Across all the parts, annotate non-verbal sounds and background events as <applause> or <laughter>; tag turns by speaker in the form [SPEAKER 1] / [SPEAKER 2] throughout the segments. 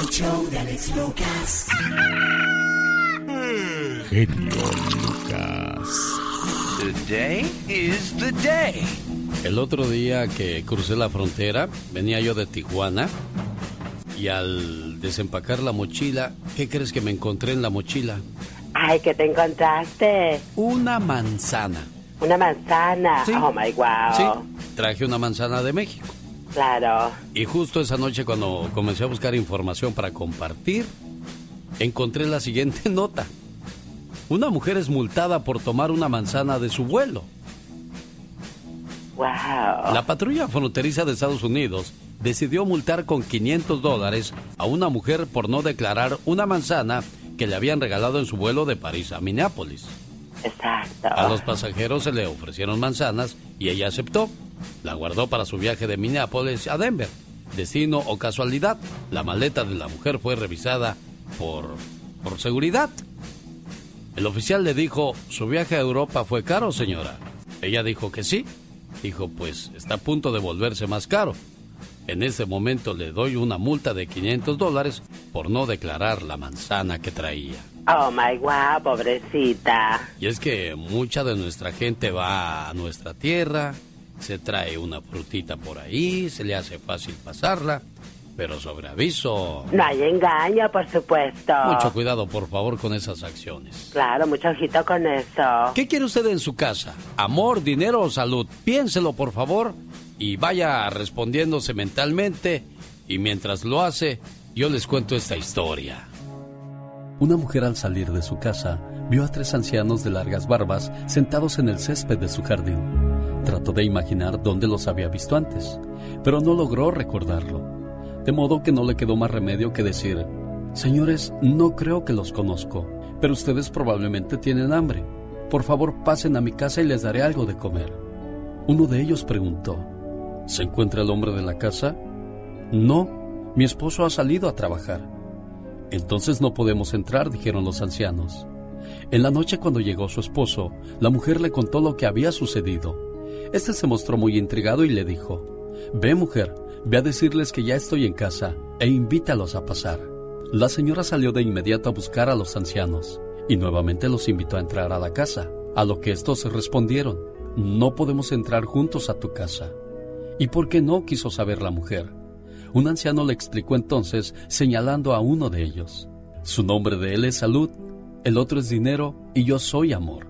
[SPEAKER 1] El show de Alex Lucas.
[SPEAKER 2] Genio Lucas.
[SPEAKER 3] Today is the day.
[SPEAKER 2] El otro día que crucé la frontera, venía yo de Tijuana y al desempacar la mochila, ¿qué crees que me encontré en la mochila?
[SPEAKER 4] Ay, ¿qué te encontraste?
[SPEAKER 2] Una manzana.
[SPEAKER 4] Una manzana. Oh my wow.
[SPEAKER 2] Sí, traje una manzana de México.
[SPEAKER 4] Claro.
[SPEAKER 2] Y justo esa noche cuando comencé a buscar información para compartir, encontré la siguiente <laughs> nota. Una mujer es multada por tomar una manzana de su vuelo.
[SPEAKER 4] Wow.
[SPEAKER 2] La patrulla fronteriza de Estados Unidos decidió multar con 500 dólares a una mujer por no declarar una manzana que le habían regalado en su vuelo de París a Minneapolis.
[SPEAKER 4] Exacto.
[SPEAKER 2] A los pasajeros se le ofrecieron manzanas y ella aceptó. La guardó para su viaje de Minneapolis a Denver. Destino o casualidad, la maleta de la mujer fue revisada por, por seguridad. El oficial le dijo, ¿su viaje a Europa fue caro, señora? Ella dijo que sí. Dijo, pues está a punto de volverse más caro. En ese momento le doy una multa de 500 dólares por no declarar la manzana que traía.
[SPEAKER 4] Oh my wow, pobrecita.
[SPEAKER 2] Y es que mucha de nuestra gente va a nuestra tierra, se trae una frutita por ahí, se le hace fácil pasarla, pero sobre aviso.
[SPEAKER 4] No hay engaño, por supuesto.
[SPEAKER 2] Mucho cuidado, por favor, con esas acciones.
[SPEAKER 4] Claro, mucho ojito con eso.
[SPEAKER 2] ¿Qué quiere usted en su casa? ¿Amor, dinero o salud? Piénselo, por favor, y vaya respondiéndose mentalmente. Y mientras lo hace, yo les cuento esta historia. Una mujer al salir de su casa vio a tres ancianos de largas barbas sentados en el césped de su jardín. Trató de imaginar dónde los había visto antes, pero no logró recordarlo. De modo que no le quedó más remedio que decir, Señores, no creo que los conozco, pero ustedes probablemente tienen hambre. Por favor, pasen a mi casa y les daré algo de comer. Uno de ellos preguntó, ¿Se encuentra el hombre de la casa? No, mi esposo ha salido a trabajar. Entonces no podemos entrar, dijeron los ancianos. En la noche cuando llegó su esposo, la mujer le contó lo que había sucedido. Este se mostró muy intrigado y le dijo, Ve mujer, ve a decirles que ya estoy en casa e invítalos a pasar. La señora salió de inmediato a buscar a los ancianos y nuevamente los invitó a entrar a la casa, a lo que estos respondieron, no podemos entrar juntos a tu casa. ¿Y por qué no? quiso saber la mujer. Un anciano le explicó entonces, señalando a uno de ellos. Su nombre de él es salud, el otro es dinero y yo soy amor.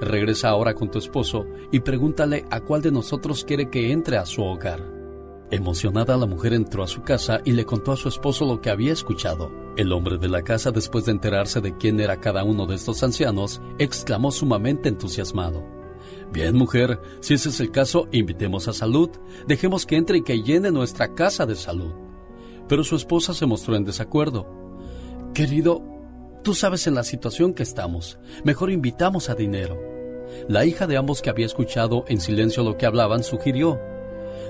[SPEAKER 2] Regresa ahora con tu esposo y pregúntale a cuál de nosotros quiere que entre a su hogar. Emocionada la mujer entró a su casa y le contó a su esposo lo que había escuchado. El hombre de la casa, después de enterarse de quién era cada uno de estos ancianos, exclamó sumamente entusiasmado. Bien, mujer, si ese es el caso, invitemos a Salud, dejemos que entre y que llene nuestra casa de salud. Pero su esposa se mostró en desacuerdo. Querido, tú sabes en la situación que estamos, mejor invitamos a Dinero. La hija de ambos que había escuchado en silencio lo que hablaban sugirió,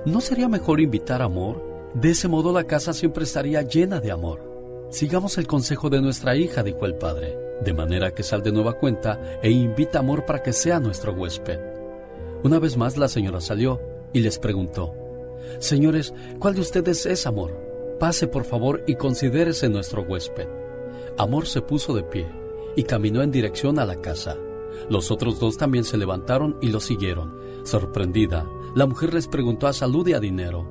[SPEAKER 2] ¿no sería mejor invitar amor? De ese modo la casa siempre estaría llena de amor. Sigamos el consejo de nuestra hija, dijo el padre, de manera que sal de nueva cuenta e invita amor para que sea nuestro huésped. Una vez más la señora salió y les preguntó, Señores, ¿cuál de ustedes es amor? Pase por favor y considérese nuestro huésped. Amor se puso de pie y caminó en dirección a la casa. Los otros dos también se levantaron y lo siguieron. Sorprendida, la mujer les preguntó a Salud y a Dinero.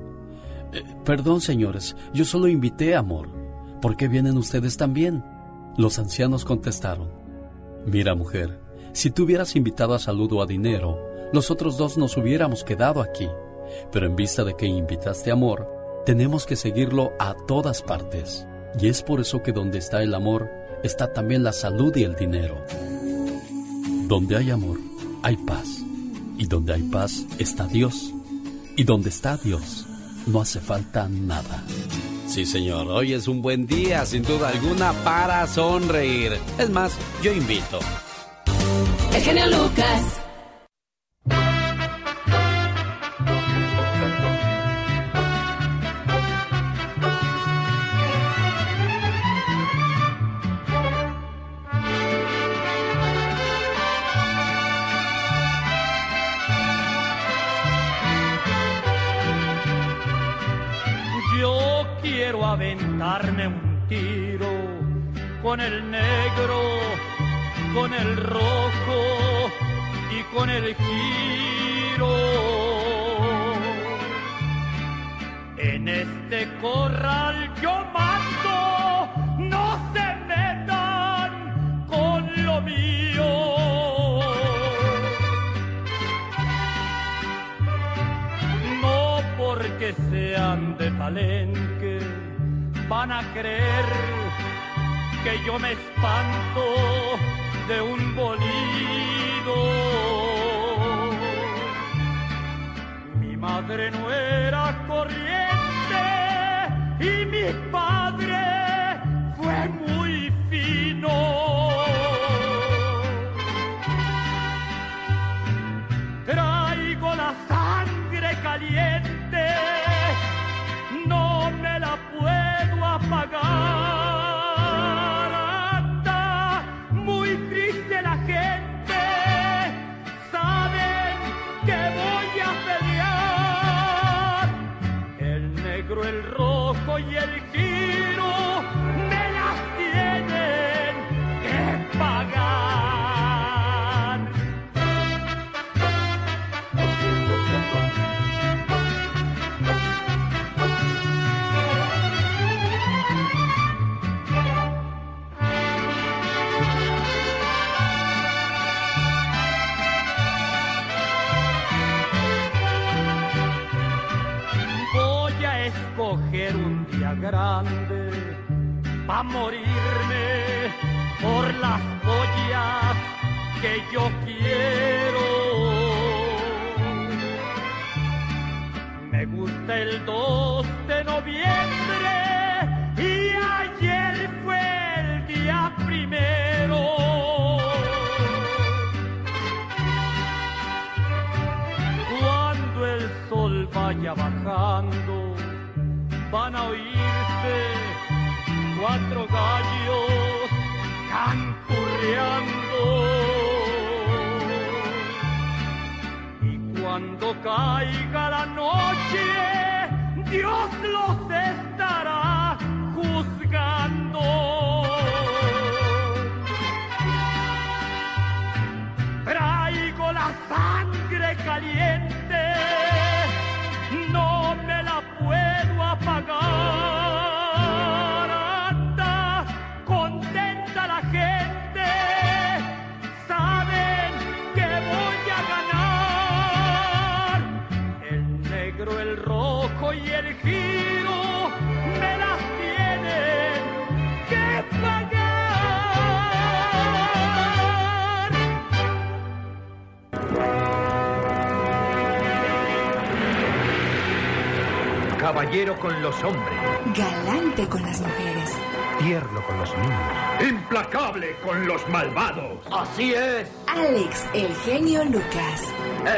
[SPEAKER 2] "Eh, perdón, señores, yo solo invité a Amor. ¿Por qué vienen ustedes también? Los ancianos contestaron. Mira, mujer, si tú hubieras invitado a Salud o a Dinero, los otros dos nos hubiéramos quedado aquí. Pero en vista de que invitaste a Amor, tenemos que seguirlo a todas partes. Y es por eso que donde está el amor, está también la salud y el dinero. Donde hay amor, hay paz. Y donde hay paz está Dios. Y donde está Dios, no hace falta nada. Sí, señor, hoy es un buen día, sin duda alguna, para sonreír. Es más, yo invito.
[SPEAKER 1] El genio Lucas.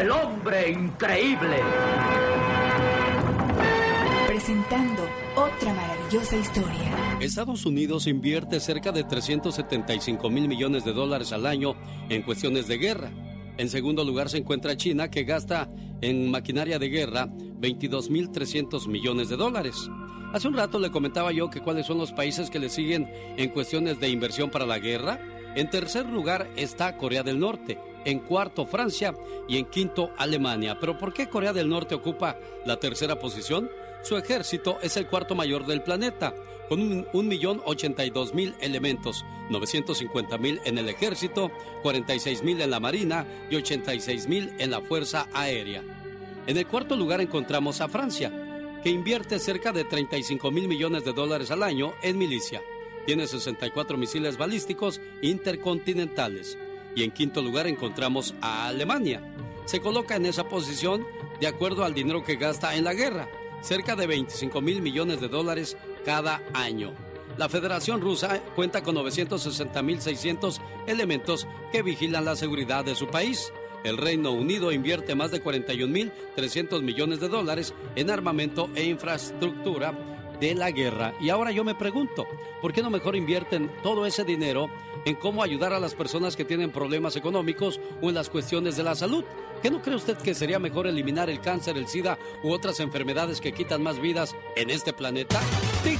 [SPEAKER 5] El
[SPEAKER 6] hombre increíble.
[SPEAKER 7] Presentando otra maravillosa historia.
[SPEAKER 2] Estados Unidos invierte cerca de 375 mil millones de dólares al año en cuestiones de guerra. En segundo lugar se encuentra China, que gasta en maquinaria de guerra 22 mil 300 millones de dólares. Hace un rato le comentaba yo que cuáles son los países que le siguen en cuestiones de inversión para la guerra. En tercer lugar está Corea del Norte, en cuarto Francia y en quinto Alemania. Pero ¿por qué Corea del Norte ocupa la tercera posición? Su ejército es el cuarto mayor del planeta, con un, un millón ochenta y dos mil elementos, 950 mil en el ejército, 46 mil en la marina y 86 mil en la fuerza aérea. En el cuarto lugar encontramos a Francia, que invierte cerca de 35 mil millones de dólares al año en milicia. Tiene 64 misiles balísticos intercontinentales. Y en quinto lugar encontramos a Alemania. Se coloca en esa posición de acuerdo al dinero que gasta en la guerra, cerca de 25 mil millones de dólares cada año. La Federación Rusa cuenta con 960.600 elementos que vigilan la seguridad de su país. El Reino Unido invierte más de 41.300 millones de dólares en armamento e infraestructura de la guerra. Y ahora yo me pregunto, ¿por qué no mejor invierten todo ese dinero en cómo ayudar a las personas que tienen problemas económicos o en las cuestiones de la salud? ¿Qué no cree usted que sería mejor eliminar el cáncer, el SIDA u otras enfermedades que quitan más vidas en este planeta? ti?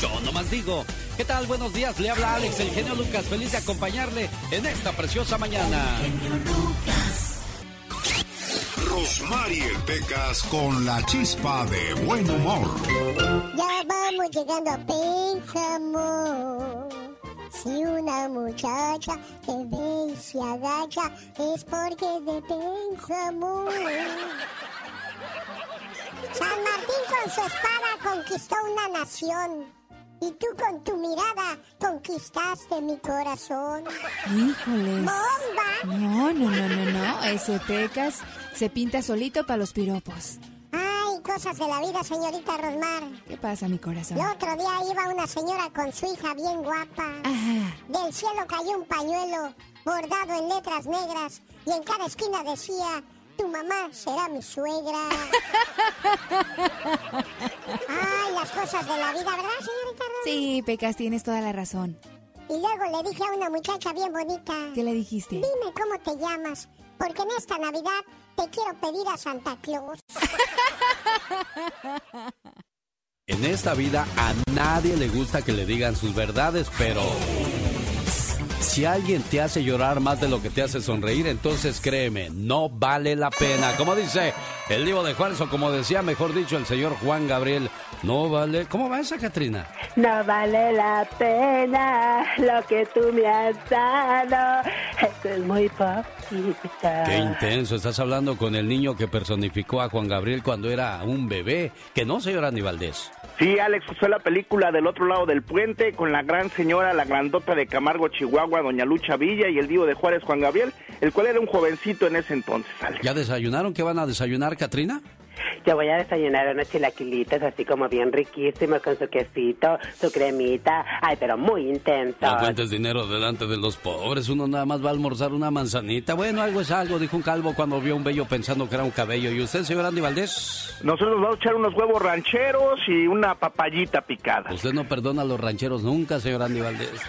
[SPEAKER 2] Yo nomás digo. ¿Qué tal? Buenos días. Le habla Alex, el genio Lucas. Feliz de acompañarle en esta preciosa mañana.
[SPEAKER 8] Rosmarie Pecas con la chispa de buen humor.
[SPEAKER 9] Ya vamos llegando a Pénjamo. Si una muchacha te ve y se agacha, es porque es de Pénjamo. San Martín con su espada conquistó una nación. Y tú con tu mirada conquistaste mi corazón.
[SPEAKER 10] Híjoles.
[SPEAKER 9] ¡Bomba!
[SPEAKER 10] No, no, no, no, no. Ese pecas se pinta solito para los piropos.
[SPEAKER 9] Ay, cosas de la vida, señorita Rosmar.
[SPEAKER 10] ¿Qué pasa, mi corazón?
[SPEAKER 9] El otro día iba una señora con su hija bien guapa.
[SPEAKER 10] Ajá.
[SPEAKER 9] Del cielo cayó un pañuelo bordado en letras negras y en cada esquina decía, tu mamá será mi suegra. Ay, las cosas de la vida, ¿verdad, señorita Rosmar?
[SPEAKER 10] Sí, Pecas, tienes toda la razón.
[SPEAKER 9] Y luego le dije a una muchacha bien bonita.
[SPEAKER 10] ¿Qué le dijiste?
[SPEAKER 9] Dime cómo te llamas, porque en esta Navidad te quiero pedir a Santa Claus. <laughs>
[SPEAKER 2] En esta vida a nadie le gusta que le digan sus verdades, pero si alguien te hace llorar más de lo que te hace sonreír, entonces créeme, no vale la pena. Como dice el libro de Juárez, o como decía, mejor dicho, el señor Juan Gabriel, no vale. ¿Cómo va esa, Catrina?
[SPEAKER 4] No vale la pena lo que tú me has dado. Eso es muy poquito.
[SPEAKER 2] Qué intenso, estás hablando con el niño que personificó a Juan Gabriel cuando era un bebé, que no, señor Andy Valdés.
[SPEAKER 11] Sí, Alex, fue la película del otro lado del puente con la gran señora, la grandota de Camargo, Chihuahua, doña Lucha Villa y el divo de Juárez, Juan Gabriel, el cual era un jovencito en ese entonces, Alex.
[SPEAKER 2] ¿Ya desayunaron? ¿Qué van a desayunar, Catrina?
[SPEAKER 4] Yo voy a desayunar unos chilaquilitos así como bien riquísimos con su quesito, su cremita. Ay, pero muy intenso.
[SPEAKER 2] No cuentes dinero delante de los pobres. Uno nada más va a almorzar una manzanita. Bueno, algo es algo, dijo un calvo cuando vio un bello pensando que era un cabello. ¿Y usted, señor Andy Valdés?
[SPEAKER 11] Nosotros vamos a echar unos huevos rancheros y una papayita picada.
[SPEAKER 2] Usted no perdona a los rancheros nunca, señor Andy Valdés. <laughs>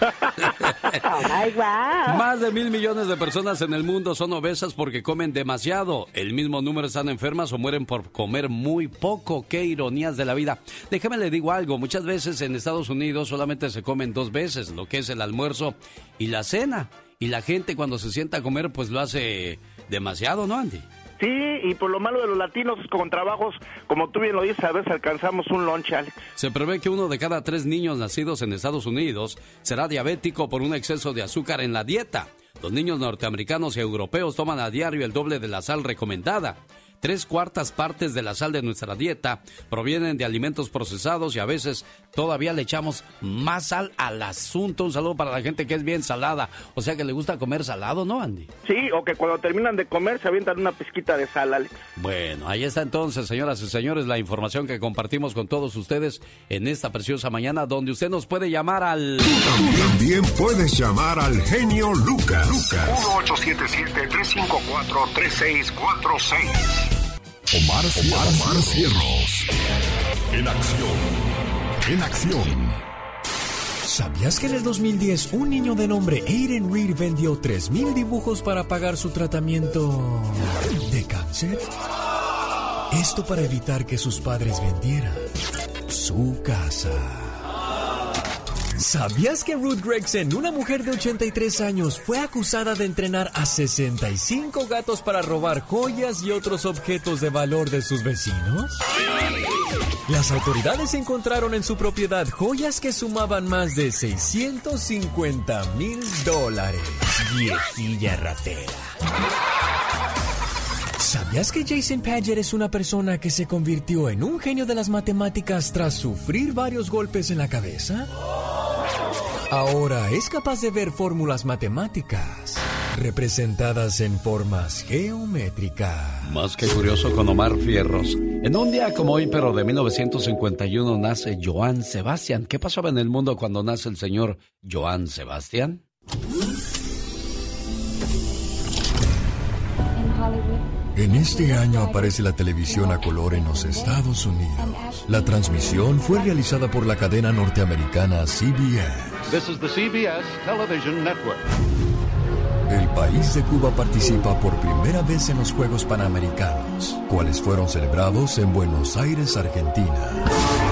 [SPEAKER 4] Oh, my wow.
[SPEAKER 2] Más de mil millones de personas en el mundo son obesas porque comen demasiado. El mismo número están enfermas o mueren por comer muy poco. Qué ironías de la vida. Déjame le digo algo. Muchas veces en Estados Unidos solamente se comen dos veces, lo que es el almuerzo y la cena. Y la gente cuando se sienta a comer pues lo hace demasiado, ¿no, Andy?
[SPEAKER 11] Sí, y por lo malo de los latinos con trabajos, como tú bien lo dices, a veces alcanzamos un lunch, Alex.
[SPEAKER 2] Se prevé que uno de cada tres niños nacidos en Estados Unidos será diabético por un exceso de azúcar en la dieta. Los niños norteamericanos y europeos toman a diario el doble de la sal recomendada. Tres cuartas partes de la sal de nuestra dieta provienen de alimentos procesados y a veces todavía le echamos más sal al asunto. Un saludo para la gente que es bien salada. O sea que le gusta comer salado, ¿no, Andy?
[SPEAKER 11] Sí, o que cuando terminan de comer se avientan una pizquita de sal, Alex.
[SPEAKER 2] Bueno, ahí está entonces, señoras y señores, la información que compartimos con todos ustedes en esta preciosa mañana, donde usted nos puede llamar al...
[SPEAKER 8] También puedes llamar al genio Lucas. Lucas.
[SPEAKER 12] 1-877-354-3646.
[SPEAKER 8] Omar, Omar, Cierros. En acción. En acción.
[SPEAKER 13] ¿Sabías que en el 2010 un niño de nombre Aiden Reed vendió 3.000 dibujos para pagar su tratamiento de cáncer? Esto para evitar que sus padres vendieran su casa. ¿Sabías que Ruth Gregson, una mujer de 83 años, fue acusada de entrenar a 65 gatos para robar joyas y otros objetos de valor de sus vecinos? Las autoridades encontraron en su propiedad joyas que sumaban más de 650 mil dólares. Viejilla ratera. ¿Sabías que Jason Paget es una persona que se convirtió en un genio de las matemáticas tras sufrir varios golpes en la cabeza? Ahora es capaz de ver fórmulas matemáticas representadas en formas geométricas.
[SPEAKER 2] Más que curioso con Omar Fierros. En un día como hoy, pero de 1951, nace Joan Sebastián. ¿Qué pasaba en el mundo cuando nace el señor Joan Sebastián?
[SPEAKER 13] En este año aparece la televisión a color en los Estados Unidos. La transmisión fue realizada por la cadena norteamericana CBS.
[SPEAKER 14] This is the CBS Television Network.
[SPEAKER 13] El país de Cuba participa por primera vez en los Juegos Panamericanos, cuales fueron celebrados en Buenos Aires, Argentina.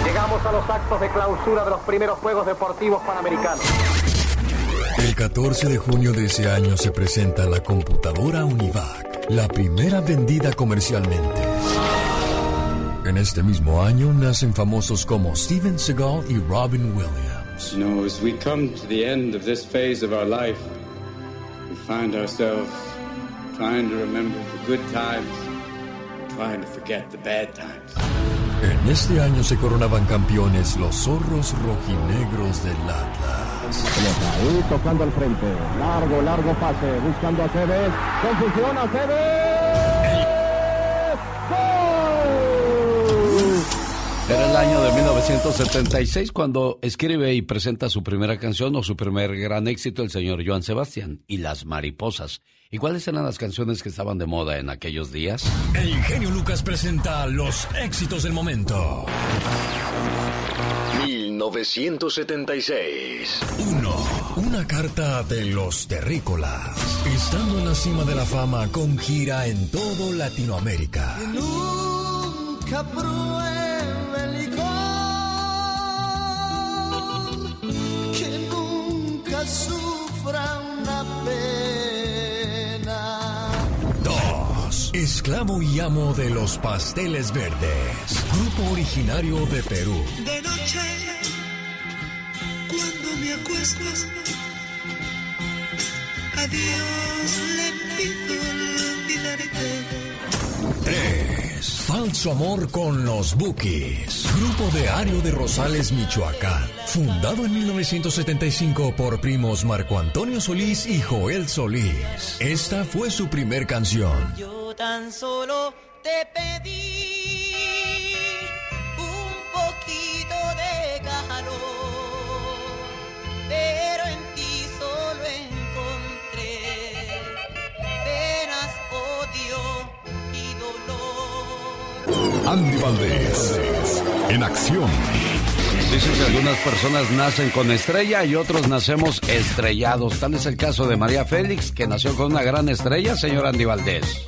[SPEAKER 6] Llegamos a los actos de clausura de los primeros Juegos Deportivos Panamericanos.
[SPEAKER 13] El 14 de junio de ese año se presenta la computadora Univac, la primera vendida comercialmente. En este mismo año nacen famosos como Steven Seagal y Robin Williams.
[SPEAKER 14] You know, as we come to the end of this phase of our life, we find ourselves trying to remember the good times, trying to forget the bad times.
[SPEAKER 13] En este año se coronaban campeones los zorros rojinegros del Atlas.
[SPEAKER 15] Ahí tocando al frente. Largo, largo pase. Buscando a Cebes. Confusión a
[SPEAKER 2] Era el año de 1976 cuando escribe y presenta su primera canción o su primer gran éxito el señor Joan Sebastián y Las Mariposas. ¿Y cuáles eran las canciones que estaban de moda en aquellos días?
[SPEAKER 13] El genio Lucas presenta los éxitos del momento.
[SPEAKER 16] 1976.
[SPEAKER 13] 1. Una carta de los terrícolas. Estando en la cima de la fama con gira en todo Latinoamérica.
[SPEAKER 17] Nunca pruebe el licor, que nunca sufra una pena.
[SPEAKER 13] Esclavo y amo de los pasteles verdes. Grupo originario de Perú.
[SPEAKER 17] De noche, cuando me acuesto, a Dios le pido olvidarte.
[SPEAKER 13] 3. Falso amor con los Bookies. Grupo de Ario de Rosales, Michoacán. Fundado en 1975 por primos Marco Antonio Solís y Joel Solís. Esta fue su primer canción.
[SPEAKER 17] Tan solo te pedí un poquito de calor, pero en ti solo encontré penas, odio y dolor.
[SPEAKER 18] Andy Valdés, en acción.
[SPEAKER 2] Dicen que algunas personas nacen con estrella y otros nacemos estrellados. Tal es el caso de María Félix, que nació con una gran estrella, señor Andy Valdés.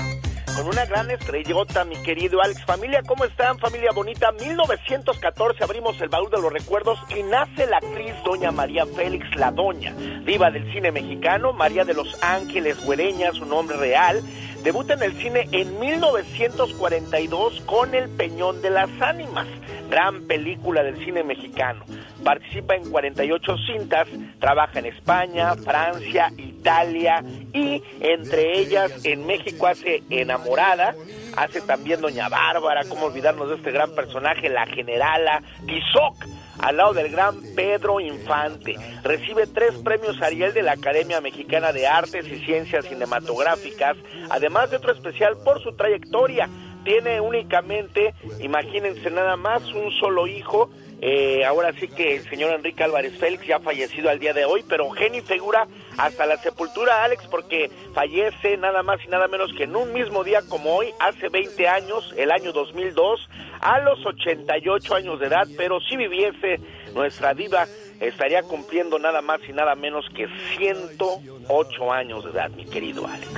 [SPEAKER 19] Con una gran estrellota, mi querido Alex. Familia, ¿cómo están? Familia bonita. 1914 abrimos el baúl de los recuerdos y nace la actriz doña María Félix La Doña, diva del cine mexicano, María de los Ángeles Güereña, su nombre real. Debuta en el cine en 1942 con El Peñón de las Ánimas, gran película del cine mexicano. Participa en 48 cintas, trabaja en España, Francia, Italia y entre ellas en México hace Enamorada, hace también Doña Bárbara, cómo olvidarnos de este gran personaje, la generala, Tizoc, al lado del gran Pedro Infante. Recibe tres premios Ariel de la Academia Mexicana de Artes y Ciencias Cinematográficas, además de otro especial por su trayectoria. Tiene únicamente, imagínense nada más, un solo hijo. Eh, ahora sí que el señor Enrique Álvarez Félix ya ha fallecido al día de hoy, pero genio y figura hasta la sepultura, Alex, porque fallece nada más y nada menos que en un mismo día como hoy, hace 20 años, el año 2002, a los 88 años de edad, pero si viviese nuestra diva, estaría cumpliendo nada más y nada menos que 108 años de edad, mi querido Alex.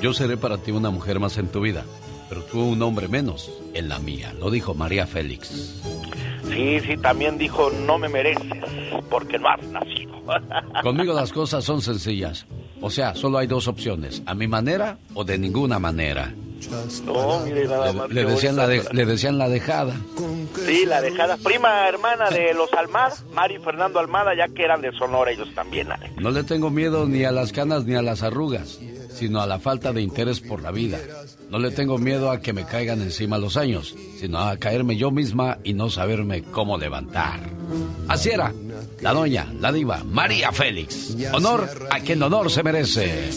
[SPEAKER 2] Yo seré para ti una mujer más en tu vida, pero tú un hombre menos en la mía, lo dijo María Félix.
[SPEAKER 19] Sí, sí, también dijo, no me mereces, porque no has nacido. <laughs>
[SPEAKER 2] Conmigo las cosas son sencillas. O sea, solo hay dos opciones, a mi manera o de ninguna manera.
[SPEAKER 19] No, mire, nada más.
[SPEAKER 2] Le, le decían, la de- le decían la dejada.
[SPEAKER 19] Sí, la dejada. Prima hermana de los Almar, Mari y Fernando Almada, ya que eran de Sonora ellos también, Alex.
[SPEAKER 2] No le tengo miedo ni a las canas ni a las arrugas, sino a la falta de interés por la vida. No le tengo miedo a que me caigan encima los años, sino a caerme yo misma y no saberme cómo levantar. Así era, la doña, la diva, María Félix. Honor a quien honor se merece.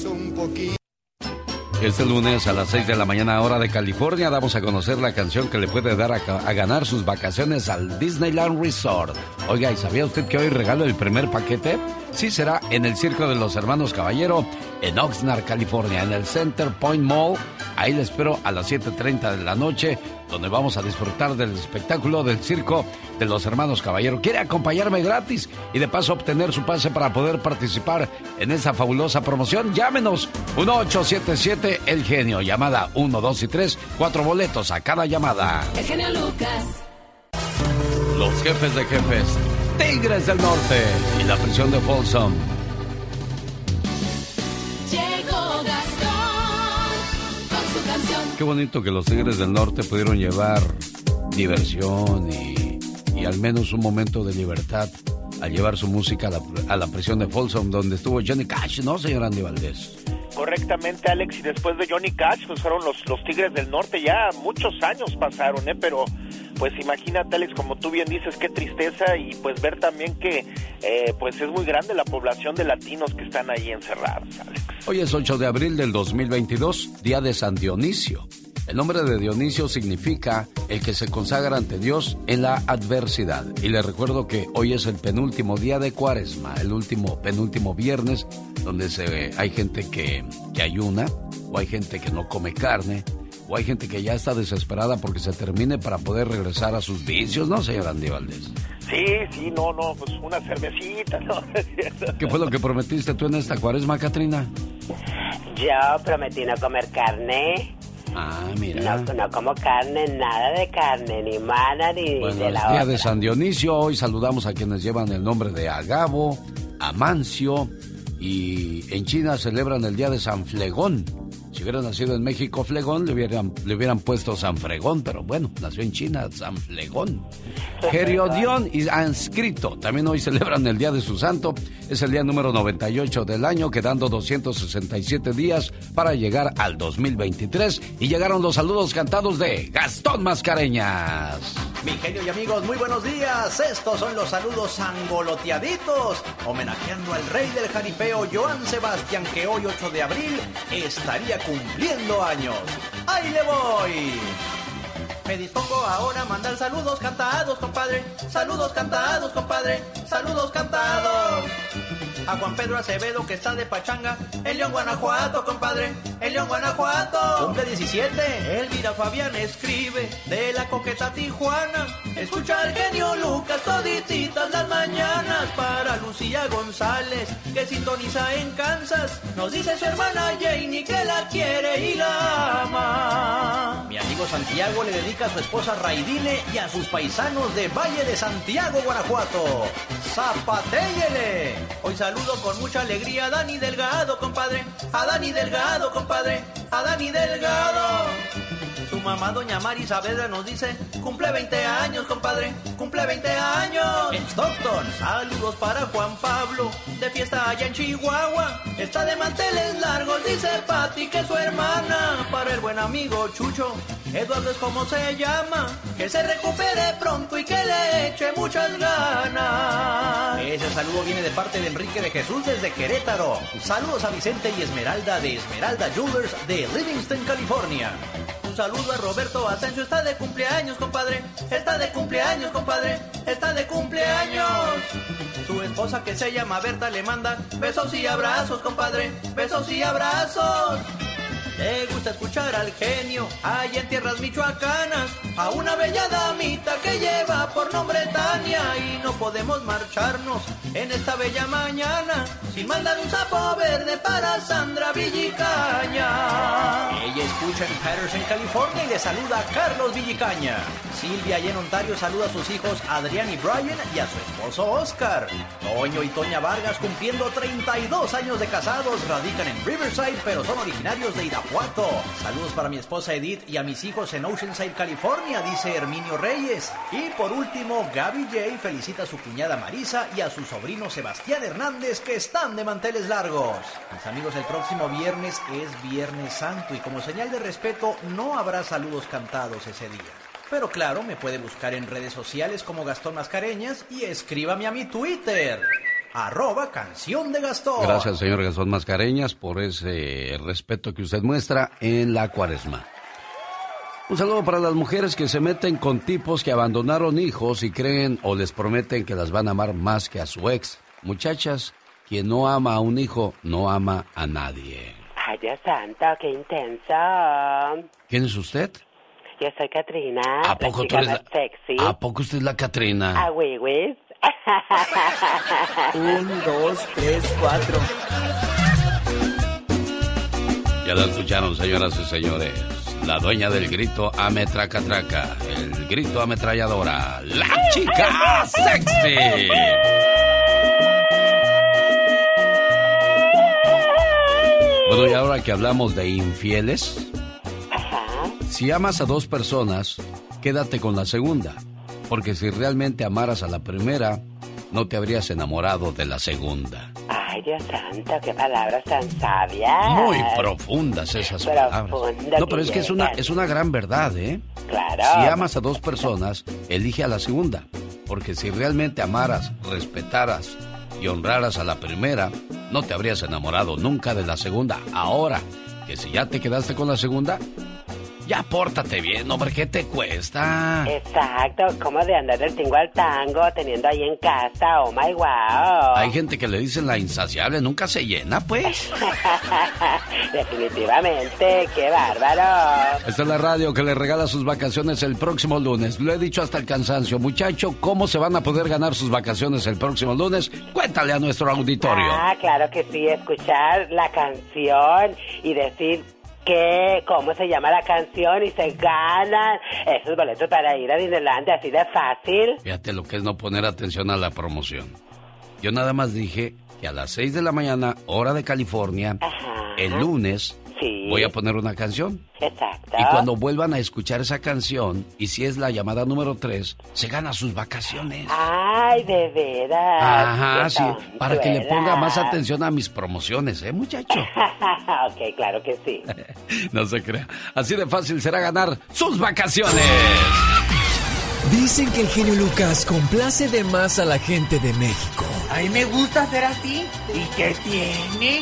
[SPEAKER 2] Este lunes a las 6 de la mañana hora de California damos a conocer la canción que le puede dar a, a ganar sus vacaciones al Disneyland Resort. Oiga, ¿y sabía usted que hoy regalo el primer paquete? Sí será en el Circo de los Hermanos Caballero en Oxnard, California, en el Center Point Mall. Ahí le espero a las 7.30 de la noche, donde vamos a disfrutar del espectáculo del circo de los hermanos Caballero. ¿Quiere acompañarme gratis y de paso obtener su pase para poder participar en esa fabulosa promoción? Llámenos 1877 El Genio. Llamada 1, 2 y 3, cuatro boletos a cada llamada.
[SPEAKER 10] El genio Lucas.
[SPEAKER 2] Los jefes de jefes, Tigres del Norte y la prisión de Folsom.
[SPEAKER 10] Llegó Gastón con su canción.
[SPEAKER 2] Qué bonito que los Tigres del Norte pudieron llevar diversión y, y al menos un momento de libertad al llevar su música a la, a la prisión de Folsom, donde estuvo Johnny Cash, ¿no, señor Andy Valdés?
[SPEAKER 19] Correctamente, Alex, y después de Johnny Cash, pues fueron los, los Tigres del Norte, ya muchos años pasaron, ¿eh? Pero, pues imagínate, Alex, como tú bien dices, qué tristeza, y pues ver también que, eh, pues es muy grande la población de latinos que están ahí encerrados, Alex.
[SPEAKER 2] Hoy es 8 de abril del 2022, día de San Dionisio. El nombre de Dionisio significa el que se consagra ante Dios en la adversidad. Y le recuerdo que hoy es el penúltimo día de Cuaresma, el último penúltimo viernes, donde se, hay gente que, que ayuna, o hay gente que no come carne, o hay gente que ya está desesperada porque se termine para poder regresar a sus vicios, ¿no, señor Andy Valdés?
[SPEAKER 19] Sí, sí, no, no, pues una cervecita, <laughs> ¿no?
[SPEAKER 2] ¿Qué fue lo que prometiste tú en esta Cuaresma, Katrina?
[SPEAKER 4] Yo prometí no comer carne.
[SPEAKER 2] Ah, mira.
[SPEAKER 4] No, no como carne, nada de carne, ni mana, ni
[SPEAKER 2] Bueno,
[SPEAKER 4] de la
[SPEAKER 2] día
[SPEAKER 4] otra.
[SPEAKER 2] de San Dionisio. Hoy saludamos a quienes llevan el nombre de Agabo, Amancio y en China celebran el día de San Flegón. Si hubiera nacido en México Flegón, le hubieran, le hubieran puesto San Fregón, pero bueno, nació en China San Flegón. Geriodión y Anscrito también hoy celebran el día de su santo. Es el día número 98 del año, quedando 267 días para llegar al 2023. Y llegaron los saludos cantados de Gastón Mascareñas.
[SPEAKER 20] Mi genio y amigos, muy buenos días. Estos son los saludos angoloteaditos, homenajeando al rey del jaripeo, Joan Sebastián, que hoy 8 de abril estaría cumpliendo años. ¡Ahí le voy! Me dispongo ahora a mandar saludos cantados, compadre. Saludos cantados, compadre. Saludos cantados. A Juan Pedro Acevedo que está de pachanga en León, Guanajuato, compadre. En León, Guanajuato. Cumple 17. Elvira Fabián escribe de la coqueta Tijuana. Escucha al genio Lucas todititas las mañanas para Lucía González que sintoniza en Kansas. Nos dice su hermana Janie que la quiere y la ama. Mi amigo Santiago le dedica a su esposa Raidine y a sus paisanos de Valle de Santiago, Guanajuato. ¡Zapatéyele! Hoy saludo con mucha alegría a Dani Delgado, compadre. A Dani Delgado, compadre. A Dani Delgado. Su mamá, doña Mari Saavedra, nos dice, cumple 20 años, compadre, cumple 20 años. En Stockton, saludos para Juan Pablo, de fiesta allá en Chihuahua. Está de manteles largos, dice Pati, que es su hermana. Para el buen amigo Chucho, Eduardo es como se llama. Que se recupere pronto y que le eche muchas ganas. Ese saludo viene de parte de Enrique de Jesús desde Querétaro. Saludos a Vicente y Esmeralda de Esmeralda Jewelers de Livingston, California. Un saludo a Roberto Asensio, está de cumpleaños, compadre. Está de cumpleaños, compadre. Está de cumpleaños. Su esposa que se llama Berta le manda besos y abrazos, compadre. Besos y abrazos. Le gusta escuchar al genio allá en tierras michoacanas a una bella damita que lleva por nombre Tania y no podemos marcharnos en esta bella mañana sin mandar un sapo verde para Sandra Villicaña. Ella escucha en Patterson, California y le saluda a Carlos Villicaña. Silvia allá en Ontario saluda a sus hijos Adrián y Brian y a su esposo Oscar. Toño y Toña Vargas cumpliendo 32 años de casados radican en Riverside pero son originarios de Irapuato. Saludos para mi esposa Edith y a mis hijos en Oceanside, California, dice Herminio Reyes. Y por último, Gaby J felicita a su cuñada Marisa y a su sobrino Sebastián Hernández que están de manteles largos. Mis amigos, el próximo viernes es Viernes Santo y como señal de respeto no habrá saludos cantados ese día. Pero claro, me puede buscar en redes sociales como Gastón Mascareñas y escríbame a mi Twitter. Arroba canción de Gastón.
[SPEAKER 2] Gracias, señor Gastón Mascareñas, por ese respeto que usted muestra en la cuaresma. Un saludo para las mujeres que se meten con tipos que abandonaron hijos y creen o les prometen que las van a amar más que a su ex. Muchachas, quien no ama a un hijo no ama a nadie.
[SPEAKER 4] Ay, Dios santo, qué intenso.
[SPEAKER 2] ¿Quién es usted?
[SPEAKER 4] Yo soy Katrina.
[SPEAKER 2] ¿A poco
[SPEAKER 4] la
[SPEAKER 2] tú eres la-
[SPEAKER 4] sexy.
[SPEAKER 2] ¿A poco usted es la Catrina?
[SPEAKER 4] Ah.
[SPEAKER 21] Un, dos, tres, cuatro.
[SPEAKER 2] Ya la escucharon, señoras y señores. La dueña del grito ametraca traca, el grito ametralladora, la chica sexy. Bueno, y ahora que hablamos de infieles, si amas a dos personas, quédate con la segunda, porque si realmente amaras a la primera, no te habrías enamorado de la segunda.
[SPEAKER 4] Ay, Dios santo, qué palabras tan sabias.
[SPEAKER 2] Muy profundas esas palabras. No, pero es que es una, es una gran verdad, ¿eh?
[SPEAKER 4] Claro.
[SPEAKER 2] Si amas a dos personas, elige a la segunda. Porque si realmente amaras, respetaras y honraras a la primera, no te habrías enamorado nunca de la segunda. Ahora, que si ya te quedaste con la segunda, ya pórtate bien, hombre, ¿qué te cuesta?
[SPEAKER 4] Exacto, como de andar del tingo al tango, teniendo ahí en casa, oh my wow.
[SPEAKER 2] Hay gente que le dicen la insaciable, nunca se llena, pues. <laughs>
[SPEAKER 4] Definitivamente, qué bárbaro.
[SPEAKER 2] Esta es la radio que le regala sus vacaciones el próximo lunes. Lo he dicho hasta el cansancio. Muchacho, ¿cómo se van a poder ganar sus vacaciones el próximo lunes? Cuéntale a nuestro auditorio.
[SPEAKER 4] Ah, claro que sí, escuchar la canción y decir que, cómo se llama la canción y se ganan esos boletos para ir a Disneylandia así de fácil.
[SPEAKER 2] Fíjate lo que es no poner atención a la promoción. Yo nada más dije que a las 6 de la mañana, hora de California, el lunes,
[SPEAKER 4] Sí.
[SPEAKER 2] voy a poner una canción.
[SPEAKER 4] Exacto.
[SPEAKER 2] Y cuando vuelvan a escuchar esa canción, y si es la llamada número 3, se gana sus vacaciones.
[SPEAKER 4] Ay, de veras.
[SPEAKER 2] Ajá, sí, para que le ponga más atención a mis promociones, ¿eh, muchacho? <laughs>
[SPEAKER 4] ok, claro que sí. <laughs>
[SPEAKER 2] No se crea. Así de fácil será ganar sus vacaciones.
[SPEAKER 13] Dicen que el genio Lucas complace de más a la gente de México.
[SPEAKER 21] A mí me gusta ser así. ¿Y qué tiene?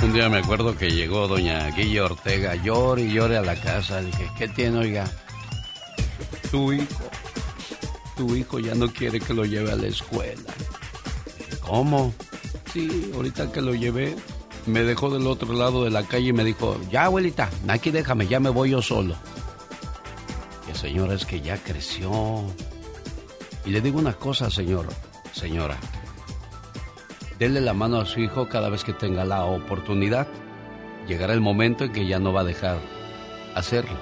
[SPEAKER 2] Un día me acuerdo que llegó doña Guilla Ortega, llore y llore a la casa. Dije, ¿qué tiene, oiga? Tu hijo, tu hijo ya no quiere que lo lleve a la escuela. ¿Cómo? Sí, ahorita que lo llevé, me dejó del otro lado de la calle y me dijo, ya abuelita, aquí déjame, ya me voy yo solo. Que señora, es que ya creció. Y le digo una cosa, señor, señora. Dele la mano a su hijo cada vez que tenga la oportunidad. Llegará el momento en que ya no va a dejar hacerlo.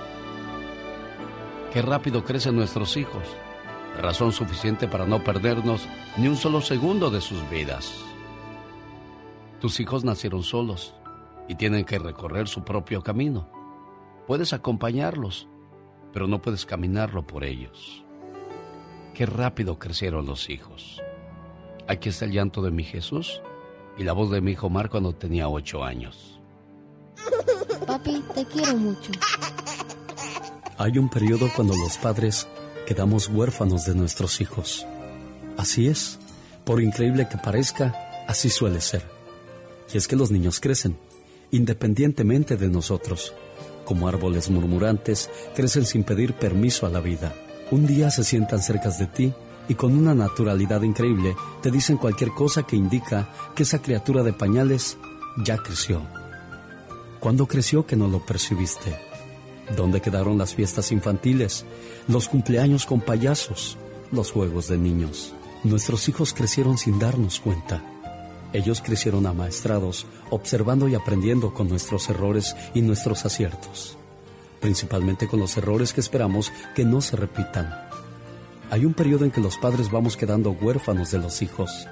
[SPEAKER 2] Qué rápido crecen nuestros hijos. Razón suficiente para no perdernos ni un solo segundo de sus vidas. Tus hijos nacieron solos y tienen que recorrer su propio camino. Puedes acompañarlos, pero no puedes caminarlo por ellos. Qué rápido crecieron los hijos. Aquí está el llanto de mi Jesús y la voz de mi hijo Mar cuando tenía ocho años.
[SPEAKER 9] Papi, te quiero mucho.
[SPEAKER 22] Hay un periodo cuando los padres quedamos huérfanos de nuestros hijos. Así es, por increíble que parezca, así suele ser. Y es que los niños crecen, independientemente de nosotros. Como árboles murmurantes, crecen sin pedir permiso a la vida. Un día se sientan cerca de ti y con una naturalidad increíble te dicen cualquier cosa que indica que esa criatura de pañales ya creció. ¿Cuándo creció que no lo percibiste? ¿Dónde quedaron las fiestas infantiles, los cumpleaños con payasos, los juegos de niños? Nuestros hijos crecieron sin darnos cuenta. Ellos crecieron amaestrados, observando y aprendiendo con nuestros errores y nuestros aciertos, principalmente con los errores que esperamos que no se repitan. Hay un periodo en que los padres vamos quedando huérfanos de los hijos.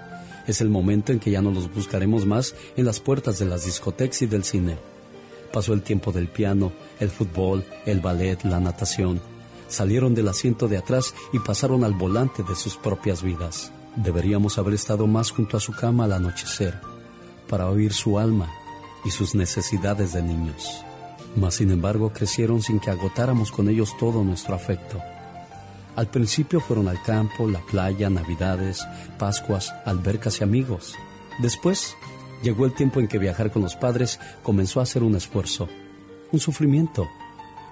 [SPEAKER 22] Es el momento en que ya no los buscaremos más en las puertas de las discotecas y del cine. Pasó el tiempo del piano, el fútbol, el ballet, la natación. Salieron del asiento de atrás y pasaron al volante de sus propias vidas.
[SPEAKER 2] Deberíamos haber estado más junto a su cama al anochecer para oír su alma y sus necesidades de niños. Mas sin embargo crecieron sin que agotáramos con ellos todo nuestro afecto. Al principio fueron al campo, la playa, navidades, pascuas, albercas y amigos. Después llegó el tiempo en que viajar con los padres comenzó a ser un esfuerzo, un sufrimiento.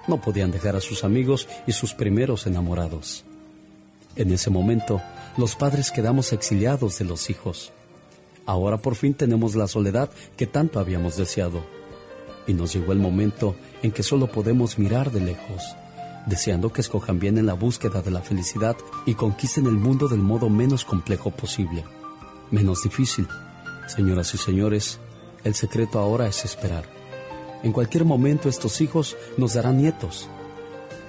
[SPEAKER 2] No podían dejar a sus amigos y sus primeros enamorados. En ese momento, los padres quedamos exiliados de los hijos. Ahora por fin tenemos la soledad que tanto habíamos deseado. Y nos llegó el momento en que solo podemos mirar de lejos, deseando que escojan bien en la búsqueda de la felicidad y conquisten el mundo del modo menos complejo posible, menos difícil. Señoras y señores, el secreto ahora es esperar. En cualquier momento estos hijos nos darán nietos.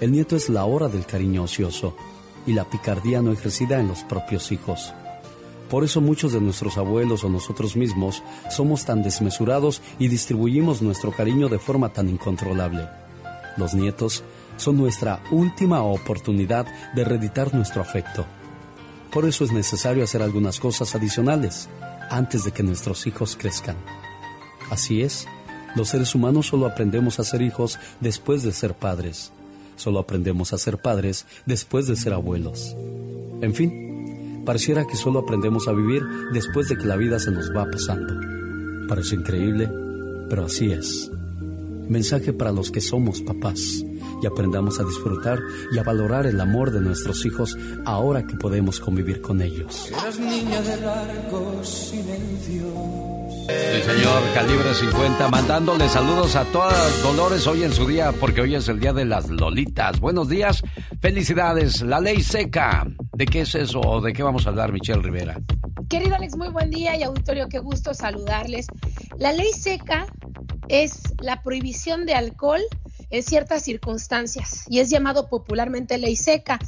[SPEAKER 2] El nieto es la hora del cariño ocioso y la picardía no ejercida en los propios hijos. Por eso muchos de nuestros abuelos o nosotros mismos somos tan desmesurados y distribuimos nuestro cariño de forma tan incontrolable. Los nietos son nuestra última oportunidad de reeditar nuestro afecto. Por eso es necesario hacer algunas cosas adicionales antes de que nuestros hijos crezcan. Así es, los seres humanos solo aprendemos a ser hijos después de ser padres. Solo aprendemos a ser padres después de ser abuelos. En fin, pareciera que solo aprendemos a vivir después de que la vida se nos va pasando. Parece increíble, pero así es. Mensaje para los que somos papás y aprendamos a disfrutar y a valorar el amor de nuestros hijos ahora que podemos convivir con ellos.
[SPEAKER 13] niña de largos silencios.
[SPEAKER 23] El señor Calibre 50 mandándole saludos a todas Dolores hoy en su día, porque hoy es el día de las Lolitas. Buenos días, felicidades. La ley seca. ¿De qué es eso o de qué vamos a hablar, Michelle Rivera?
[SPEAKER 24] Querido Alex, muy buen día y auditorio, qué gusto saludarles. La ley seca es la prohibición de alcohol en ciertas circunstancias y es llamado popularmente ley seca.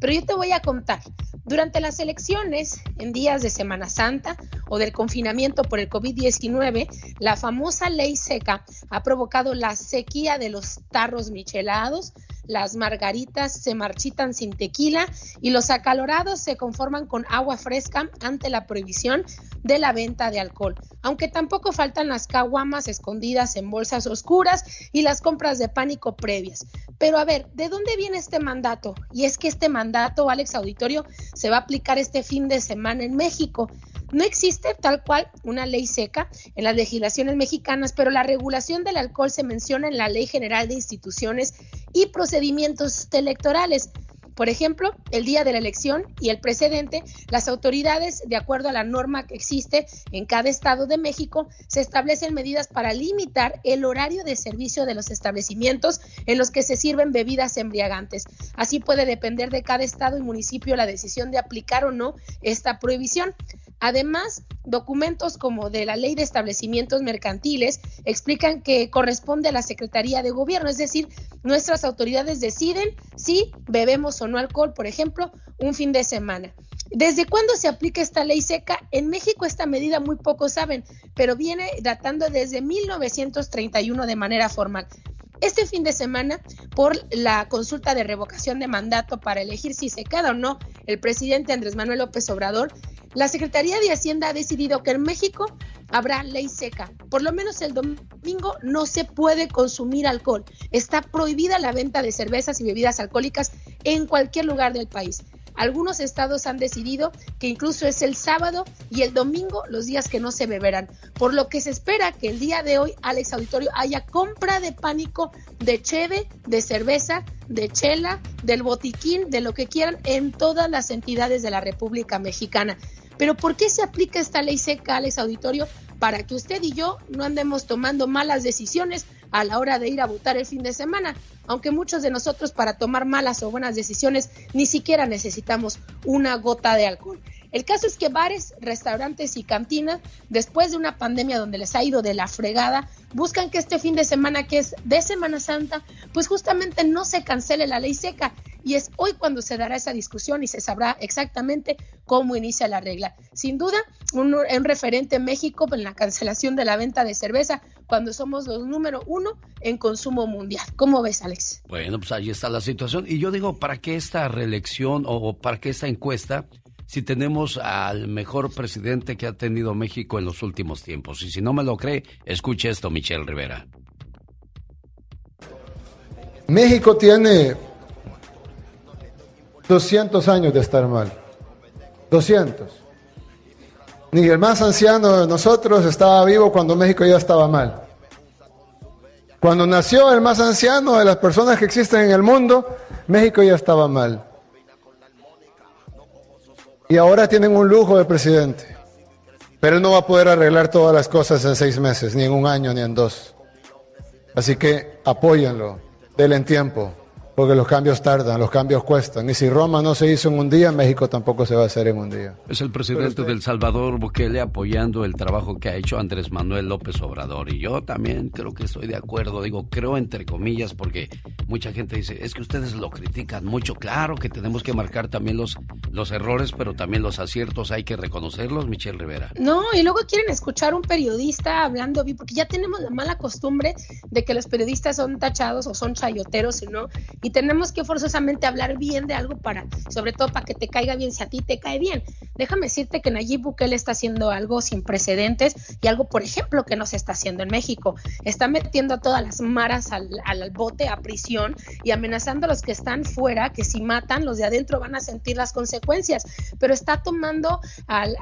[SPEAKER 24] Pero yo te voy a contar, durante las elecciones, en días de Semana Santa o del confinamiento por el COVID-19, la famosa ley seca ha provocado la sequía de los tarros michelados, las margaritas se marchitan sin tequila y los acalorados se conforman con agua fresca ante la prohibición de la venta de alcohol. Aunque tampoco faltan las caguamas escondidas en bolsas oscuras y las compras de pánico previas. Pero a ver, ¿de dónde viene este mandato? Y es que este mandato, Alex Auditorio, se va a aplicar este fin de semana en México. No existe tal cual una ley seca en las legislaciones mexicanas, pero la regulación del alcohol se menciona en la Ley General de Instituciones y Procedimientos Electorales. Por ejemplo, el día de la elección y el precedente, las autoridades, de acuerdo a la norma que existe en cada estado de México, se establecen medidas para limitar el horario de servicio de los establecimientos en los que se sirven bebidas embriagantes. Así puede depender de cada estado y municipio la decisión de aplicar o no esta prohibición. Además, documentos como de la Ley de Establecimientos Mercantiles explican que corresponde a la Secretaría de Gobierno, es decir, nuestras autoridades deciden si bebemos o no alcohol, por ejemplo, un fin de semana. ¿Desde cuándo se aplica esta ley seca? En México esta medida muy pocos saben, pero viene datando desde 1931 de manera formal. Este fin de semana, por la consulta de revocación de mandato para elegir si se queda o no el presidente Andrés Manuel López Obrador, la Secretaría de Hacienda ha decidido que en México habrá ley seca. Por lo menos el domingo no se puede consumir alcohol. Está prohibida la venta de cervezas y bebidas alcohólicas en cualquier lugar del país. Algunos estados han decidido que incluso es el sábado y el domingo los días que no se beberán, por lo que se espera que el día de hoy, Alex Auditorio, haya compra de pánico de cheve, de cerveza, de chela, del botiquín, de lo que quieran en todas las entidades de la República Mexicana. Pero ¿por qué se aplica esta ley seca, Alex Auditorio? Para que usted y yo no andemos tomando malas decisiones a la hora de ir a votar el fin de semana, aunque muchos de nosotros para tomar malas o buenas decisiones ni siquiera necesitamos una gota de alcohol. El caso es que bares, restaurantes y cantinas, después de una pandemia donde les ha ido de la fregada, buscan que este fin de semana, que es de Semana Santa, pues justamente no se cancele la ley seca. Y es hoy cuando se dará esa discusión y se sabrá exactamente cómo inicia la regla. Sin duda, un, referente en México en la cancelación de la venta de cerveza, cuando somos los número uno en consumo mundial. ¿Cómo ves, Alex?
[SPEAKER 23] Bueno, pues ahí está la situación. Y yo digo, ¿para qué esta reelección o para qué esta encuesta?
[SPEAKER 2] Si tenemos al mejor presidente que ha tenido México en los últimos tiempos. Y si no me lo cree, escuche esto, Michelle Rivera.
[SPEAKER 25] México tiene 200 años de estar mal. 200. Ni el más anciano de nosotros estaba vivo cuando México ya estaba mal. Cuando nació el más anciano de las personas que existen en el mundo, México ya estaba mal. Y ahora tienen un lujo de presidente. Pero él no va a poder arreglar todas las cosas en seis meses, ni en un año, ni en dos. Así que apóyenlo, denle en tiempo porque los cambios tardan, los cambios cuestan. Y si Roma no se hizo en un día, México tampoco se va a hacer en un día.
[SPEAKER 2] Es el presidente del Salvador Bukele apoyando el trabajo que ha hecho Andrés Manuel López Obrador. Y yo también creo que estoy de acuerdo. Digo, creo entre comillas, porque mucha gente dice, es que ustedes lo critican mucho. Claro que tenemos que marcar también los, los errores, pero también los aciertos hay que reconocerlos, Michelle Rivera.
[SPEAKER 24] No, y luego quieren escuchar a un periodista hablando, porque ya tenemos la mala costumbre de que los periodistas son tachados o son chayoteros, ¿no? Y tenemos que forzosamente hablar bien de algo para, sobre todo para que te caiga bien, si a ti te cae bien. Déjame decirte que Nayib Bukele está haciendo algo sin precedentes y algo, por ejemplo, que no se está haciendo en México. Está metiendo a todas las maras al, al bote, a prisión y amenazando a los que están fuera, que si matan, los de adentro van a sentir las consecuencias. Pero está tomando, al,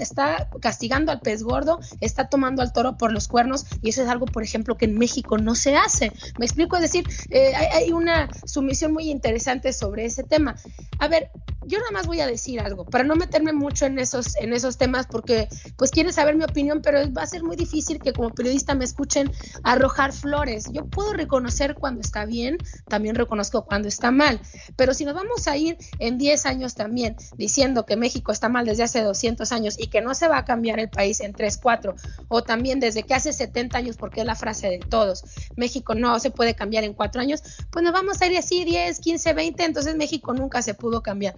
[SPEAKER 24] está castigando al pez gordo, está tomando al toro por los cuernos y eso es algo, por ejemplo, que en México no se hace. Me explico, es decir, eh, hay una sumisión muy interesante sobre ese tema. A ver, yo nada más voy a decir algo, para no meterme mucho en esos, en esos temas, porque pues quieren saber mi opinión, pero va a ser muy difícil que como periodista me escuchen arrojar flores. Yo puedo reconocer cuando está bien, también reconozco cuando está mal, pero si nos vamos a ir en 10 años también diciendo que México está mal desde hace 200 años y que no se va a cambiar el país en 3, 4, o también desde que hace 70 años, porque es la frase de todos, México no se puede cambiar en 4 años, pues nos vamos a ir así 10, 15, 20, entonces México nunca se pudo cambiar.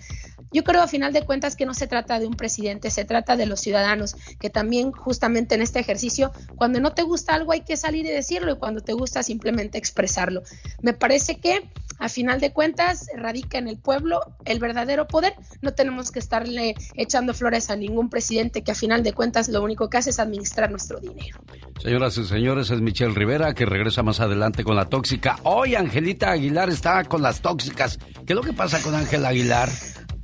[SPEAKER 24] Yo creo a final de cuentas que no se trata de un presidente, se trata de los ciudadanos, que también justamente en este ejercicio, cuando no te gusta algo hay que salir y decirlo y cuando te gusta simplemente expresarlo. Me parece que a final de cuentas radica en el pueblo el verdadero poder. No tenemos que estarle echando flores a ningún presidente que a final de cuentas lo único que hace es administrar nuestro dinero.
[SPEAKER 2] Señoras y señores, es Michelle Rivera que regresa más adelante con la tóxica. Hoy Angelita Aguilar está con las tóxicas. ¿Qué es lo que pasa con Ángel Aguilar?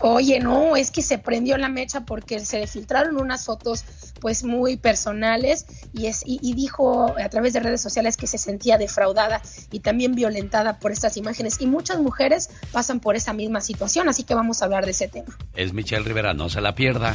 [SPEAKER 24] Oye, no, es que se prendió la mecha porque se filtraron unas fotos pues muy personales y, es, y, dijo a través de redes sociales que se sentía defraudada y también violentada por estas imágenes y muchas mujeres pasan por esa misma situación, así que vamos a hablar de ese tema.
[SPEAKER 2] Es Michelle Rivera, no se la pierda.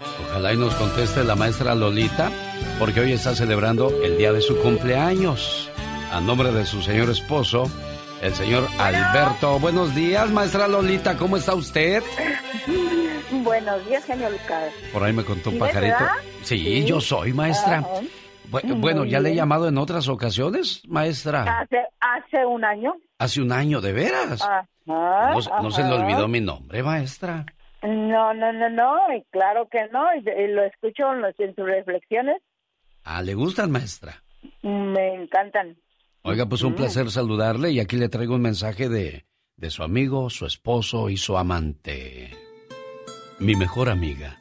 [SPEAKER 2] Ojalá y nos conteste la maestra Lolita, porque hoy está celebrando el día de su cumpleaños. A nombre de su señor esposo, el señor Alberto. Buenos días, maestra Lolita, ¿cómo está usted? <laughs>
[SPEAKER 26] Buenos días, genio Lucas.
[SPEAKER 2] Por ahí me contó un pajarito. Sí, yo soy, maestra. Bueno, ¿ya le he llamado en otras ocasiones, maestra?
[SPEAKER 26] Hace, hace un año.
[SPEAKER 2] ¿Hace un año, de veras? no, se le olvidó mi nombre, maestra?
[SPEAKER 26] No, no, no, no, claro que no, lo escucho en sus reflexiones.
[SPEAKER 2] Ah, ¿le gustan, maestra?
[SPEAKER 26] Me encantan.
[SPEAKER 2] Oiga, pues un placer saludarle y aquí le traigo un mensaje de, de su amigo, su esposo y su amante. Mi mejor amiga.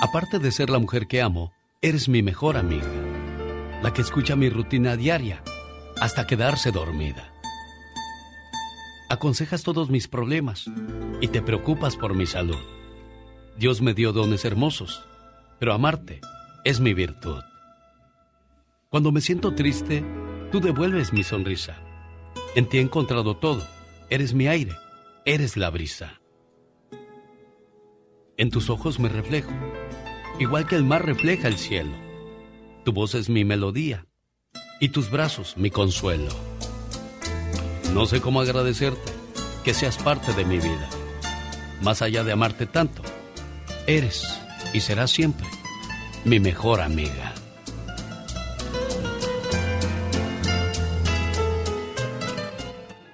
[SPEAKER 2] Aparte de ser la mujer que amo, eres mi mejor amiga. La que escucha mi rutina diaria hasta quedarse dormida. Aconsejas todos mis problemas y te preocupas por mi salud. Dios me dio dones hermosos, pero amarte es mi virtud. Cuando me siento triste, Tú devuelves mi sonrisa. En ti he encontrado todo. Eres mi aire. Eres la brisa. En tus ojos me reflejo, igual que el mar refleja el cielo. Tu voz es mi melodía y tus brazos mi consuelo. No sé cómo agradecerte que seas parte de mi vida. más allá de amarte tanto, eres y serás siempre mi mejor amiga.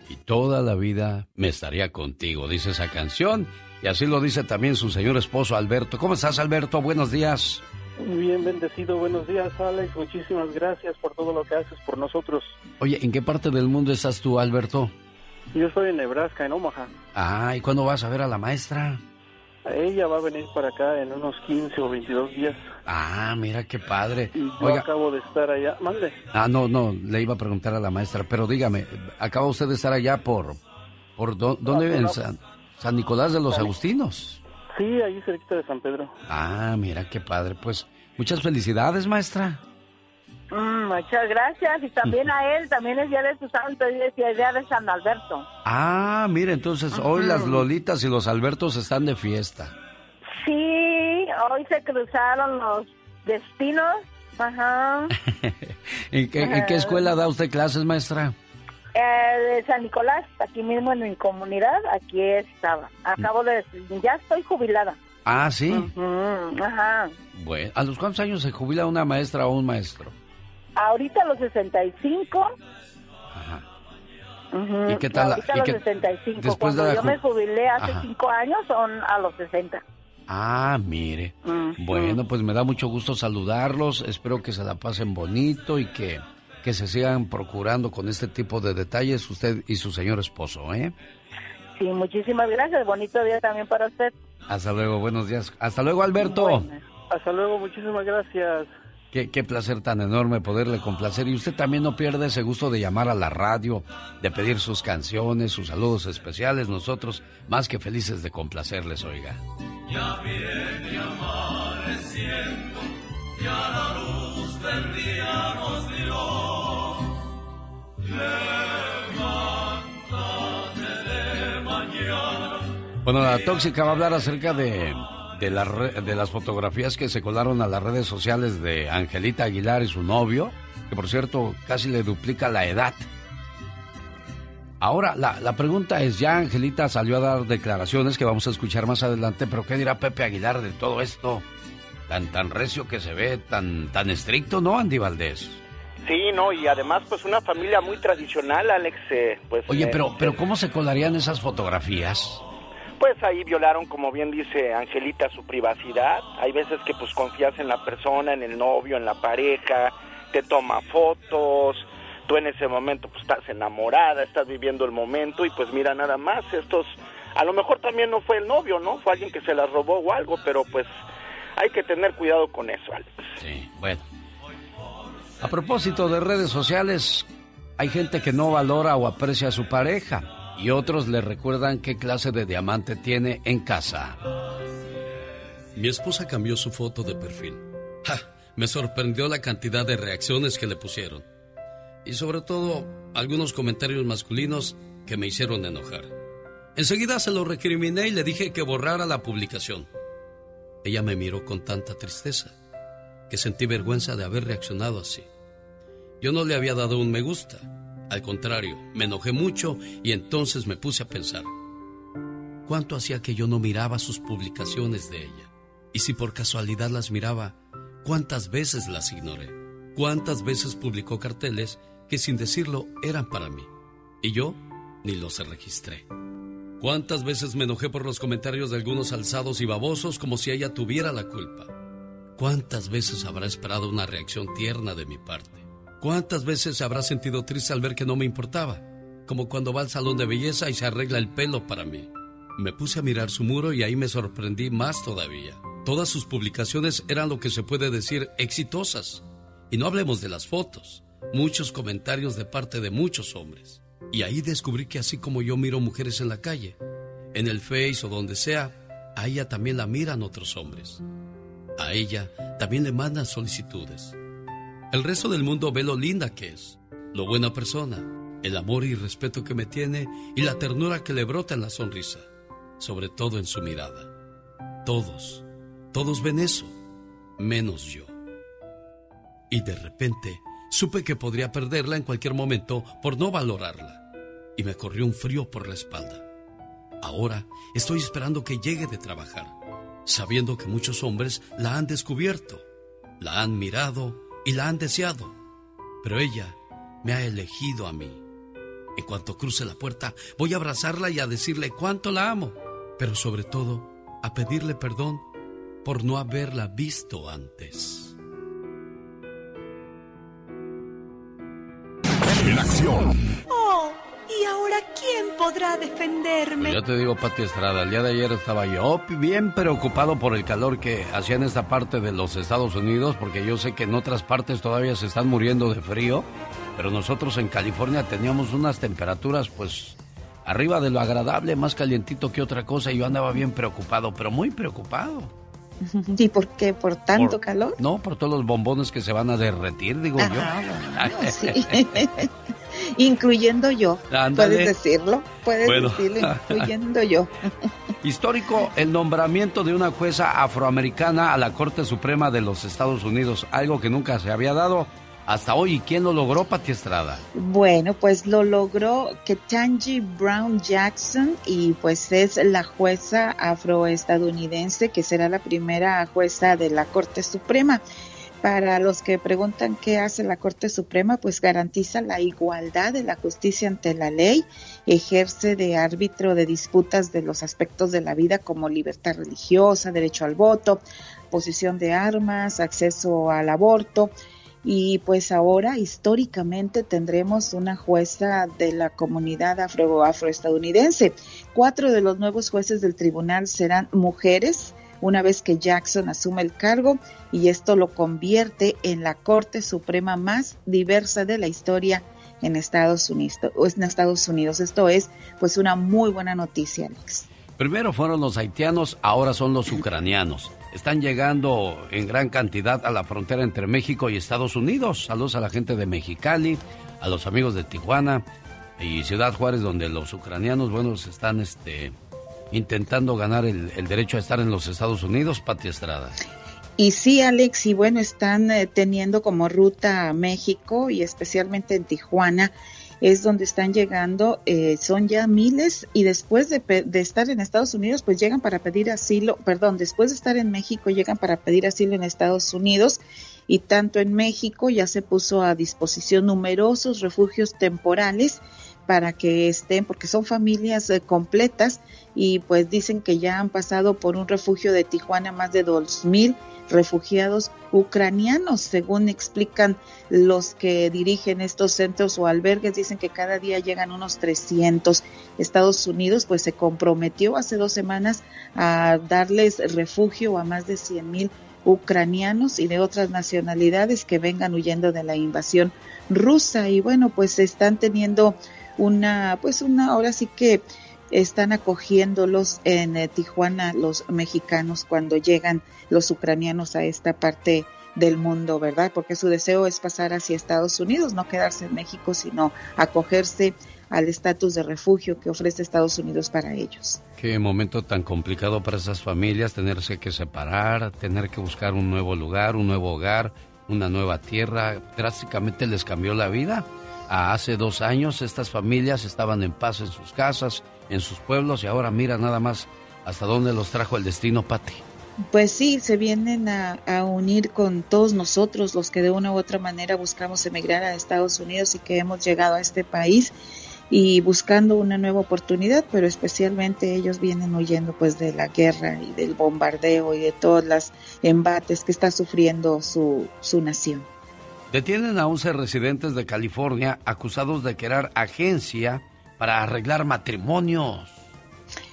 [SPEAKER 2] Y toda la vida me estaría contigo, dice esa canción. Y así lo dice también su señor esposo Alberto. ¿Cómo estás, Alberto? Buenos días.
[SPEAKER 27] Bien bendecido, buenos días Alex, muchísimas gracias por todo lo que haces por nosotros.
[SPEAKER 2] Oye, ¿en qué parte del mundo estás tú, Alberto?
[SPEAKER 27] Yo estoy en Nebraska, en Omaha.
[SPEAKER 2] Ah, ¿y cuándo vas a ver a la maestra?
[SPEAKER 27] Ella va a venir para acá en unos 15 o 22 días.
[SPEAKER 2] Ah, mira qué padre.
[SPEAKER 27] Y yo acabo de estar allá. Mande.
[SPEAKER 2] Ah, no, no, le iba a preguntar a la maestra, pero dígame, ¿acaba usted de estar allá por, por dónde? en San, San, Nicolás de los Agustinos.
[SPEAKER 27] Sí, ahí cerquita de San Pedro.
[SPEAKER 2] Ah, mira qué padre. Pues muchas felicidades, maestra.
[SPEAKER 26] Mm, muchas gracias. Y también a él, también es día de su santo, es día de San Alberto.
[SPEAKER 2] Ah, mire, entonces hoy las Lolitas y los Albertos están de fiesta.
[SPEAKER 26] Sí, hoy se cruzaron los destinos. Ajá. <laughs>
[SPEAKER 2] ¿En, qué, ¿En qué escuela da usted clases, maestra?
[SPEAKER 26] Eh, de San Nicolás, aquí mismo en mi comunidad, aquí estaba. Acabo de, ya estoy jubilada.
[SPEAKER 2] Ah, sí.
[SPEAKER 26] Ajá.
[SPEAKER 2] Bueno, ¿a los cuántos años se jubila una maestra o un maestro?
[SPEAKER 26] Ahorita a los 65.
[SPEAKER 2] Ajá.
[SPEAKER 26] Ujú,
[SPEAKER 2] ¿Y qué tal?
[SPEAKER 26] Ahorita a los
[SPEAKER 2] qué-
[SPEAKER 26] 65.
[SPEAKER 2] después de
[SPEAKER 26] Cuando
[SPEAKER 2] la
[SPEAKER 26] yo me jubilé hace
[SPEAKER 2] Ajá.
[SPEAKER 26] 5 años son a los 60.
[SPEAKER 2] Ah, mire. Bueno, pues me da mucho gusto saludarlos. Espero que se la pasen bonito y que, que se sigan procurando con este tipo de detalles usted y su señor esposo, ¿eh?
[SPEAKER 26] Sí, muchísimas gracias. Bonito día también para usted.
[SPEAKER 2] Hasta luego, buenos días. Hasta luego, Alberto.
[SPEAKER 27] Hasta luego, muchísimas gracias.
[SPEAKER 2] Qué, qué placer tan enorme poderle complacer. Y usted también no pierde ese gusto de llamar a la radio, de pedir sus canciones, sus saludos especiales. Nosotros más que felices de complacerles, oiga.
[SPEAKER 1] Ya viene amaneciendo, ya la luz del día nos dio.
[SPEAKER 2] Bueno, la tóxica va a hablar acerca de, de las fotografías que se colaron a las redes sociales de Angelita Aguilar y su novio, que por cierto casi le duplica la edad. Ahora, la, la pregunta es, ya Angelita salió a dar declaraciones que vamos a escuchar más adelante, pero ¿qué dirá Pepe Aguilar de todo esto? Tan, tan recio que se ve, tan, tan estricto, ¿no, Andy Valdés?
[SPEAKER 19] Sí, no, y además pues una familia muy tradicional, Alex, eh, pues...
[SPEAKER 2] Oye,
[SPEAKER 19] eh,
[SPEAKER 2] pero, pero ¿cómo se colarían esas fotografías?
[SPEAKER 19] Pues ahí violaron, como bien dice Angelita, su privacidad. Hay veces que pues confías en la persona, en el novio, en la pareja, te toma fotos, tú en ese momento pues estás enamorada, estás viviendo el momento y pues mira nada más, estos, a lo mejor también no fue el novio, ¿no? Fue alguien que se las robó o algo, pero pues hay que tener cuidado con eso, Alex.
[SPEAKER 2] Sí, bueno. A propósito de redes sociales, hay gente que no valora o aprecia a su pareja y otros le recuerdan qué clase de diamante tiene en casa.
[SPEAKER 28] Mi esposa cambió su foto de perfil. ¡Ja! Me sorprendió la cantidad de reacciones que le pusieron. Y sobre todo, algunos comentarios masculinos que me hicieron enojar. Enseguida se lo recriminé y le dije que borrara la publicación. Ella me miró con tanta tristeza que sentí vergüenza de haber reaccionado así. Yo no le había dado un me gusta. Al contrario, me enojé mucho y entonces me puse a pensar. ¿Cuánto hacía que yo no miraba sus publicaciones de ella? Y si por casualidad las miraba, ¿cuántas veces las ignoré? ¿Cuántas veces publicó carteles que sin decirlo eran para mí? Y yo ni los registré. ¿Cuántas veces me enojé por los comentarios de algunos alzados y babosos como si ella tuviera la culpa? ¿Cuántas veces habrá esperado una reacción tierna de mi parte? ¿Cuántas veces habrá sentido triste al ver que no me importaba? Como cuando va al salón de belleza y se arregla el pelo para mí. Me puse a mirar su muro y ahí me sorprendí más todavía. Todas sus publicaciones eran lo que se puede decir exitosas. Y no hablemos de las fotos, muchos comentarios de parte de muchos hombres. Y ahí descubrí que así como yo miro mujeres en la calle, en el Face o donde sea, a ella también la miran otros hombres. A ella también le mandan solicitudes. El resto del mundo ve lo linda que es, lo buena persona, el amor y respeto que me tiene y la ternura que le brota en la sonrisa, sobre todo en su mirada. Todos, todos ven eso, menos yo. Y de repente supe que podría perderla en cualquier momento por no valorarla, y me corrió un frío por la espalda. Ahora estoy esperando que llegue de trabajar, sabiendo que muchos hombres la han descubierto, la han mirado y la han deseado, pero ella me ha elegido a mí. En cuanto cruce la puerta, voy a abrazarla y a decirle cuánto la amo, pero sobre todo a pedirle perdón por no haberla visto antes.
[SPEAKER 18] En acción.
[SPEAKER 29] ¿Y ahora quién podrá defenderme?
[SPEAKER 2] Pues yo te digo, Pati Estrada, el día de ayer estaba yo bien preocupado por el calor que hacía en esta parte de los Estados Unidos, porque yo sé que en otras partes todavía se están muriendo de frío, pero nosotros en California teníamos unas temperaturas pues arriba de lo agradable, más calientito que otra cosa, y yo andaba bien preocupado, pero muy preocupado.
[SPEAKER 30] ¿Y por qué? ¿Por tanto calor?
[SPEAKER 2] No, por todos los bombones que se van a derretir, digo yo. <laughs>
[SPEAKER 30] sí. Incluyendo yo. Puedes decirlo, puedes decirlo, <laughs> incluyendo yo.
[SPEAKER 2] Histórico el nombramiento de una jueza afroamericana a la Corte Suprema de los Estados Unidos, algo que nunca se había dado hasta hoy. ¿Y quién lo logró, Pati Estrada?
[SPEAKER 30] Bueno, pues lo logró Ketanji Brown Jackson y pues es la jueza afroestadounidense que será la primera jueza de la Corte Suprema. Para los que preguntan qué hace la Corte Suprema, pues garantiza la igualdad de la justicia ante la ley, ejerce de árbitro de disputas de los aspectos de la vida como libertad religiosa, derecho al voto, posición de armas, acceso al aborto. Y pues ahora históricamente tendremos una jueza de la comunidad afro afroestadounidense. Cuatro de los nuevos jueces del tribunal serán mujeres una vez que Jackson asume el cargo y esto lo convierte en la Corte Suprema más diversa de la historia en Estados Unidos. En Estados Unidos. Esto es pues una muy buena noticia, Alex.
[SPEAKER 2] Primero fueron los haitianos, ahora son los ucranianos. Están llegando en gran cantidad a la frontera entre México y Estados Unidos. Saludos a la gente de Mexicali, a los amigos de Tijuana y Ciudad Juárez, donde los ucranianos, bueno, están este, intentando ganar el, derecho a estar en los Estados Unidos, Pati Estrada.
[SPEAKER 30] Y sí, Alex, y bueno, están eh, teniendo como ruta a México y especialmente en Tijuana, es donde están llegando, eh, son ya miles y después de, de, estar en Estados Unidos, pues llegan para pedir asilo, perdón, después de estar en México, llegan para pedir asilo en Estados Unidos y tanto en México ya se puso a disposición numerosos refugios temporales para que estén, porque son familias eh, completas y pues dicen que ya han pasado por un refugio de Tijuana más de dos mil refugiados ucranianos, según explican los que dirigen estos centros o albergues, dicen que cada día llegan unos 300. Estados Unidos pues se comprometió hace dos semanas a darles refugio a más de 100 mil ucranianos y de otras nacionalidades que vengan huyendo de la invasión rusa y bueno pues están teniendo una, pues una, ahora sí que están acogiéndolos en eh, Tijuana los mexicanos cuando llegan los ucranianos a esta parte del mundo, ¿verdad? Porque su deseo es pasar hacia Estados Unidos, no quedarse en México, sino acogerse al estatus de refugio que ofrece Estados Unidos para ellos.
[SPEAKER 2] Qué momento tan complicado para esas familias, tenerse que separar, tener que buscar un nuevo lugar, un nuevo hogar, una nueva tierra, drásticamente les cambió la vida hace dos años estas familias estaban en paz en sus casas, en sus pueblos y ahora mira nada más hasta dónde los trajo el destino, Pati.
[SPEAKER 30] Pues sí, se vienen a, unir con todos nosotros, los que de una u otra manera buscamos emigrar a Estados Unidos y que hemos llegado a este país y buscando una nueva oportunidad, pero especialmente ellos vienen huyendo pues de la guerra y del bombardeo y de todos los embates que está sufriendo su, su nación.
[SPEAKER 2] Detienen a 11 residentes de California acusados de crear agencia para arreglar matrimonios.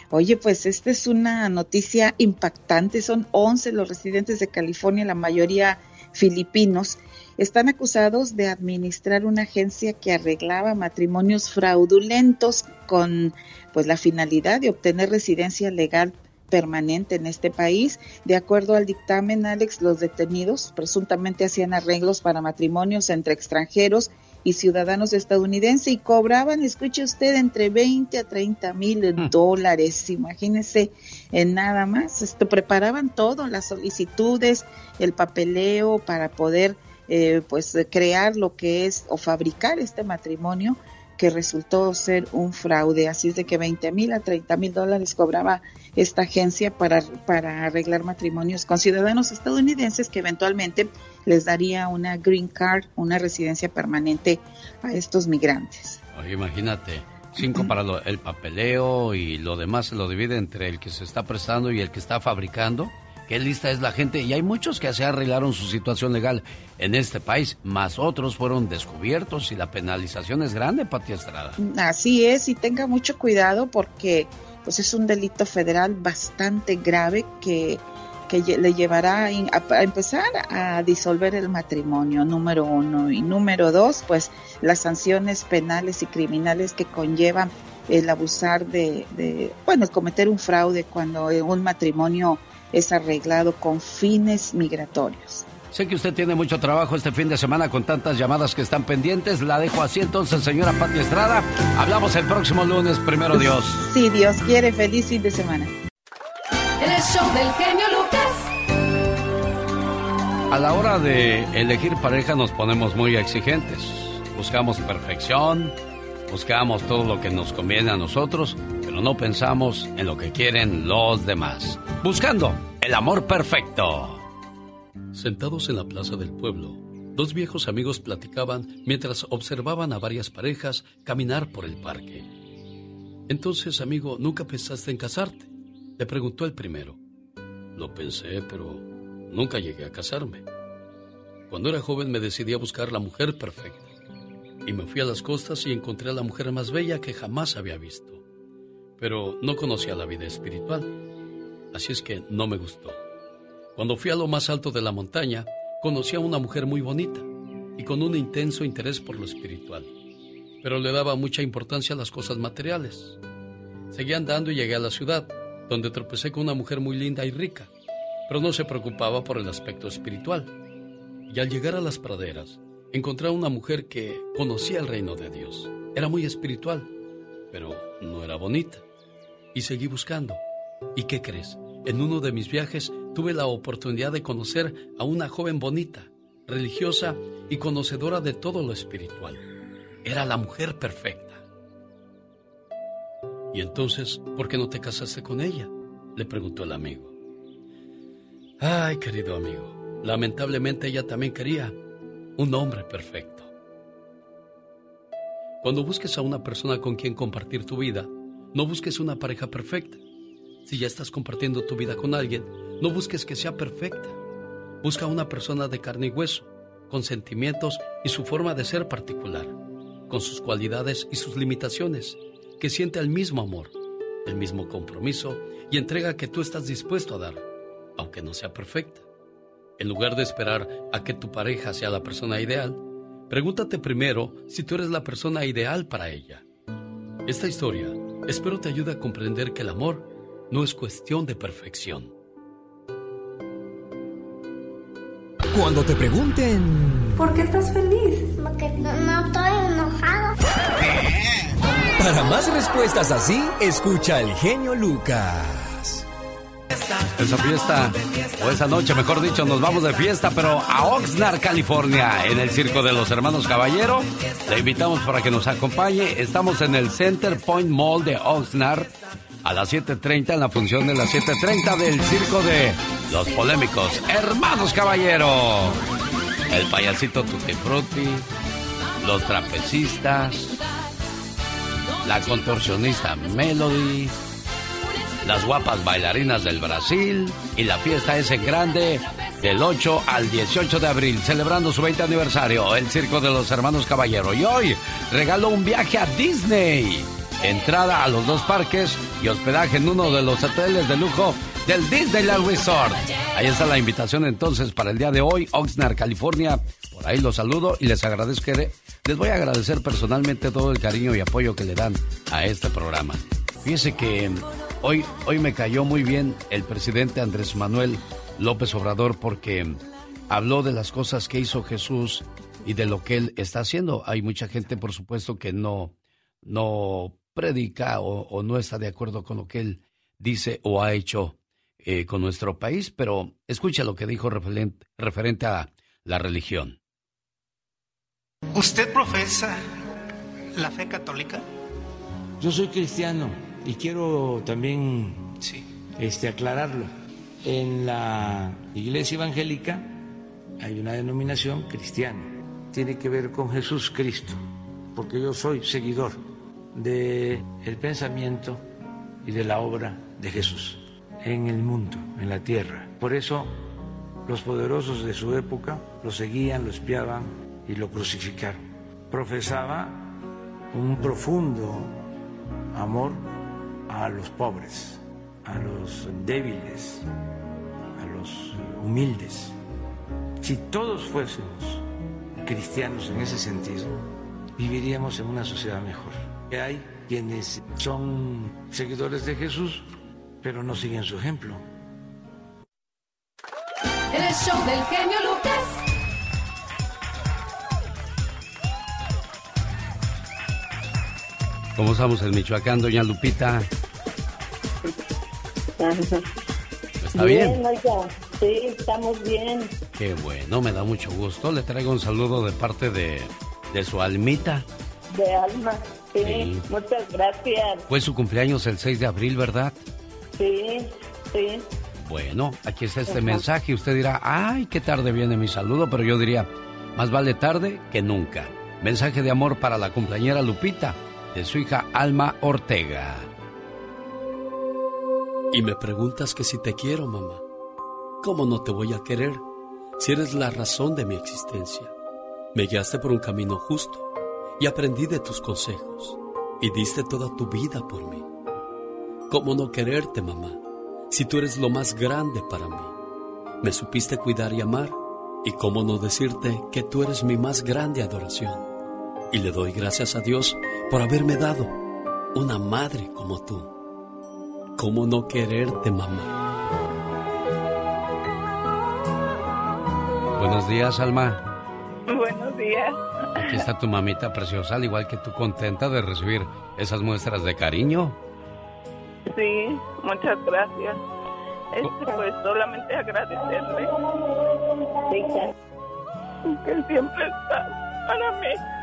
[SPEAKER 30] Oye, pues esta es una noticia impactante. Son 11 los residentes de California, la mayoría filipinos. Están acusados de administrar una agencia que arreglaba matrimonios fraudulentos con pues la finalidad de obtener residencia legal permanente en este país. De acuerdo al dictamen, Alex, los detenidos presuntamente hacían arreglos para matrimonios entre extranjeros y ciudadanos estadounidenses y cobraban, escuche usted, entre 20 a 30 mil mm. dólares. Imagínese en nada más. Esto, preparaban todo, las solicitudes, el papeleo para poder eh, pues crear lo que es o fabricar este matrimonio que resultó ser un fraude. Así es de que 20 mil a 30 mil dólares cobraba esta agencia para, para arreglar matrimonios con ciudadanos estadounidenses que eventualmente les daría una green card, una residencia permanente a estos migrantes.
[SPEAKER 2] imagínate, cinco para el papeleo y lo demás se lo divide entre el que se está prestando y el que está fabricando. Qué lista es la gente. Y hay muchos que se arreglaron su situación legal en este país, más otros fueron descubiertos y la penalización es grande, Pati Estrada.
[SPEAKER 30] Así es, y tenga mucho cuidado porque pues es un delito federal bastante grave que que le llevará a, empezar a disolver el matrimonio, número uno. Y número dos, pues las sanciones penales y criminales que conllevan el abusar de, de, bueno, el cometer un fraude cuando un matrimonio es arreglado con fines migratorios.
[SPEAKER 2] Sé que usted tiene mucho trabajo este fin de semana con tantas llamadas que están pendientes. La dejo así entonces, señora Pati Estrada. Hablamos el próximo lunes, primero Dios. <laughs>
[SPEAKER 30] Sí, Dios quiere. Feliz fin de semana.
[SPEAKER 31] El show del genio
[SPEAKER 2] a la hora de elegir pareja nos ponemos muy exigentes. Buscamos perfección, buscamos todo lo que nos conviene a nosotros, pero no pensamos en lo que quieren los demás. Buscando el amor perfecto.
[SPEAKER 28] Sentados en la plaza del pueblo, dos viejos amigos platicaban mientras observaban a varias parejas caminar por el parque. Entonces, amigo, ¿nunca pensaste en casarte? Le preguntó el primero. Lo pensé, pero Nunca llegué a casarme. Cuando era joven me decidí a buscar la mujer perfecta. Y me fui a las costas y encontré a la mujer más bella que jamás había visto. Pero no conocía la vida espiritual. Así es que no me gustó. Cuando fui a lo más alto de la montaña, conocí a una mujer muy bonita y con un intenso interés por lo espiritual. Pero le daba mucha importancia a las cosas materiales. Seguí andando y llegué a la ciudad, donde tropecé con una mujer muy linda y rica pero no se preocupaba por el aspecto espiritual. Y al llegar a las praderas, encontré a una mujer que conocía el reino de Dios. Era muy espiritual, pero no era bonita. Y seguí buscando. ¿Y qué crees? En uno de mis viajes tuve la oportunidad de conocer a una joven bonita, religiosa y conocedora de todo lo espiritual. Era la mujer perfecta. ¿Y entonces por qué no te casaste con ella? le preguntó el amigo. Ay, querido amigo, lamentablemente ella también quería un hombre perfecto. Cuando busques a una persona con quien compartir tu vida, no busques una pareja perfecta. Si ya estás compartiendo tu vida con alguien, no busques que sea perfecta. Busca una persona de carne y hueso, con sentimientos y su forma de ser particular, con sus cualidades y sus limitaciones, que siente el mismo amor, el mismo compromiso y entrega que tú estás dispuesto a dar aunque no sea perfecta. En lugar de esperar a que tu pareja sea la persona ideal, pregúntate primero si tú eres la persona ideal para ella. Esta historia espero te ayude a comprender que el amor no es cuestión de perfección.
[SPEAKER 13] Cuando te pregunten...
[SPEAKER 29] ¿Por qué estás feliz?
[SPEAKER 9] Porque no, no estoy enojado.
[SPEAKER 13] Para más respuestas así, escucha el genio Lucas.
[SPEAKER 2] Esa fiesta, o esa noche, mejor dicho, nos vamos de fiesta, pero a Oxnard, California, en el Circo de los Hermanos Caballero. Le invitamos para que nos acompañe. Estamos en el Center Point Mall de Oxnard a las 7.30, en la función de las 7.30 del Circo de los Polémicos Hermanos Caballero. El payasito Tutti Frutti, los trapecistas, la contorsionista Melody las guapas bailarinas del Brasil y la fiesta es en grande del 8 al 18 de abril, celebrando su 20 aniversario, el Circo de los Hermanos Caballero. Y hoy regalo un viaje a Disney, entrada a los dos parques y hospedaje en uno de los hoteles de lujo del Disneyland Resort. Ahí está la invitación entonces para el día de hoy, Oxnard, California. Por ahí los saludo y les agradezco. Les voy a agradecer personalmente todo el cariño y apoyo que le dan a este programa. Fíjese que Hoy, hoy me cayó muy bien el presidente Andrés Manuel López Obrador porque habló de las cosas que hizo Jesús y de lo que él está haciendo. Hay mucha gente, por supuesto, que no, no predica o, no está de acuerdo con lo que él dice o ha hecho eh, con nuestro país, pero escucha lo que dijo referente, referente a la religión.
[SPEAKER 32] Usted profesa la fe católica?
[SPEAKER 33] Yo soy cristiano y quiero también este, aclararlo. En la iglesia evangélica hay una denominación cristiana. Tiene que ver con Jesús Cristo, porque yo soy seguidor del el pensamiento y de la obra de Jesús en el mundo, en la tierra. Por eso los poderosos de su época lo seguían, lo espiaban y lo crucificaron. Profesaba un profundo amor a los pobres, a los débiles, a los humildes. Si todos fuésemos cristianos en ese sentido, viviríamos en una sociedad mejor. Hay quienes son seguidores de Jesús, pero no siguen su ejemplo.
[SPEAKER 31] El show del genio Lucas.
[SPEAKER 2] ¿Cómo estamos en Michoacán, doña Lupita? ¿Está bien?
[SPEAKER 34] Sí, estamos bien.
[SPEAKER 2] Qué bueno, me da mucho gusto. Le traigo un saludo de parte de, de su almita.
[SPEAKER 34] De alma, sí, Muchas gracias.
[SPEAKER 2] Fue su cumpleaños el 6 de abril, ¿verdad?
[SPEAKER 34] Sí, sí.
[SPEAKER 2] Bueno, aquí está este mensaje. Usted dirá, ay, qué tarde viene mi saludo, pero yo diría, más vale tarde que nunca. Mensaje de amor para la cumpleañera Lupita, de su hija Alma Ortega.
[SPEAKER 28] Y me preguntas que si te quiero, mamá. ¿Cómo no te voy a querer si eres la razón de mi existencia? Me guiaste por un camino justo y aprendí de tus consejos y diste toda tu vida por mí. ¿Cómo no quererte, mamá, si tú eres lo más grande para mí? Me supiste cuidar y amar y cómo no decirte que tú eres mi más grande adoración. Y le doy gracias a Dios por haberme dado una madre como tú. ¿Cómo no quererte, mamá?
[SPEAKER 2] Buenos días, Alma.
[SPEAKER 34] Buenos días.
[SPEAKER 2] Aquí está tu mamita preciosa, al igual que tú contenta de recibir esas muestras de cariño.
[SPEAKER 35] Sí, muchas gracias. Este, pues solamente agradecerle que siempre está para mí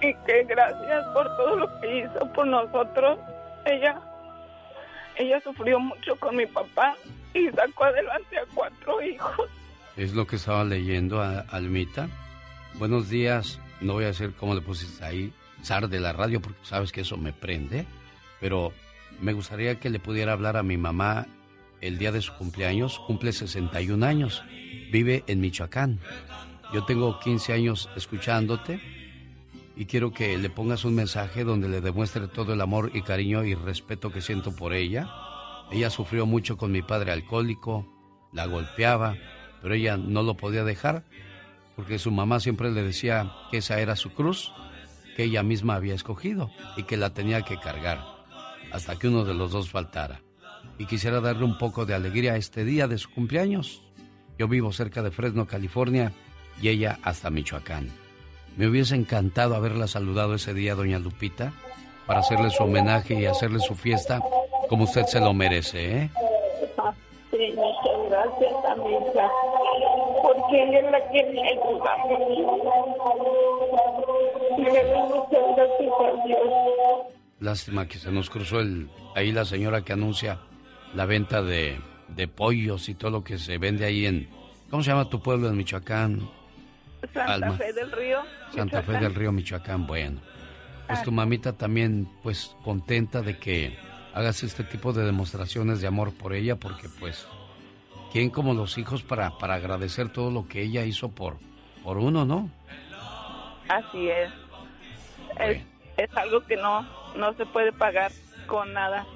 [SPEAKER 35] y que gracias por todo lo que hizo por nosotros. Ella, ella sufrió mucho con mi papá y sacó adelante a cuatro hijos.
[SPEAKER 2] Es lo que estaba leyendo, Almita. Buenos días. No voy a decir cómo le pusiste ahí, zar de la radio, porque sabes que eso me prende. Pero me gustaría que le pudiera hablar a mi mamá el día de su cumpleaños. Cumple 61 años. Vive en Michoacán. Yo tengo 15 años escuchándote y quiero que le pongas un mensaje donde le demuestre todo el amor y cariño y respeto que siento por ella. Ella sufrió mucho con mi padre alcohólico, la golpeaba, pero ella no lo podía dejar porque su mamá siempre le decía que esa era su cruz, que ella misma había escogido y que la tenía que cargar hasta que uno de los dos faltara. Y quisiera darle un poco de alegría a este día de su cumpleaños. Yo vivo cerca de Fresno, California, y ella hasta Michoacán. Me hubiese encantado haberla saludado ese día, doña Lupita, para hacerle su homenaje y hacerle su fiesta como usted se lo merece, ¿eh?
[SPEAKER 34] Sí, muchas gracias, amiga. Porque él es la que me ayuda. Le doy muchas gracias a Dios.
[SPEAKER 2] Lástima que se nos cruzó el, ahí la señora que anuncia la venta de, de pollos y todo lo que se vende ahí en... ¿Cómo se llama tu pueblo en Michoacán?
[SPEAKER 35] Santa
[SPEAKER 2] Alma.
[SPEAKER 35] Fe del Río.
[SPEAKER 2] Santa Fe del Río, Michoacán. Bueno, pues tu mamita también, pues contenta de que hagas este tipo de demostraciones de amor por ella, porque pues, ¿quién como los hijos para, para agradecer todo lo que ella hizo por, por uno, no?
[SPEAKER 35] Así es. Es, es algo que no, no se puede pagar con nada.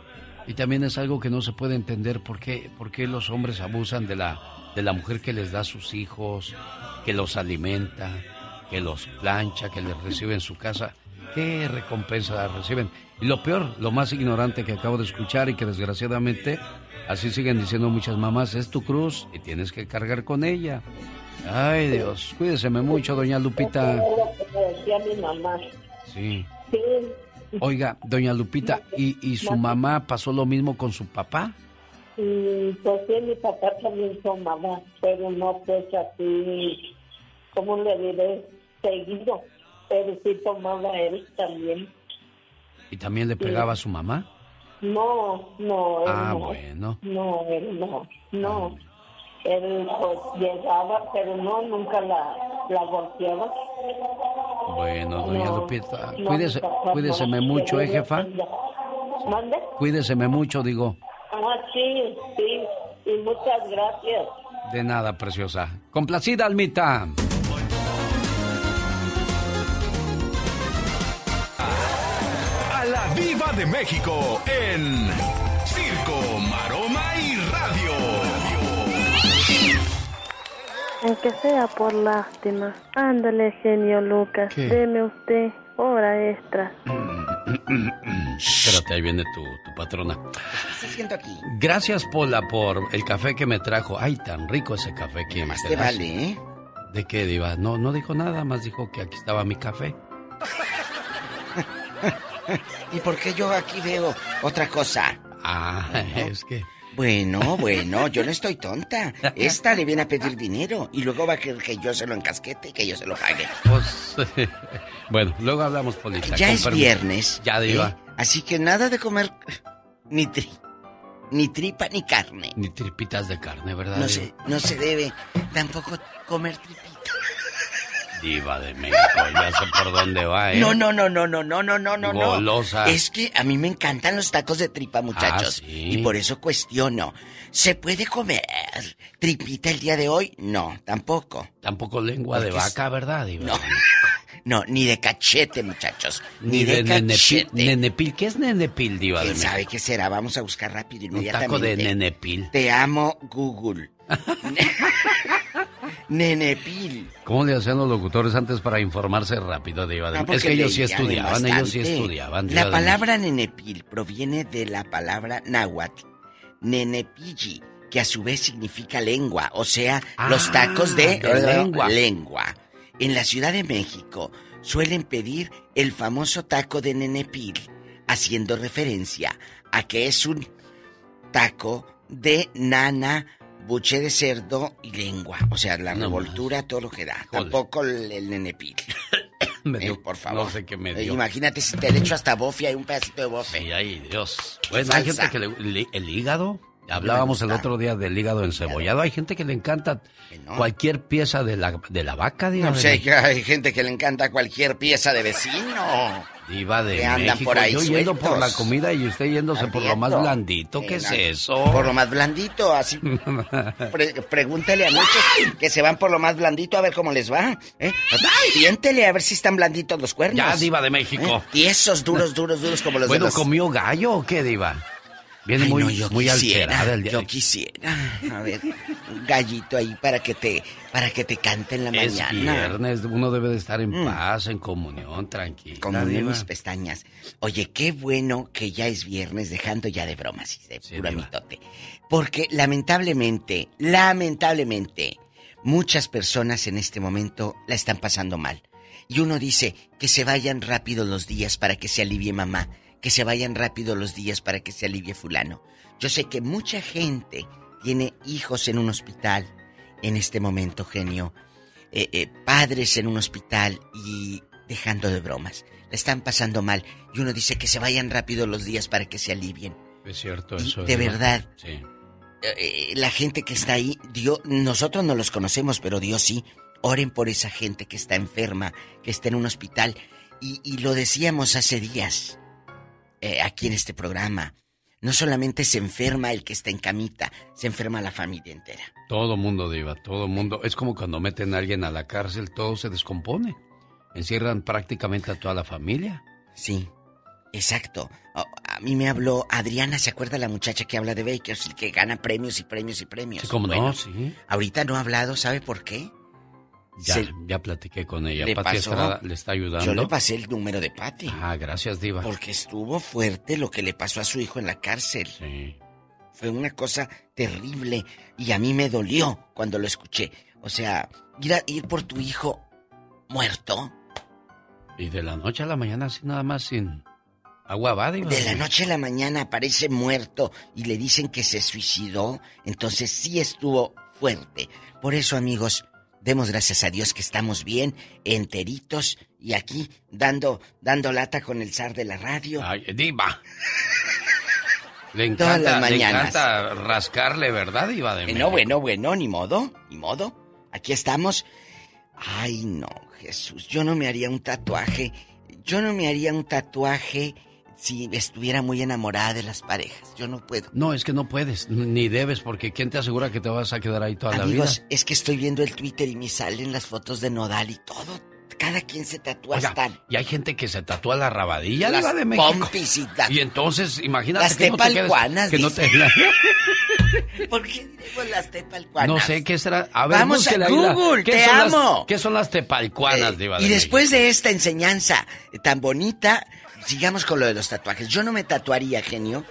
[SPEAKER 2] Y también es algo que no se puede entender por qué, por qué los hombres abusan de la, de la mujer que les da a sus hijos, que los alimenta, que los plancha, que les recibe en su casa. ¿Qué recompensa reciben? Y lo peor, lo más ignorante que acabo de escuchar y que desgraciadamente así siguen diciendo muchas mamás, es tu cruz y tienes que cargar con ella. Ay Dios, cuídeseme mucho, doña Lupita.
[SPEAKER 34] Decía mi mamá.
[SPEAKER 2] Sí.
[SPEAKER 34] Sí,
[SPEAKER 2] Oiga, doña Lupita, ¿y, y su mamá pasó lo mismo con su papá?
[SPEAKER 34] Y pues sí, mi papá también son mamá, pero no pues así, ¿cómo le diré? Seguido. pero sí tomaba él también.
[SPEAKER 2] ¿Y también le pegaba a su mamá?
[SPEAKER 34] No, no, él
[SPEAKER 2] Ah,
[SPEAKER 34] no.
[SPEAKER 2] bueno.
[SPEAKER 34] No, él no, no. Él pues llegaba, pero no, nunca la, la golpeaba.
[SPEAKER 2] Bueno, doña
[SPEAKER 34] No,
[SPEAKER 2] Lupita,
[SPEAKER 34] no,
[SPEAKER 2] cuídese, cuídeseme mucho, ¿eh, jefa?
[SPEAKER 34] ¿Mande?
[SPEAKER 2] Cuídeseme mucho, digo.
[SPEAKER 34] Ah, sí, sí, y muchas gracias.
[SPEAKER 2] De nada, preciosa. Complacida, Almita.
[SPEAKER 8] A la Viva de México en Circo, Maroma y Radio.
[SPEAKER 36] Aunque sea por lástima. Ándale, genio Lucas.
[SPEAKER 2] ¿Qué?
[SPEAKER 36] Deme usted hora extra.
[SPEAKER 2] Espérate, ahí viene tu, tu patrona.
[SPEAKER 37] ¿Qué haciendo aquí?
[SPEAKER 2] Gracias, Pola, por el café que me trajo. Ay, tan rico ese café que
[SPEAKER 37] Más te vale, ¿eh?
[SPEAKER 2] ¿De qué, Diva? No, no dijo nada, más dijo que aquí estaba mi café. <laughs>
[SPEAKER 37] ¿Y por qué yo aquí veo otra cosa?
[SPEAKER 2] Ah, es que...
[SPEAKER 37] Bueno, bueno, yo no estoy tonta. Esta le viene a pedir dinero y luego va a querer que yo se lo encasquete y que yo se lo pague.
[SPEAKER 2] Pues, <laughs> bueno, luego hablamos, Polita.
[SPEAKER 37] Ya es
[SPEAKER 2] permiso.
[SPEAKER 37] viernes.
[SPEAKER 2] Ya, Diva.
[SPEAKER 37] ¿eh? Así que nada de comer ni tri, ni tripa ni carne.
[SPEAKER 2] Ni tripitas de carne, ¿verdad?
[SPEAKER 37] No
[SPEAKER 2] Diva?
[SPEAKER 37] se, no se debe tampoco comer tripita.
[SPEAKER 2] Diva de México, ya sé por dónde va, ¿eh?
[SPEAKER 37] No, no, no, no, no, no, no, no, no.
[SPEAKER 2] Golosa.
[SPEAKER 37] Es que a mí me encantan los tacos de tripa, muchachos.
[SPEAKER 2] Ah, sí.
[SPEAKER 37] Y por eso cuestiono. ¿Se puede comer tripita el día de hoy? No, tampoco.
[SPEAKER 2] Tampoco lengua de
[SPEAKER 37] Porque
[SPEAKER 2] vaca, ¿verdad, Diva?
[SPEAKER 37] No. <laughs> No, ni de cachete, muchachos. Ni,
[SPEAKER 2] Ni
[SPEAKER 37] de,
[SPEAKER 2] de nenepil,
[SPEAKER 37] cachete.
[SPEAKER 2] nenepil. ¿Qué es nenepil, Diva de
[SPEAKER 37] ¿Quién
[SPEAKER 2] México?
[SPEAKER 37] sabe qué será? Vamos a buscar rápido
[SPEAKER 2] Un
[SPEAKER 37] inmediatamente.
[SPEAKER 2] taco de nenepil.
[SPEAKER 37] Te amo, Google. <laughs> Nenepil.
[SPEAKER 2] ¿Cómo le hacían los locutores antes para informarse rápido, Diva de
[SPEAKER 37] Ah?
[SPEAKER 2] Es que ellos sí estudiaban, ellos sí estudiaban. Diva
[SPEAKER 37] La
[SPEAKER 2] de
[SPEAKER 37] palabra nenepil proviene de la palabra náhuatl, nenepilli, que a su vez significa lengua, o sea,
[SPEAKER 2] Ah,
[SPEAKER 37] los tacos de,
[SPEAKER 2] de lengua.
[SPEAKER 37] lengua. En la Ciudad de México suelen pedir el famoso taco de nenepil, haciendo referencia a que es un taco de nana, buche de cerdo y lengua. O sea, la
[SPEAKER 2] No
[SPEAKER 37] revoltura, todo lo que da.
[SPEAKER 2] Joder.
[SPEAKER 37] Tampoco el, el nenepil. <coughs>
[SPEAKER 2] Me
[SPEAKER 37] Eh,
[SPEAKER 2] dio-
[SPEAKER 37] por favor.
[SPEAKER 2] No sé qué me
[SPEAKER 37] Eh,
[SPEAKER 2] dio.
[SPEAKER 37] Imagínate si te le echo hasta bofia y un pedacito de bofe.
[SPEAKER 2] Ay, ay, Dios. Bueno, hay gente que le, el, el hígado. Hablábamos el otro día del hígado encebollado. Hay gente que le encanta cualquier pieza de la, de la vaca, Diva.
[SPEAKER 37] No sé, que hay gente que le encanta cualquier pieza de vecino.
[SPEAKER 2] Diva de
[SPEAKER 37] que andan
[SPEAKER 2] México.
[SPEAKER 37] por ahí
[SPEAKER 2] Yo yendo por la
[SPEAKER 37] sueltos.
[SPEAKER 2] comida y usted yéndose por lo más blandito. ¿Qué
[SPEAKER 37] Eh,
[SPEAKER 2] es
[SPEAKER 37] no,
[SPEAKER 2] eso?
[SPEAKER 37] Por lo más blandito, así. <laughs> Pre- pregúntele a muchos que se van por lo más blandito a ver cómo les va. ¿eh? A ver si están blanditos los cuernos.
[SPEAKER 2] Ya, Diva de México.
[SPEAKER 37] ¿Eh? Y esos duros, duros, duros como los
[SPEAKER 2] bueno,
[SPEAKER 37] de los...
[SPEAKER 2] ¿comió gallo o qué, Diva? Viene
[SPEAKER 37] Ay,
[SPEAKER 2] muy,
[SPEAKER 37] no, yo
[SPEAKER 2] muy
[SPEAKER 37] quisiera,
[SPEAKER 2] alterada el día
[SPEAKER 37] Yo quisiera. A ver, un gallito ahí para que te, para que te cante en la
[SPEAKER 2] Es
[SPEAKER 37] mañana.
[SPEAKER 2] viernes, uno debe de estar en paz, en comunión, tranquilo.
[SPEAKER 37] Como en mis pestañas. Oye, qué bueno que ya es viernes, dejando ya de bromas y de puro mitote. Porque lamentablemente, lamentablemente, muchas personas en este momento la están pasando mal. Y uno dice que se vayan rápido los días para que se alivie mamá, que se vayan rápido los días para que se alivie fulano. Yo sé que mucha gente tiene hijos en un hospital en este momento, genio. Eh, eh, padres en un hospital y dejando de bromas. La están pasando mal y uno dice que se vayan rápido los días para que se alivien.
[SPEAKER 2] Es cierto
[SPEAKER 37] Y
[SPEAKER 2] eso.
[SPEAKER 37] de verdad.
[SPEAKER 2] Sí.
[SPEAKER 37] Eh, la gente que está ahí, Dios, nosotros no los conocemos, pero Dios sí. Oren por esa gente que está enferma, que está en un hospital. Y, y lo decíamos hace días, eh, aquí en este programa. No solamente se enferma el que está en camita, se enferma la familia entera.
[SPEAKER 2] Todo mundo, Diva, todo mundo. Es como cuando meten a alguien a la cárcel, todo se descompone. Encierran prácticamente a toda la familia.
[SPEAKER 37] Sí, exacto. A mí me habló Adriana, ¿se acuerda la muchacha que habla de Bakers y que gana premios y premios y premios?
[SPEAKER 2] Sí, cómo no,
[SPEAKER 37] Bueno,
[SPEAKER 2] sí.
[SPEAKER 37] Ahorita no ha hablado, ¿sabe por qué?
[SPEAKER 2] Ya,
[SPEAKER 37] Se-
[SPEAKER 2] ya platiqué con ella.
[SPEAKER 37] le
[SPEAKER 2] Pati
[SPEAKER 37] pasó-
[SPEAKER 2] Estrada le está ayudando.
[SPEAKER 37] Yo le pasé el número de Patty.
[SPEAKER 2] Ah, gracias, Diva.
[SPEAKER 37] Porque estuvo fuerte lo que le pasó a su hijo en la cárcel.
[SPEAKER 2] Sí.
[SPEAKER 37] Fue una cosa terrible y a mí me dolió cuando lo escuché. O sea, ir, a- ir por tu hijo muerto.
[SPEAKER 2] Y de la noche a la mañana, así nada más sin agua va, Diva.
[SPEAKER 37] De la noche a la mañana aparece muerto y le dicen que se suicidó. Entonces sí estuvo fuerte. Por eso, amigos, Demos gracias a Dios que estamos bien, enteritos y aquí dando, dando lata con el zar de la radio.
[SPEAKER 2] Ay, diva. <laughs> Le
[SPEAKER 37] Todas
[SPEAKER 2] encanta,
[SPEAKER 37] las
[SPEAKER 2] le
[SPEAKER 37] mañanas.
[SPEAKER 2] encanta rascarle, ¿verdad, Diva de
[SPEAKER 37] Bueno,
[SPEAKER 2] México?
[SPEAKER 37] bueno, bueno, ni modo, ni modo. Aquí estamos. Ay, no, Jesús, yo no me haría un tatuaje. Yo no me haría un tatuaje si estuviera muy enamorada de las parejas. Yo no puedo.
[SPEAKER 2] No, es que no puedes, ni debes, porque ¿quién te asegura que te vas a quedar ahí toda
[SPEAKER 37] Amigos,
[SPEAKER 2] la vida?
[SPEAKER 37] es que estoy viendo el Twitter y me salen las fotos de Nodal y todo. Cada quien se tatúa
[SPEAKER 2] Oiga,
[SPEAKER 37] hasta
[SPEAKER 2] y hay gente que se tatúa la rabadilla,
[SPEAKER 37] Las
[SPEAKER 2] Diva de México.
[SPEAKER 37] pompis y
[SPEAKER 2] entonces, imagínate
[SPEAKER 37] Las
[SPEAKER 2] que no te quedes-
[SPEAKER 37] tepalcuanas,
[SPEAKER 2] que no te... <laughs>
[SPEAKER 37] ¿Por qué digo las tepalcuanas?
[SPEAKER 2] No sé qué será. A ver,
[SPEAKER 37] Vamos a
[SPEAKER 2] la-
[SPEAKER 37] Google,
[SPEAKER 2] ¿qué
[SPEAKER 37] te
[SPEAKER 2] las-
[SPEAKER 37] amo.
[SPEAKER 2] ¿Qué son las tepalcuanas, Diva de
[SPEAKER 37] Y
[SPEAKER 2] México?
[SPEAKER 37] después de esta enseñanza tan bonita, sigamos con lo de los tatuajes. Yo no me tatuaría, genio,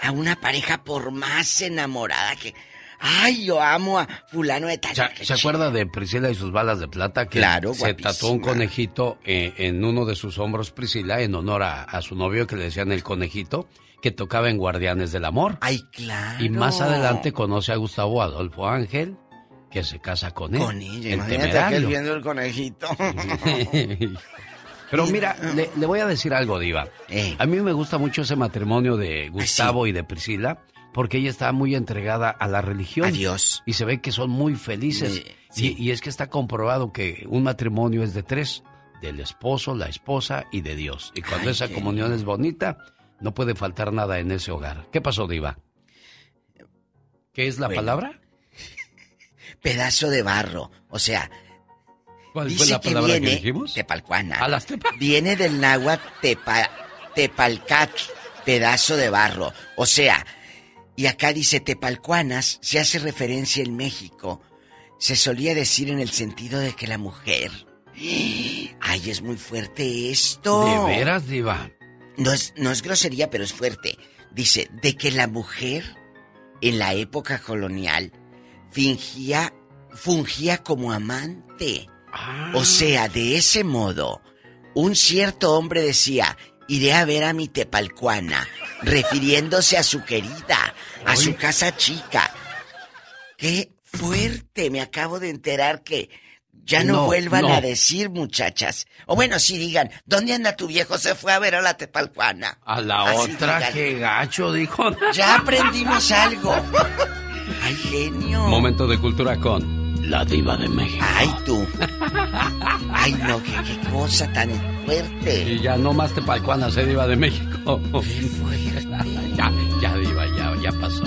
[SPEAKER 37] a una pareja por más enamorada que... Ay, yo amo a fulano de tal.
[SPEAKER 2] ¿Se, se acuerda de Priscila y sus balas de plata? Que
[SPEAKER 37] Claro,
[SPEAKER 2] se
[SPEAKER 37] guapísima.
[SPEAKER 2] tatuó un conejito eh, en uno de sus hombros, Priscila, en honor a, a su novio que le decían el conejito, que tocaba en Guardianes del Amor.
[SPEAKER 37] Ay, claro.
[SPEAKER 2] Y más adelante conoce a Gustavo Adolfo Ángel, que se casa con él.
[SPEAKER 37] Con ella,
[SPEAKER 2] el
[SPEAKER 37] imagínate aquel viendo el conejito. <laughs> <laughs>
[SPEAKER 2] Pero mira, le, le voy a decir algo, Diva.
[SPEAKER 37] Eh.
[SPEAKER 2] A mí me gusta mucho ese matrimonio de Gustavo y de Priscila, porque ella está muy entregada a la religión.
[SPEAKER 37] A Dios.
[SPEAKER 2] Y se ve que son muy felices.
[SPEAKER 37] Eh, sí.
[SPEAKER 2] Y, y es que está comprobado que un matrimonio es de tres, del esposo, la esposa y de Dios. Y cuando
[SPEAKER 37] Ay,
[SPEAKER 2] esa comunión es bonita, no puede faltar nada en ese hogar. ¿Qué pasó, Diva? ¿Qué es la
[SPEAKER 37] Bueno.
[SPEAKER 2] palabra? <laughs>
[SPEAKER 37] Pedazo de barro. O sea,
[SPEAKER 2] ¿Cuál
[SPEAKER 37] dice
[SPEAKER 2] fue la
[SPEAKER 37] que
[SPEAKER 2] palabra que
[SPEAKER 37] viene
[SPEAKER 2] dijimos?
[SPEAKER 37] tepalcuana.
[SPEAKER 2] A las tepa-
[SPEAKER 37] Viene del náhuatl tepa, tepalcatl, pedazo de barro. O sea, y acá dice tepalcuanas, se hace referencia en México. Se solía decir en el sentido de que la mujer. Ay, es muy fuerte esto.
[SPEAKER 2] ¿De veras, Diva?
[SPEAKER 37] No es, no es grosería, pero es fuerte. Dice, de que la mujer en la época colonial fingía, fungía como amante. O sea, de ese modo, un cierto hombre decía, iré a ver a mi tepalcuana, refiriéndose a su querida, a su casa chica. ¡Qué fuerte! Me acabo de enterar que ya no,
[SPEAKER 2] No,
[SPEAKER 37] vuelvan
[SPEAKER 2] no.
[SPEAKER 37] a decir, muchachas. O bueno, sí digan, ¿dónde anda tu viejo? Se fue a ver a la tepalcuana.
[SPEAKER 2] A la
[SPEAKER 37] Así
[SPEAKER 2] otra,
[SPEAKER 37] digan.
[SPEAKER 2] qué gacho, dijo.
[SPEAKER 37] Ya aprendimos algo. Ay, genio.
[SPEAKER 2] Momento de cultura con la diva de México.
[SPEAKER 37] Ay, tú. <laughs> Ay, no, qué, qué cosa tan fuerte.
[SPEAKER 2] Y ya no más te palcuanas, eh, diva de México. <laughs> ya, ya, diva, ya, ya pasó.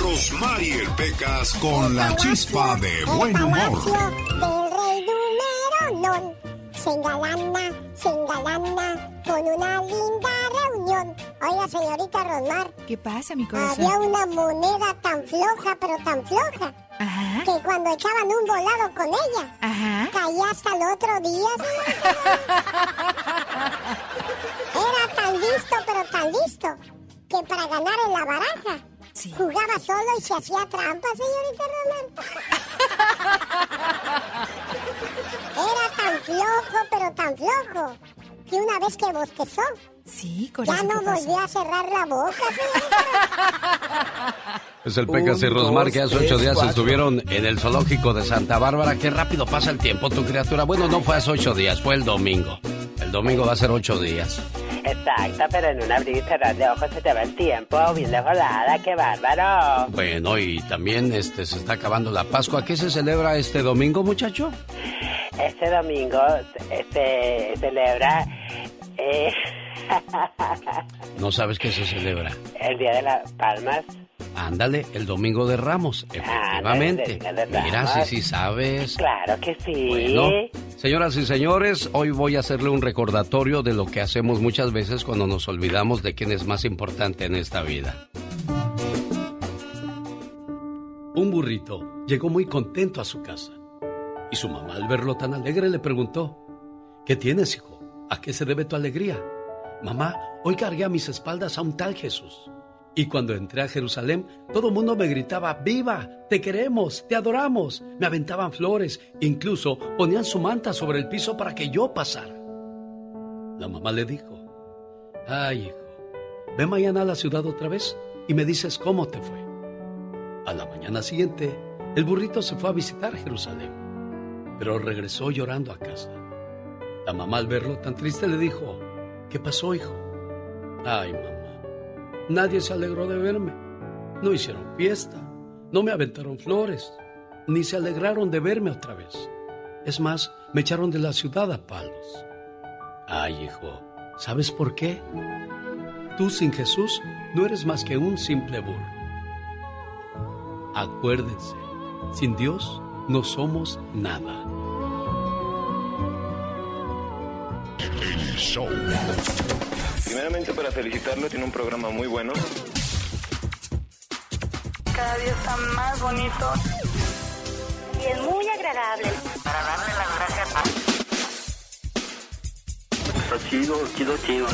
[SPEAKER 8] Rosmarie Pecas con la chispa de buen humor.
[SPEAKER 9] del rey número non. Se engalana, se engalana con una linda reunión. Oiga, señorita Rosmar.
[SPEAKER 10] ¿Qué pasa, mi corazón?
[SPEAKER 9] Había una moneda tan floja, pero tan floja,
[SPEAKER 10] Ajá.
[SPEAKER 9] que cuando echaban un volado con ella,
[SPEAKER 10] Ajá.
[SPEAKER 9] caía hasta el otro día. <laughs> Era tan listo, pero tan listo, que para ganar en la baraja, jugaba solo y se hacía trampa, señorita Rosmar. <laughs> Era tan flojo, pero tan flojo, que una vez que bostezó,
[SPEAKER 10] Sí,
[SPEAKER 9] ya no volvió a cerrar la boca, señorita. <laughs>
[SPEAKER 2] Es el Pecas y Rosmar que hace ocho días
[SPEAKER 9] cuatro.
[SPEAKER 2] estuvieron en el zoológico de Santa Bárbara. Qué rápido pasa el tiempo, tu criatura. Bueno, no fue hace ocho días, fue el domingo. El domingo va a ser ocho días.
[SPEAKER 4] Exacto, pero en un abrir y cerrar de ojos se te va el tiempo, bien de volada, qué bárbaro.
[SPEAKER 2] Bueno, y también este se está acabando la Pascua. ¿Qué se celebra este domingo, muchacho?
[SPEAKER 4] Este domingo se, celebra eh, <laughs>
[SPEAKER 2] No sabes qué se celebra.
[SPEAKER 4] el Día de las Palmas.
[SPEAKER 2] Ándale, el domingo de Ramos, efectivamente.
[SPEAKER 4] de
[SPEAKER 2] Mira, sí,
[SPEAKER 4] Ramos.
[SPEAKER 2] sí sabes.
[SPEAKER 4] Claro que sí.
[SPEAKER 2] Bueno, señoras y señores, hoy voy a hacerle un recordatorio de lo que hacemos muchas veces cuando nos olvidamos de quién es más importante en esta vida. Un burrito llegó muy contento a su casa y su mamá al verlo tan alegre le preguntó, ¿qué tienes, hijo? ¿A qué se debe tu alegría? Mamá, hoy cargué a mis espaldas a un tal Jesús. Y cuando entré a Jerusalén, todo el mundo me gritaba, ¡Viva! ¡Te queremos! ¡Te adoramos! Me aventaban flores, incluso ponían su manta sobre el piso para que yo pasara. La mamá le dijo, ¡Ay, hijo! Ve mañana a la ciudad otra vez y me dices cómo te fue. A la mañana siguiente,
[SPEAKER 28] El burrito se fue a visitar Jerusalén, pero regresó llorando a casa. La mamá al verlo tan triste le dijo, ¿qué pasó, hijo? Ay, mamá, nadie se alegró de verme. No hicieron fiesta, no me aventaron flores, ni se alegraron de verme otra vez. Es más, me echaron de la ciudad a palos. Ay, hijo, ¿sabes por qué? Tú sin Jesús no eres más que un simple burro. Acuérdense, sin Dios no somos nada.
[SPEAKER 8] El show.
[SPEAKER 38] Primeramente para felicitarlo, tiene un programa muy bueno.
[SPEAKER 35] Cada día está más bonito.
[SPEAKER 9] Y es muy agradable.
[SPEAKER 38] Para darle las gracias a... Está chido, chido, chido.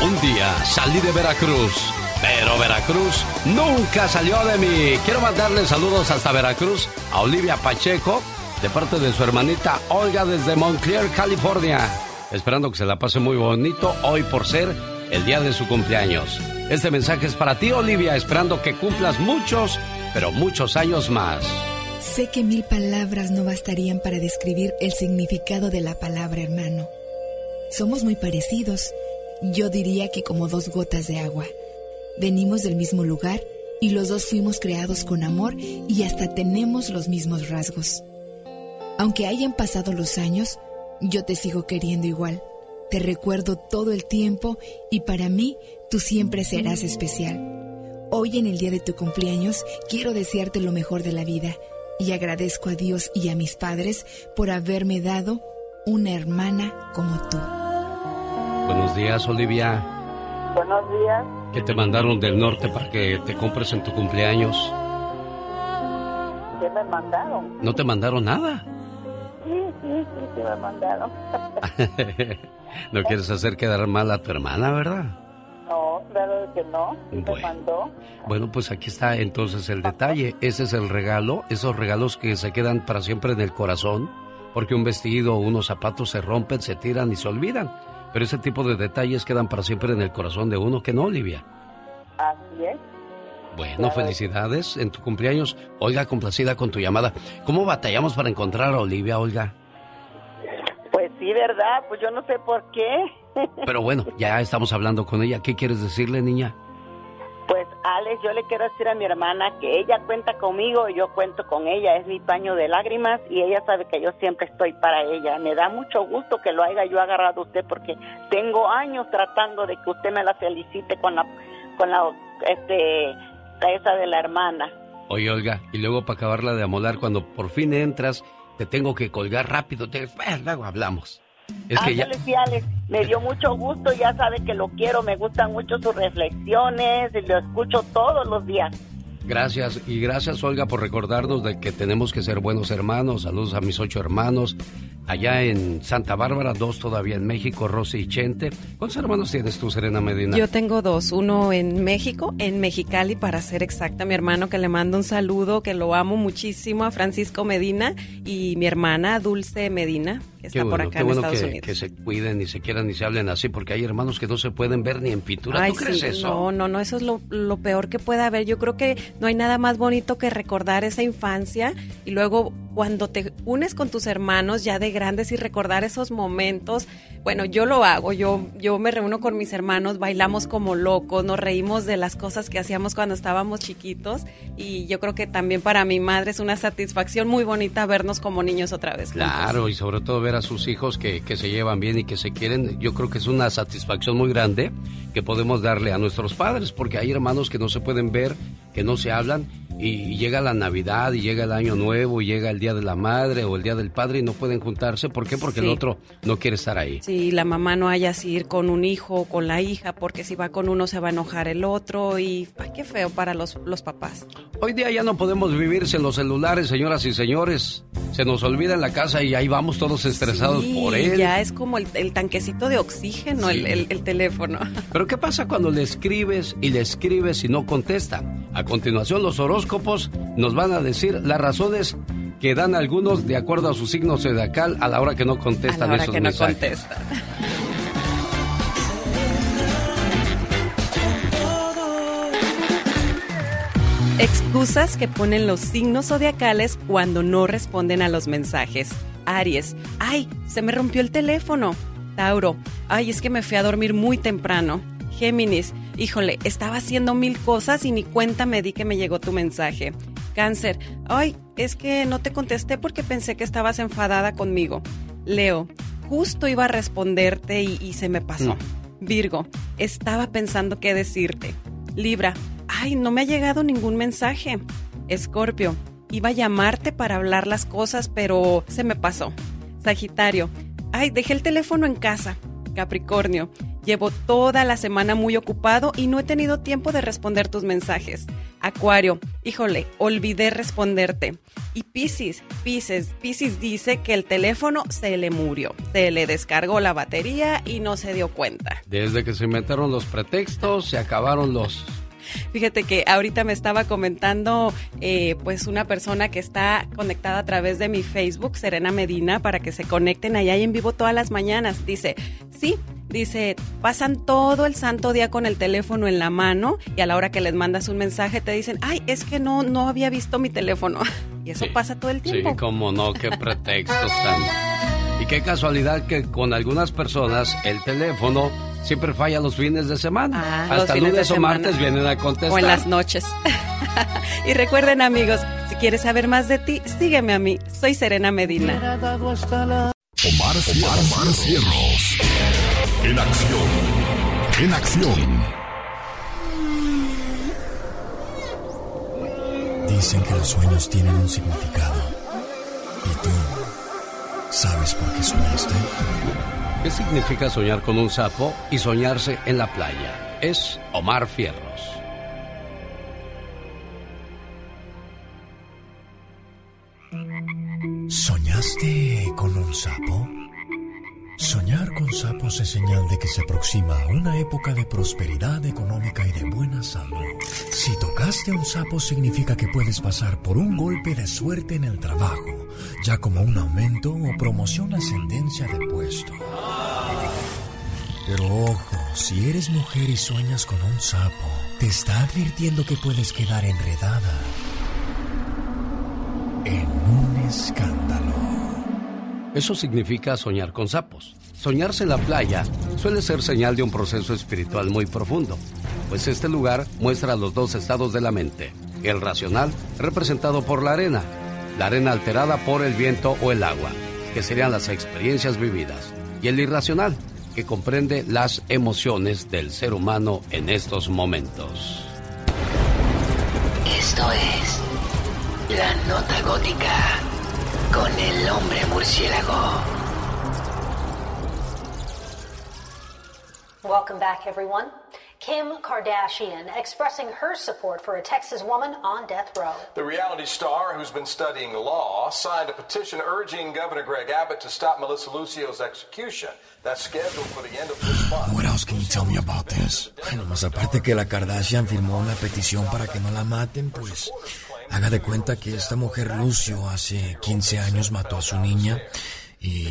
[SPEAKER 2] Un día salí de Veracruz, pero Veracruz nunca salió de mí. Quiero mandarle saludos hasta Veracruz a Olivia Pacheco, de parte de su hermanita Olga desde Montclair, California. Esperando que se la pase muy bonito hoy por ser el día de su cumpleaños. Este mensaje es para ti, Olivia, esperando que cumplas muchos, pero muchos años más.
[SPEAKER 10] Sé que mil palabras no bastarían para describir el significado de la palabra hermano. Somos muy parecidos. Yo diría que como dos gotas de agua. Venimos del mismo lugar y los dos fuimos creados con amor y hasta tenemos los mismos rasgos. Aunque hayan pasado los años, yo te sigo queriendo igual. Te recuerdo todo el tiempo y para mí tú siempre serás especial. Hoy en el día de tu cumpleaños quiero desearte lo mejor de la vida y agradezco a Dios y a mis padres por haberme dado una hermana como tú.
[SPEAKER 2] Buenos días, Olivia.
[SPEAKER 26] Buenos días.
[SPEAKER 2] Que te mandaron del norte para que te compres en tu cumpleaños.
[SPEAKER 26] ¿Qué me mandaron?
[SPEAKER 2] ¿No te mandaron nada?
[SPEAKER 26] Sí, sí, sí, sí me mandaron. <laughs>
[SPEAKER 2] no quieres hacer quedar mal a tu hermana, ¿verdad?
[SPEAKER 26] No, claro que no. Sí me mandó.
[SPEAKER 2] Bueno, pues aquí está entonces el detalle. Ese es el regalo, esos regalos que se quedan para siempre en el corazón, porque un vestido o unos zapatos se rompen, se tiran y se olvidan. Pero ese tipo de detalles quedan para siempre en el corazón de uno, que no, Olivia.
[SPEAKER 26] Así es.
[SPEAKER 2] Bueno, felicidades en tu cumpleaños. Olga, complacida con tu llamada. ¿Cómo batallamos para encontrar a Olivia, Olga?
[SPEAKER 26] Pues sí, ¿verdad? Pues yo no sé por qué. <laughs>
[SPEAKER 2] Pero bueno, ya estamos hablando con ella. ¿Qué quieres decirle, niña?
[SPEAKER 26] Pues Alex, yo le quiero decir a mi hermana que ella cuenta conmigo y yo cuento con ella. Es mi paño de lágrimas y ella sabe que yo siempre estoy para ella. Me da mucho gusto que lo haya yo agarrado a usted porque tengo años tratando de que usted me la felicite con la, con la, este, esa de la hermana.
[SPEAKER 2] Oye, Olga, y luego para acabarla de amolar, cuando por fin entras, te tengo que colgar rápido. Te, bueno, luego hablamos. Es que ya...
[SPEAKER 26] Alex, me dio mucho gusto, ya sabe que lo quiero, me gustan mucho sus reflexiones, y lo escucho todos los días.
[SPEAKER 2] Gracias, y gracias Olga por recordarnos de que tenemos que ser buenos hermanos. Saludos a mis ocho hermanos. Allá en Santa Bárbara, dos todavía en México, Rosy y Chente. ¿Cuántos hermanos tienes tú, Serena Medina?
[SPEAKER 39] Yo tengo dos, uno en México, en Mexicali, para ser exacta, mi hermano que le mando un saludo, que lo amo muchísimo, a Francisco Medina, y mi hermana Dulce Medina, que está por acá
[SPEAKER 2] qué bueno
[SPEAKER 39] en Estados
[SPEAKER 2] que,
[SPEAKER 39] Unidos.
[SPEAKER 2] que se cuiden y se quieran y se hablen así, porque hay hermanos que no se pueden ver ni en pintura.
[SPEAKER 39] Ay,
[SPEAKER 2] ¿Tú crees
[SPEAKER 39] sí,
[SPEAKER 2] eso?
[SPEAKER 39] No, no, no, eso es lo, lo peor que puede haber. Yo creo que no hay nada más bonito que recordar esa infancia y luego cuando te unes con tus hermanos ya de grandes y recordar esos momentos. Bueno, yo lo hago, yo, yo me reúno con mis hermanos, bailamos como locos, nos reímos de las cosas que hacíamos cuando estábamos chiquitos y yo creo que también para mi madre es una satisfacción muy bonita vernos como niños otra vez.
[SPEAKER 2] Claro, y sobre todo ver a sus hijos que, que se llevan bien y que se quieren, yo creo que es una satisfacción muy grande que podemos darle a nuestros padres, porque hay hermanos que no se pueden ver, que no se hablan, y llega la Navidad, y llega el Año Nuevo, y llega el Día de la Madre o el Día del Padre, y no pueden juntarse. ¿Por qué? Porque el
[SPEAKER 39] Sí.
[SPEAKER 2] otro no quiere estar ahí.
[SPEAKER 39] Si la mamá no haya si ir con un hijo o con la hija, porque si va con uno se va a enojar el otro y ay, qué feo para los, los papás.
[SPEAKER 2] Hoy día ya no podemos vivir sin los celulares, señoras y señores. Se nos olvida en la casa y ahí vamos todos estresados
[SPEAKER 39] Sí,
[SPEAKER 2] por él.
[SPEAKER 39] ya es como el, el tanquecito de oxígeno, el, el- el teléfono.
[SPEAKER 2] Pero ¿qué pasa cuando le escribes y le escribes y no contesta? A continuación los horóscopos nos van a decir las razones que dan algunos de acuerdo a su signo zodiacal a la hora que no
[SPEAKER 39] A la
[SPEAKER 2] contestan
[SPEAKER 39] hora
[SPEAKER 2] esos
[SPEAKER 39] que no
[SPEAKER 2] mensajes.
[SPEAKER 39] contesta. excusas que ponen los signos zodiacales cuando no responden a los mensajes. Aries, ay, se me rompió el teléfono. Tauro, ay, es que me fui a dormir muy temprano. Géminis, híjole, estaba haciendo mil cosas y ni cuenta me di que me llegó tu mensaje. Cáncer, ay, es que no te contesté porque pensé que estabas enfadada conmigo. Leo, justo iba a responderte y, se me pasó. Mm. Virgo, estaba pensando qué decirte. Libra, ay, no me ha llegado ningún mensaje. Escorpio, iba a llamarte para hablar las cosas, pero se me pasó. Sagitario, ay, dejé el teléfono en casa. Capricornio, Llevo toda la semana muy ocupado y no he tenido tiempo de responder tus mensajes. Acuario, híjole, olvidé responderte. Y Piscis, Pisces, Piscis dice que el teléfono se le murió, se le descargó la batería y no se dio cuenta.
[SPEAKER 2] Desde que se inventaron los pretextos, se acabaron los
[SPEAKER 39] Fíjate que ahorita me estaba comentando eh, pues una persona que está conectada a través de mi Facebook, Serena Medina, para que se conecten allá y en vivo todas las mañanas. Dice, sí, Dice, pasan todo el santo día con el teléfono en la mano y a la hora que les mandas un mensaje te dicen, ay, es que no, no había visto mi teléfono. <laughs> Y eso pasa todo el tiempo.
[SPEAKER 2] Sí, cómo no, qué <laughs> pretextos tan... Y qué casualidad que con algunas personas el teléfono siempre falla los fines de semana. Ah, Hasta lunes o martes vienen a contestar.
[SPEAKER 39] O en las noches. <laughs> y recuerden amigos, si quieres saber más de ti, sígueme a mí. Soy Serena Medina.
[SPEAKER 8] Omar, Omar, Cierros. En acción. En acción.
[SPEAKER 13] Dicen que los sueños tienen un significado. ¿Y tú sabes por qué soñaste?
[SPEAKER 2] ¿Qué significa soñar con un sapo y soñarse en la playa? Es Omar Fierros.
[SPEAKER 13] ¿Soñaste con un sapo? Soñar con sapos es señal de que se aproxima una época de prosperidad económica y de buena salud. Si tocaste un sapo significa que puedes pasar por un golpe de suerte en el trabajo, ya como un aumento o promoción ascendencia de puesto. Pero ojo, si eres mujer y sueñas con un sapo, te está advirtiendo que puedes quedar enredada en escándalo.
[SPEAKER 2] Eso significa soñar con sapos. Soñarse en la playa suele ser señal de un proceso espiritual muy profundo, pues este lugar muestra los dos estados de la mente. El racional, representado por la arena, la arena alterada por el viento o el agua, que serían las experiencias vividas, y el irracional, que comprende las emociones del ser humano en estos momentos.
[SPEAKER 40] Esto es la nota gótica con el hombre murciélago.
[SPEAKER 41] Welcome back, everyone. Kim Kardashian expressing her support for a Texas woman on death row.
[SPEAKER 42] The reality star, who's been studying law, signed a petition urging Governor Greg Abbott to stop Melissa Lucio's execution. That's scheduled for the end of this month.
[SPEAKER 13] What else can you tell me about this? Bueno, más aparte que la Kardashian firmó una petición para que no la maten, pues Haga de cuenta que esta mujer Lucio hace 15 años mató a su niña y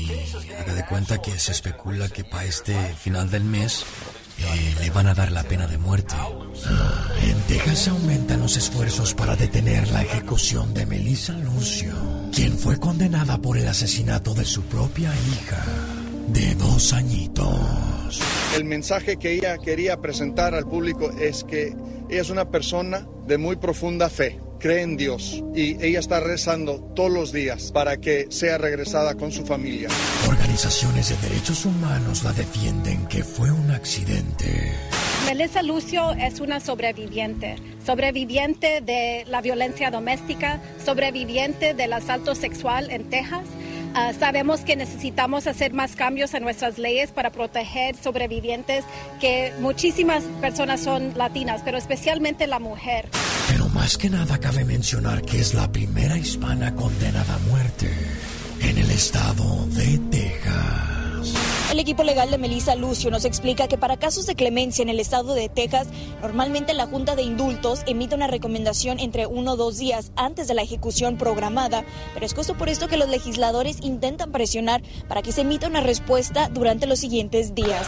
[SPEAKER 13] haga de cuenta que se especula que para este final del mes eh, le van a dar la pena de muerte. Ah, en Texas aumentan los esfuerzos para detener la ejecución de Melissa Lucio, quien fue condenada por el asesinato de su propia hija de dos añitos.
[SPEAKER 43] El mensaje que ella quería presentar al público es que ella es una persona de muy profunda fe cree en Dios y ella está rezando todos los días para que sea regresada con su familia.
[SPEAKER 13] Organizaciones de derechos humanos la defienden que fue un accidente.
[SPEAKER 44] Melissa Lucio es una sobreviviente, sobreviviente de la violencia doméstica, sobreviviente del asalto sexual en Texas. Ah, sabemos que necesitamos hacer más cambios en nuestras leyes para proteger sobrevivientes, que muchísimas personas son latinas, pero especialmente la mujer.
[SPEAKER 13] Pero más que nada cabe mencionar que es la primera hispana condenada a muerte en el estado de Texas.
[SPEAKER 45] El equipo legal de Melissa Lucio nos explica que para casos de clemencia en el estado de Texas, normalmente la Junta de Indultos emite una recomendación entre uno o dos días antes de la ejecución programada, pero es justo por esto que los legisladores intentan presionar para que se emita una respuesta durante los siguientes días.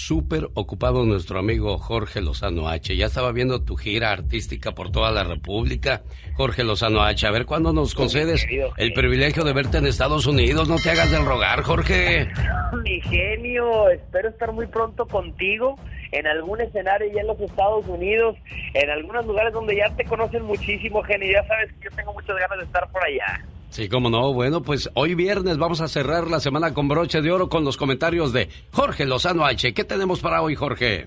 [SPEAKER 2] Súper ocupado nuestro amigo Jorge Lozano H. Ya estaba viendo tu gira artística por toda la República. Jorge Lozano H, a ver cuándo nos concedes el privilegio de verte en Estados Unidos. No te hagas del rogar, Jorge. <laughs>
[SPEAKER 46] Mi genio, espero estar muy pronto contigo en algún escenario ya en los Estados Unidos, en algunos lugares donde ya te conocen muchísimo, genio. Ya sabes que yo tengo muchas ganas de estar por allá.
[SPEAKER 2] Sí, cómo no. Bueno, pues hoy viernes vamos a cerrar la semana con broche de oro con los comentarios de Jorge Lozano H. ¿Qué tenemos para hoy, Jorge?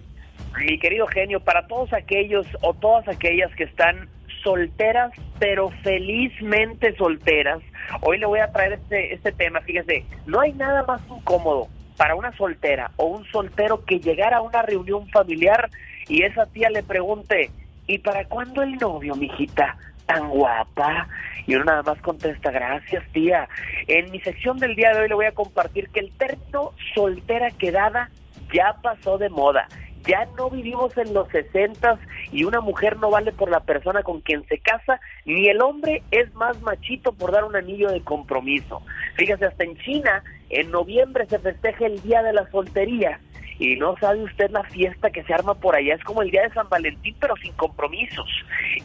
[SPEAKER 46] Mi querido genio, para todos aquellos o todas aquellas que están solteras, pero felizmente solteras, hoy le voy a traer este, este tema. Fíjese, no hay nada más incómodo para una soltera o un soltero que llegara a una reunión familiar y esa tía le pregunte, ¿y para cuándo el novio, mijita? Tan guapa. Y uno nada más contesta, gracias tía. En mi sección del día de hoy le voy a compartir que el término soltera quedada ya pasó de moda. Ya no vivimos en los sesentas y una mujer no vale por la persona con quien se casa, ni el hombre es más machito por dar un anillo de compromiso. Fíjese, hasta en China, en noviembre se festeja el Día de la Soltería y no sabe usted la fiesta que se arma por allá, es como el día de San Valentín, pero sin compromisos.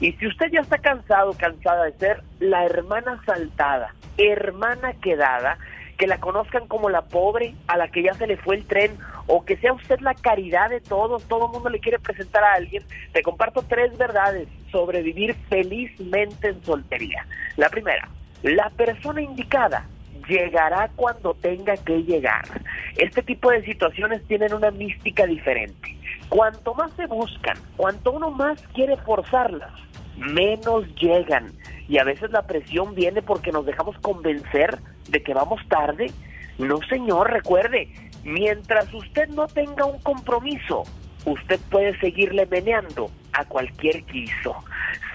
[SPEAKER 46] Y si usted ya está cansado, cansada de ser la hermana saltada, hermana quedada, que la conozcan como la pobre a la que ya se le fue el tren, o que sea usted la caridad de todos, todo el mundo le quiere presentar a alguien, te comparto tres verdades sobre vivir felizmente en soltería. La primera, la persona indicada llegará cuando tenga que llegar. Este tipo de situaciones tienen una mística diferente. Cuanto más se buscan, cuanto uno más quiere forzarlas, menos llegan. Y a veces la presión viene porque nos dejamos convencer de que vamos tarde. No, señor, recuerde, mientras usted no tenga un compromiso, usted puede seguirle meneando a cualquier quiso.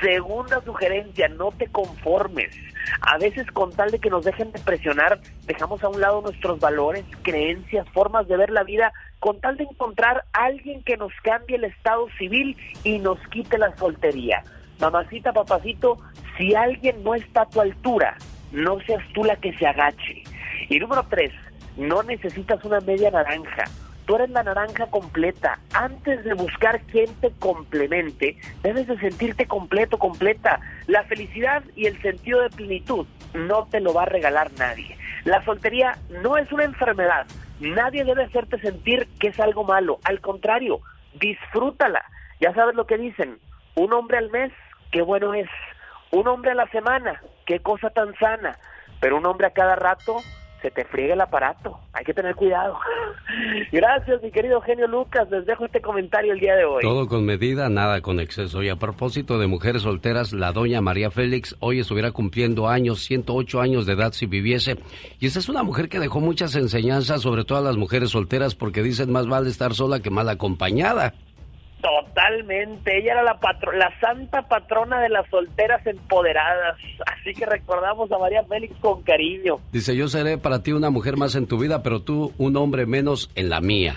[SPEAKER 46] Segunda sugerencia, no te conformes. A veces con tal de que nos dejen de presionar, dejamos a un lado nuestros valores, creencias, formas de ver la vida, con tal de encontrar a alguien que nos cambie el estado civil y nos quite la soltería. Mamacita, papacito, si alguien no está a tu altura, no seas tú la que se agache. Y número tres, no necesitas una media naranja tú eres la naranja completa. Antes de buscar quien te complemente, debes de sentirte completo, completa. La felicidad y el sentido de plenitud no te lo va a regalar nadie. La soltería no es una enfermedad. Nadie debe hacerte sentir que es algo malo. Al contrario, disfrútala. Ya sabes lo que dicen. Un hombre al mes, qué bueno es. Un hombre a la semana, qué cosa tan sana. Pero un hombre a cada rato, se te friega el aparato. Hay que tener cuidado. <laughs> Gracias, mi querido genio Lucas. Les dejo este comentario el día de hoy.
[SPEAKER 2] Todo con medida, nada con exceso. Y a propósito de mujeres solteras, la doña María Félix hoy estuviera cumpliendo años, 108 años de edad si viviese. Y esa es una mujer que dejó muchas enseñanzas sobre todo a las mujeres solteras porque dicen más vale estar sola que mal acompañada.
[SPEAKER 46] Totalmente, ella era la patro la santa patrona de las solteras empoderadas, así que recordamos a María Félix con cariño.
[SPEAKER 2] Dice, yo seré para ti una mujer más en tu vida, pero tú un hombre menos en la mía.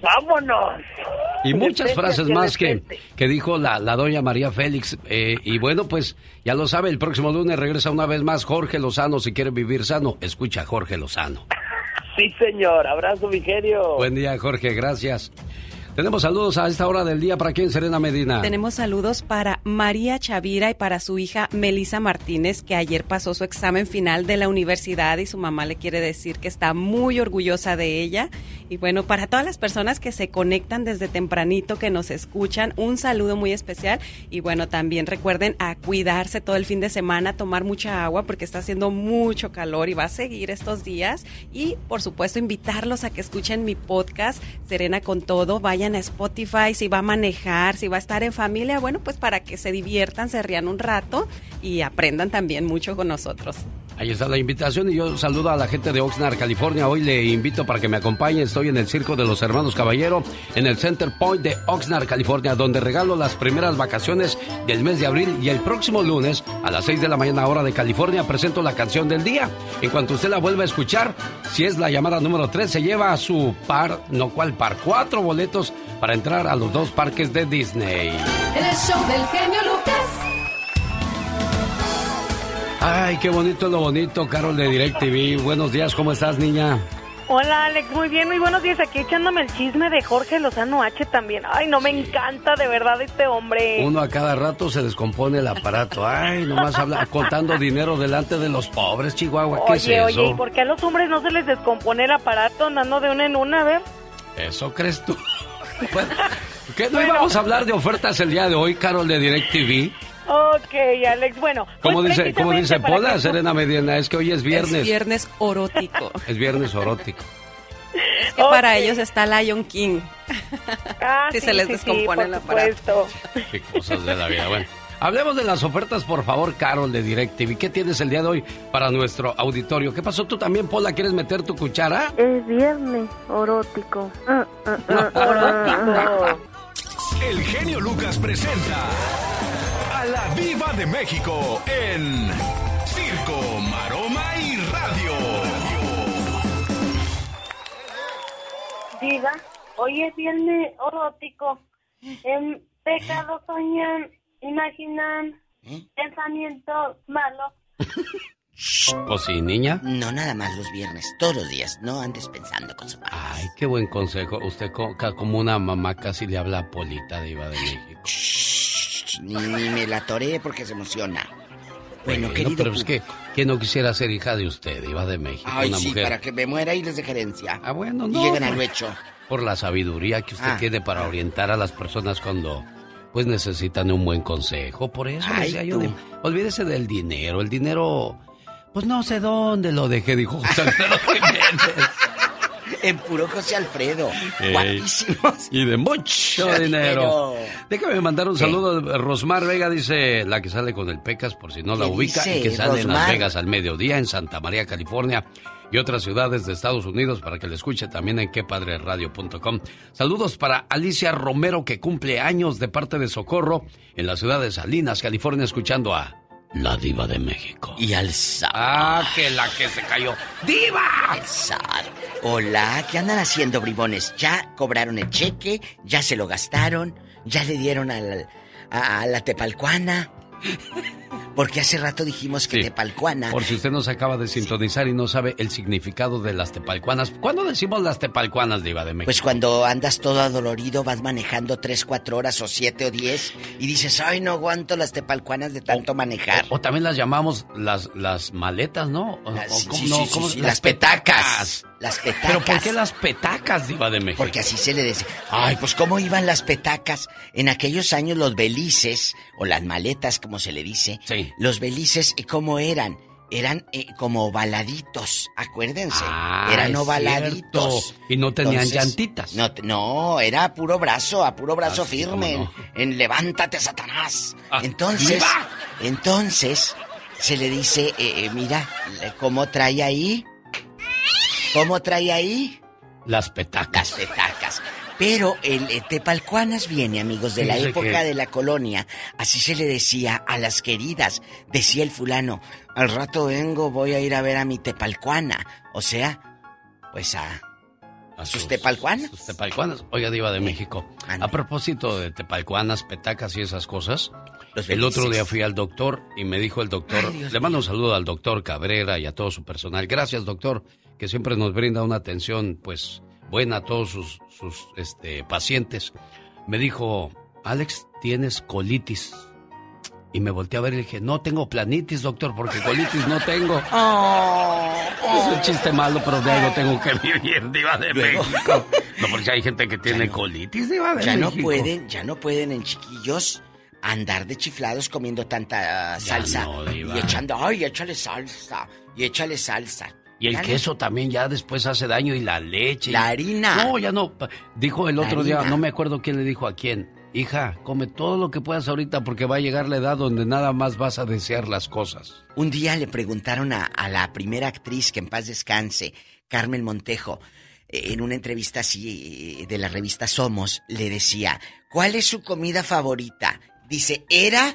[SPEAKER 46] ¡Vámonos!
[SPEAKER 2] Y muchas frases más que, que dijo la, la doña María Félix. Eh, y bueno, pues ya lo sabe, el próximo lunes regresa una vez más Jorge Lozano. Si quiere vivir sano, escucha a Jorge Lozano. <laughs>
[SPEAKER 46] sí, señor. Abrazo, mi genio.
[SPEAKER 2] Buen día, Jorge. Gracias. Tenemos saludos a esta hora del día. ¿Para quién, Serena Medina?
[SPEAKER 39] Tenemos saludos para María Chavira y para su hija Melisa Martínez, que ayer pasó su examen final de la universidad y su mamá le quiere decir que está muy orgullosa de ella. Y bueno, para todas las personas que se conectan desde tempranito, que nos escuchan, un saludo muy especial. Y bueno, también recuerden a cuidarse todo el fin de semana, tomar mucha agua porque está haciendo mucho calor y va a seguir estos días. Y por supuesto, invitarlos a que escuchen mi podcast, Serena con Todo. Vayan a Spotify, si va a manejar, si va a estar en familia, bueno, pues para que se diviertan, se rían un rato y aprendan también mucho con nosotros.
[SPEAKER 2] Ahí está la invitación y yo saludo a la gente de Oxnard, California. Hoy le invito para que me acompañe. Estoy en el Circo de los Hermanos Caballero, en el Center Point de Oxnard, California, donde regalo las primeras vacaciones del mes de abril y el próximo lunes a las 6 de la mañana hora de California presento la canción del día. En cuanto usted la vuelva a escuchar, si es la llamada número 3, se lleva a su par, no cual par, cuatro boletos para entrar a los dos parques de Disney.
[SPEAKER 10] El show del genio Lucas.
[SPEAKER 2] Ay, qué bonito es lo bonito, Carol de DirecTV. Buenos días, ¿cómo estás, niña?
[SPEAKER 47] Hola Alex, muy bien, muy buenos días. Aquí echándome el chisme de Jorge Lozano H también. Ay, no me encanta de verdad este hombre.
[SPEAKER 2] Uno a cada rato se descompone el aparato. Ay, nomás habla <laughs> contando dinero delante de los pobres, Chihuahua. ¿Qué
[SPEAKER 47] oye,
[SPEAKER 2] es eso?
[SPEAKER 47] Oye, ¿y por qué a los hombres no se les descompone el aparato andando de una en una, a ver?
[SPEAKER 2] ¿Eso crees tú? <laughs> bueno, ¿qué no íbamos a hablar de ofertas el día de hoy, Carol de DirecTV?
[SPEAKER 47] Ok, Alex, bueno.
[SPEAKER 2] ¿Cómo
[SPEAKER 47] pues
[SPEAKER 2] dice, ¿cómo dice
[SPEAKER 47] precisamente para
[SPEAKER 2] Pola,
[SPEAKER 47] que-
[SPEAKER 2] Serena Mediana? Es que hoy es viernes.
[SPEAKER 39] Es viernes orótico. <laughs>
[SPEAKER 2] Es viernes orótico.
[SPEAKER 39] Es que para ellos está Lion King.
[SPEAKER 47] Ah, <laughs>
[SPEAKER 39] si
[SPEAKER 47] sí,
[SPEAKER 39] se les
[SPEAKER 47] sí,
[SPEAKER 39] descompone
[SPEAKER 47] sí,
[SPEAKER 39] el
[SPEAKER 47] por
[SPEAKER 39] aparato.
[SPEAKER 2] Qué cosas de la vida. Bueno, hablemos de las ofertas, por favor, Carol de DirecTV. ¿Qué tienes el día de hoy para nuestro auditorio? ¿Qué pasó tú también, Pola? ¿Quieres meter tu cuchara?
[SPEAKER 47] Es viernes orótico. <laughs> Ah, ah, ah,
[SPEAKER 18] El genio Lucas presenta a la Viva de México en Circo, Maroma y Radio.
[SPEAKER 36] Diva, hoy es viernes erótico. En pecado soñan, imaginan, pensamientos malos. <laughs>
[SPEAKER 2] Pues sí, niña.
[SPEAKER 37] No nada más los viernes, todos los días. No andes pensando cosas malas.
[SPEAKER 2] Ay, qué buen consejo. Usted como una mamá casi le habla a Polita de Iba de México.
[SPEAKER 37] Ni, ni me la toré porque se emociona. Bueno, querido.
[SPEAKER 2] pero es que, ¿quién no quisiera ser hija de usted, Iba de México?
[SPEAKER 37] Ay,
[SPEAKER 2] una
[SPEAKER 37] sí,
[SPEAKER 2] mujer.
[SPEAKER 37] para que me muera y les de gerencia.
[SPEAKER 2] Ah, bueno,
[SPEAKER 37] Y
[SPEAKER 2] no.
[SPEAKER 37] llegan al
[SPEAKER 2] por-
[SPEAKER 37] hecho.
[SPEAKER 2] Por la sabiduría que usted
[SPEAKER 37] Ah.
[SPEAKER 2] tiene para orientar a las personas cuando pues necesitan un buen consejo. Por eso
[SPEAKER 37] Ay,
[SPEAKER 2] decía yo, de- olvídese del dinero. El dinero, pues no sé dónde lo dejé, dijo José Alfredo <laughs> Jiménez.
[SPEAKER 37] En puro José Alfredo.
[SPEAKER 2] Ey.
[SPEAKER 37] Guapísimos.
[SPEAKER 2] Y de mucho
[SPEAKER 37] Dinero.
[SPEAKER 2] dinero. Déjame mandar un saludo. Rosmar Vega dice, la que sale con el Pecas, por si no la
[SPEAKER 37] ¿Qué
[SPEAKER 2] ubica, y
[SPEAKER 37] dice,
[SPEAKER 2] que sale en Las? Vegas al mediodía, en Santa María, California, y otras ciudades de Estados Unidos, para que le escuche también en quepadreradio.com. Saludos para Alicia Romero, que cumple años de parte de Socorro, en la ciudad de Salinas, California, escuchando a La Diva de México.
[SPEAKER 37] Y al zar.
[SPEAKER 2] Ah, que la que se cayó. ¡Diva!
[SPEAKER 37] El zar. Hola, ¿qué andan haciendo, bribones? ¿Ya cobraron el cheque? ¿Ya se lo gastaron? ¿Ya le dieron al, a, a la tepalcuana? Porque hace rato dijimos que
[SPEAKER 2] Sí.
[SPEAKER 37] tepalcuana...
[SPEAKER 2] Por si usted nos acaba de sintonizar y no sabe el significado de las tepalcuanas. ¿Cuándo decimos las tepalcuanas, Diva de México?
[SPEAKER 37] Pues cuando andas todo adolorido, vas manejando 3, 4 horas o 7 o 10 y dices, ay, no aguanto las tepalcuanas de tanto manejar.
[SPEAKER 2] O también las llamamos las, las maletas, ¿no?
[SPEAKER 37] Las petacas. Las petacas. <laughs>
[SPEAKER 2] ¿Pero por qué las petacas, Diva de México?
[SPEAKER 37] Porque así se le decía. Ay, pues cómo iban las petacas. En aquellos años los belices, o las maletas como se le dice,
[SPEAKER 2] Sí.
[SPEAKER 37] los belices, eh, ¿cómo eran? Eran eh, como ovaladitos, acuérdense.
[SPEAKER 2] Ah,
[SPEAKER 37] eran ovaladitos.
[SPEAKER 2] cierto. Y no tenían
[SPEAKER 37] Entonces,
[SPEAKER 2] llantitas.
[SPEAKER 37] No, no, era a puro brazo, a puro brazo
[SPEAKER 2] Ah, sí,
[SPEAKER 37] firme. En, en levántate, Satanás.
[SPEAKER 2] Ah,
[SPEAKER 37] entonces,
[SPEAKER 2] ¡viva!
[SPEAKER 37] entonces, se le dice, eh, eh, mira, ¿cómo trae ahí? ¿Cómo trae ahí?
[SPEAKER 2] Las petacas.
[SPEAKER 37] Las petacas. Pero el eh, Tepalcuanas viene, amigos, de la época
[SPEAKER 2] que-
[SPEAKER 37] de la colonia. Así se le decía a las queridas. Decía el fulano, al rato vengo, voy a ir a ver a mi Tepalcuana. O sea, pues a...
[SPEAKER 2] A
[SPEAKER 37] sus tepalcuanas.
[SPEAKER 2] sus tepalcuanas. Oiga, Diva de México. A propósito de tepalcuanas, petacas y esas cosas,
[SPEAKER 37] Los
[SPEAKER 2] el otro día fui al doctor y me dijo el doctor,
[SPEAKER 37] Ay,
[SPEAKER 2] le mando un saludo al doctor Cabrera y a todo su personal. Gracias, doctor, que siempre nos brinda una atención, pues, buena a todos sus, sus este, pacientes. Me dijo, Alex, tienes colitis. Y me volteé a ver y le dije, no tengo planitis, doctor, porque colitis no tengo. <laughs> Es un chiste malo, pero de algo tengo que vivir, Diva de
[SPEAKER 37] Luego.
[SPEAKER 2] México. No, porque hay gente que tiene colitis, Diva de
[SPEAKER 37] Ya no
[SPEAKER 2] México.
[SPEAKER 37] pueden, ya no pueden en chiquillos andar de chiflados comiendo tanta salsa.
[SPEAKER 2] no,
[SPEAKER 37] y echando, ay, échale salsa. Y échale salsa.
[SPEAKER 2] Y el queso también ya después hace daño y la leche.
[SPEAKER 37] La harina.
[SPEAKER 2] No, ya no. Dijo el
[SPEAKER 37] La
[SPEAKER 2] otro día, no me acuerdo quién le dijo a quién. Hija, come todo lo que puedas ahorita porque va a llegar la edad donde nada más vas a desear las cosas.
[SPEAKER 37] Un día le preguntaron a, a la primera actriz que en paz descanse, Carmen Montejo, eh, en una entrevista así eh, de la revista Somos, le decía, ¿cuál es su comida favorita? Dice, ¿era?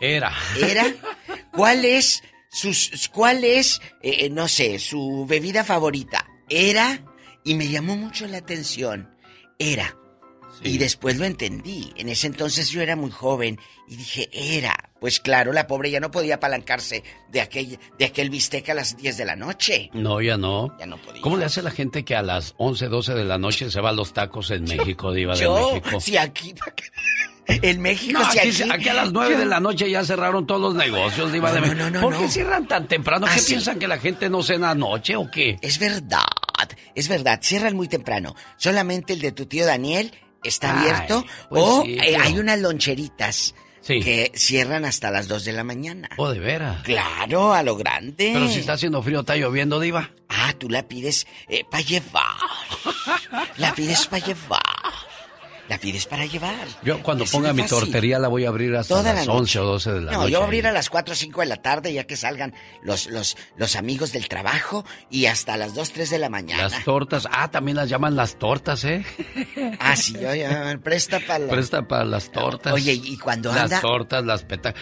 [SPEAKER 2] Era.
[SPEAKER 37] ¿Era? <laughs> ¿Cuál es sus, cuál es, eh, no sé, su bebida favorita? ¿Era? Y me llamó mucho la atención. Era. Y después lo entendí. En ese entonces yo era muy joven y dije, era. Pues claro, la pobre ya no podía apalancarse de aquel, de aquel bistec a las 10 de la noche.
[SPEAKER 2] No, ya no.
[SPEAKER 37] Ya no podía.
[SPEAKER 2] ¿Cómo le hace la gente que a las 11, 12 de la noche se va a los tacos en México, Diva de
[SPEAKER 37] Yo,
[SPEAKER 2] México?
[SPEAKER 37] si aquí... En México,
[SPEAKER 2] No,
[SPEAKER 37] si
[SPEAKER 2] aquí,
[SPEAKER 37] aquí...
[SPEAKER 2] aquí a las 9
[SPEAKER 37] yo-
[SPEAKER 2] de la noche ya cerraron todos los negocios, Diva
[SPEAKER 37] No,
[SPEAKER 2] de
[SPEAKER 37] no,
[SPEAKER 2] México.
[SPEAKER 37] no, no,
[SPEAKER 2] ¿Por qué cierran tan temprano?
[SPEAKER 37] Ah,
[SPEAKER 2] ¿Qué
[SPEAKER 37] sí.
[SPEAKER 2] piensan que la gente no cena anoche o qué?
[SPEAKER 37] Es verdad, es verdad. Cierran muy temprano. Solamente el de tu tío Daniel está
[SPEAKER 2] Ay,
[SPEAKER 37] abierto.
[SPEAKER 2] pues
[SPEAKER 37] o
[SPEAKER 2] sí,
[SPEAKER 37] eh, hay unas loncheritas
[SPEAKER 2] Sí.
[SPEAKER 37] que cierran hasta las 2 de la mañana.
[SPEAKER 2] Oh, de veras.
[SPEAKER 37] Claro, a lo grande.
[SPEAKER 2] Pero si está haciendo frío, está lloviendo, Diva.
[SPEAKER 37] Ah, tú la pides para llevar. <laughs> La pides para llevar. La pides para llevar.
[SPEAKER 2] Yo cuando ponga mi
[SPEAKER 37] fácil.
[SPEAKER 2] tortería la voy a abrir hasta
[SPEAKER 37] Toda
[SPEAKER 2] las
[SPEAKER 37] la
[SPEAKER 2] 11
[SPEAKER 37] noche.
[SPEAKER 2] o 12 de la
[SPEAKER 37] no,
[SPEAKER 2] noche.
[SPEAKER 37] yo voy a abrir a las 4 o 5 de la tarde ya que salgan los, los, los amigos del trabajo y hasta las 2, 3 de la mañana.
[SPEAKER 2] Las tortas. Ah, también las llaman las tortas, ¿eh? <laughs>
[SPEAKER 37] Ah, sí, oye, presta para la...
[SPEAKER 2] Presta para las tortas.
[SPEAKER 37] Oye, y cuando
[SPEAKER 2] Las
[SPEAKER 37] anda...
[SPEAKER 2] tortas, las peta...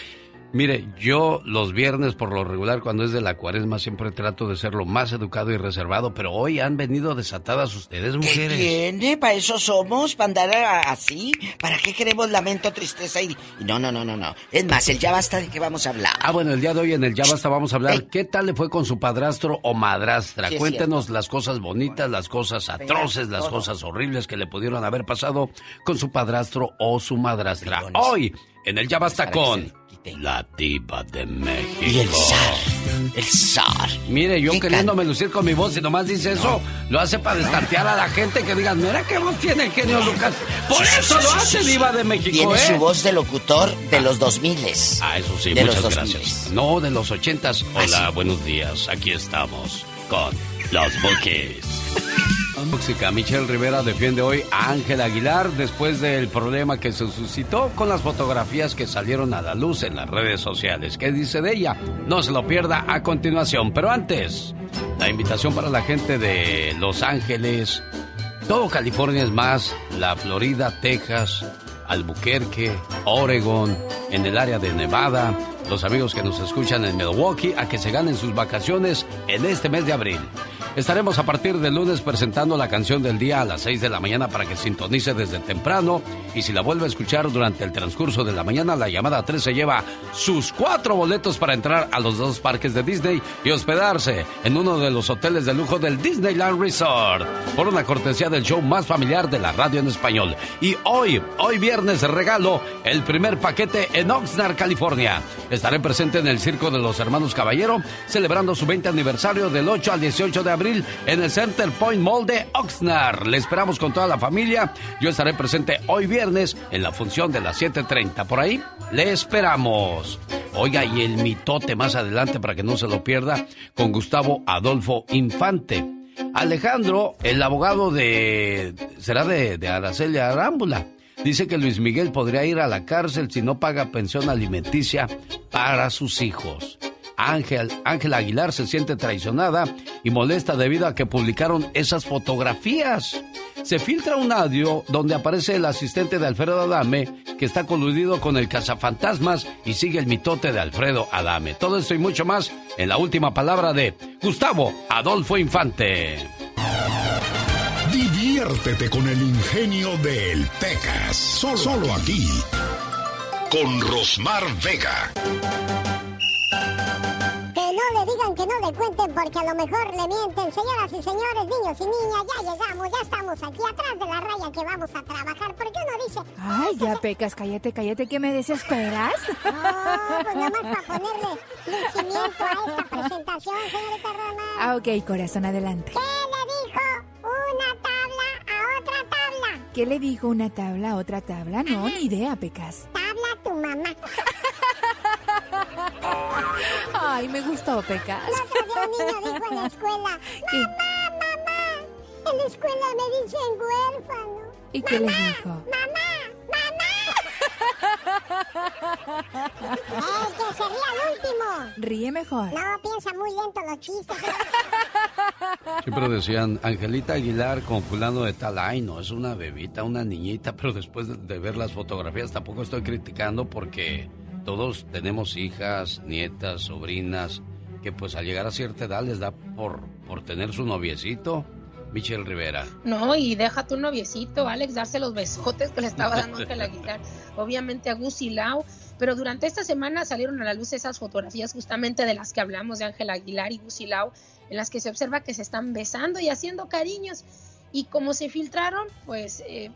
[SPEAKER 2] Mire, yo los viernes por lo regular cuando es de la cuaresma siempre trato de ser lo más educado y reservado, pero hoy han venido desatadas ustedes,
[SPEAKER 37] ¿Qué
[SPEAKER 2] mujeres.
[SPEAKER 37] tiene? ¿Para eso somos? ¿Para andar así? ¿Para qué queremos lamento, tristeza y...? No, no, no, no, no. Es más, el ya basta de qué vamos a hablar.
[SPEAKER 2] Ah, bueno, el día de hoy en el Ya Basta vamos a hablar qué tal le fue con su padrastro o madrastra.
[SPEAKER 37] Sí,
[SPEAKER 2] Cuéntenos las cosas bonitas, las cosas atroces, las cosas horribles que le pudieron haber pasado con su padrastro o su madrastra. Hoy, en el Ya Basta con la diva de México.
[SPEAKER 37] Y el zar, el zar.
[SPEAKER 2] Mire, yo
[SPEAKER 37] ¿Qué
[SPEAKER 2] queriéndome lucir con mi voz y nomás dice eso, lo hace para destartear a la gente que digan, mira qué voz tiene el genio Lucas. Por
[SPEAKER 37] Sí,
[SPEAKER 2] eso
[SPEAKER 37] sí,
[SPEAKER 2] lo
[SPEAKER 37] sí,
[SPEAKER 2] hace
[SPEAKER 37] sí, sí.
[SPEAKER 2] diva de México,
[SPEAKER 37] Tiene
[SPEAKER 2] ¿eh?
[SPEAKER 37] su voz de locutor de los 2000
[SPEAKER 2] Ah, eso sí,
[SPEAKER 37] De
[SPEAKER 2] muchas
[SPEAKER 37] los
[SPEAKER 2] gracias. No, de los ochentas.
[SPEAKER 37] Ah,
[SPEAKER 2] Hola, buenos días. Aquí estamos con los Bookies. Michelle Rivera defiende hoy a Ángel Aguilar después del problema que se suscitó con las fotografías que salieron a la luz en las redes sociales. ¿Qué dice de ella? No se lo pierda a continuación. Pero antes, la invitación para la gente de Los Ángeles, todo California es más, la Florida, Texas, Albuquerque, Oregon, en el área de Nevada, los amigos que nos escuchan en Milwaukee, a que se ganen sus vacaciones en este mes de abril. Estaremos a partir del lunes presentando la canción del día a las 6 de la mañana para que sintonice desde temprano y si la vuelve a escuchar durante el transcurso de la mañana, la llamada 3 se lleva sus cuatro boletos para entrar a los dos parques de Disney y hospedarse en uno de los hoteles de lujo del Disneyland Resort por una cortesía del show más familiar de la radio en español. Y hoy, hoy viernes regalo el primer paquete en Oxnard, California. Estaré presente en el Circo de los Hermanos Caballero celebrando su 20 aniversario del 8 al 18 de abril en el Center Point Mall de Oxnard. Le esperamos con toda la familia. Yo estaré presente hoy viernes en la función de las 7.30. Por ahí le esperamos. Oiga, y el mitote más adelante para que no se lo pierda con Gustavo Adolfo Infante. Alejandro, el abogado de... será de, de Araceli Arámbula. Dice que Luis Miguel podría ir a la cárcel si no paga pensión alimenticia para sus hijos. Ángel, Ángel Aguilar se siente traicionada y molesta debido a que publicaron esas fotografías. Se filtra un audio donde aparece el asistente de Alfredo Adame que está coludido con el cazafantasmas y sigue el mitote de Alfredo Adame. Todo esto y mucho más en la última palabra de Gustavo Adolfo Infante.
[SPEAKER 8] Diviértete con el ingenio del Pecas. Solo, solo aquí. Con Rosmar Vega.
[SPEAKER 9] No le digan que no le cuenten porque a lo mejor le mienten. Señoras y señores, niños y niñas, ya llegamos, ya estamos aquí atrás de la raya que vamos a trabajar. Porque uno dice,
[SPEAKER 48] Ay, ya pecas, cállate, cállate, que me desesperas. <laughs>
[SPEAKER 9] no, pues nada más para ponerle lucimiento a esta presentación, señorita Roma.
[SPEAKER 48] Ah, ok, corazón, adelante.
[SPEAKER 9] ¿Qué le dijo una tabla a otra tabla?
[SPEAKER 48] ¿Qué le dijo una tabla a otra tabla? No, ni idea, pecas.
[SPEAKER 9] Tabla tu mamá. <laughs>
[SPEAKER 48] Ay, me gustó, pecas.
[SPEAKER 9] El otro día un niño dijo en la escuela, <laughs>
[SPEAKER 48] ¿Qué?
[SPEAKER 9] mamá, mamá, en la escuela me dicen huérfano.
[SPEAKER 48] ¿Y qué le dijo?
[SPEAKER 9] ¡Mamá! <laughs> ¡Ey, que se ría al último!
[SPEAKER 48] Ríe mejor.
[SPEAKER 9] No, piensa muy lento los chistes. <laughs>
[SPEAKER 2] Siempre decían, Angelita Aguilar con fulano de tal, ay no, es una bebita, una niñita, pero después de, de ver las fotografías tampoco estoy criticando porque todos tenemos hijas, nietas, sobrinas, que pues al llegar a cierta edad les da por, por tener su noviecito Michelle Rivera.
[SPEAKER 24] No, y deja tu noviecito, Alex, darse los besotes que le estaba dando <laughs> Ángel Aguilar. Obviamente a Gusi Lau. Pero durante esta semana salieron a la luz esas fotografías justamente de las que hablamos de Ángel Aguilar y Gusi Lau, en las que se observa que se están besando y haciendo cariños. Y como se filtraron, pues eh,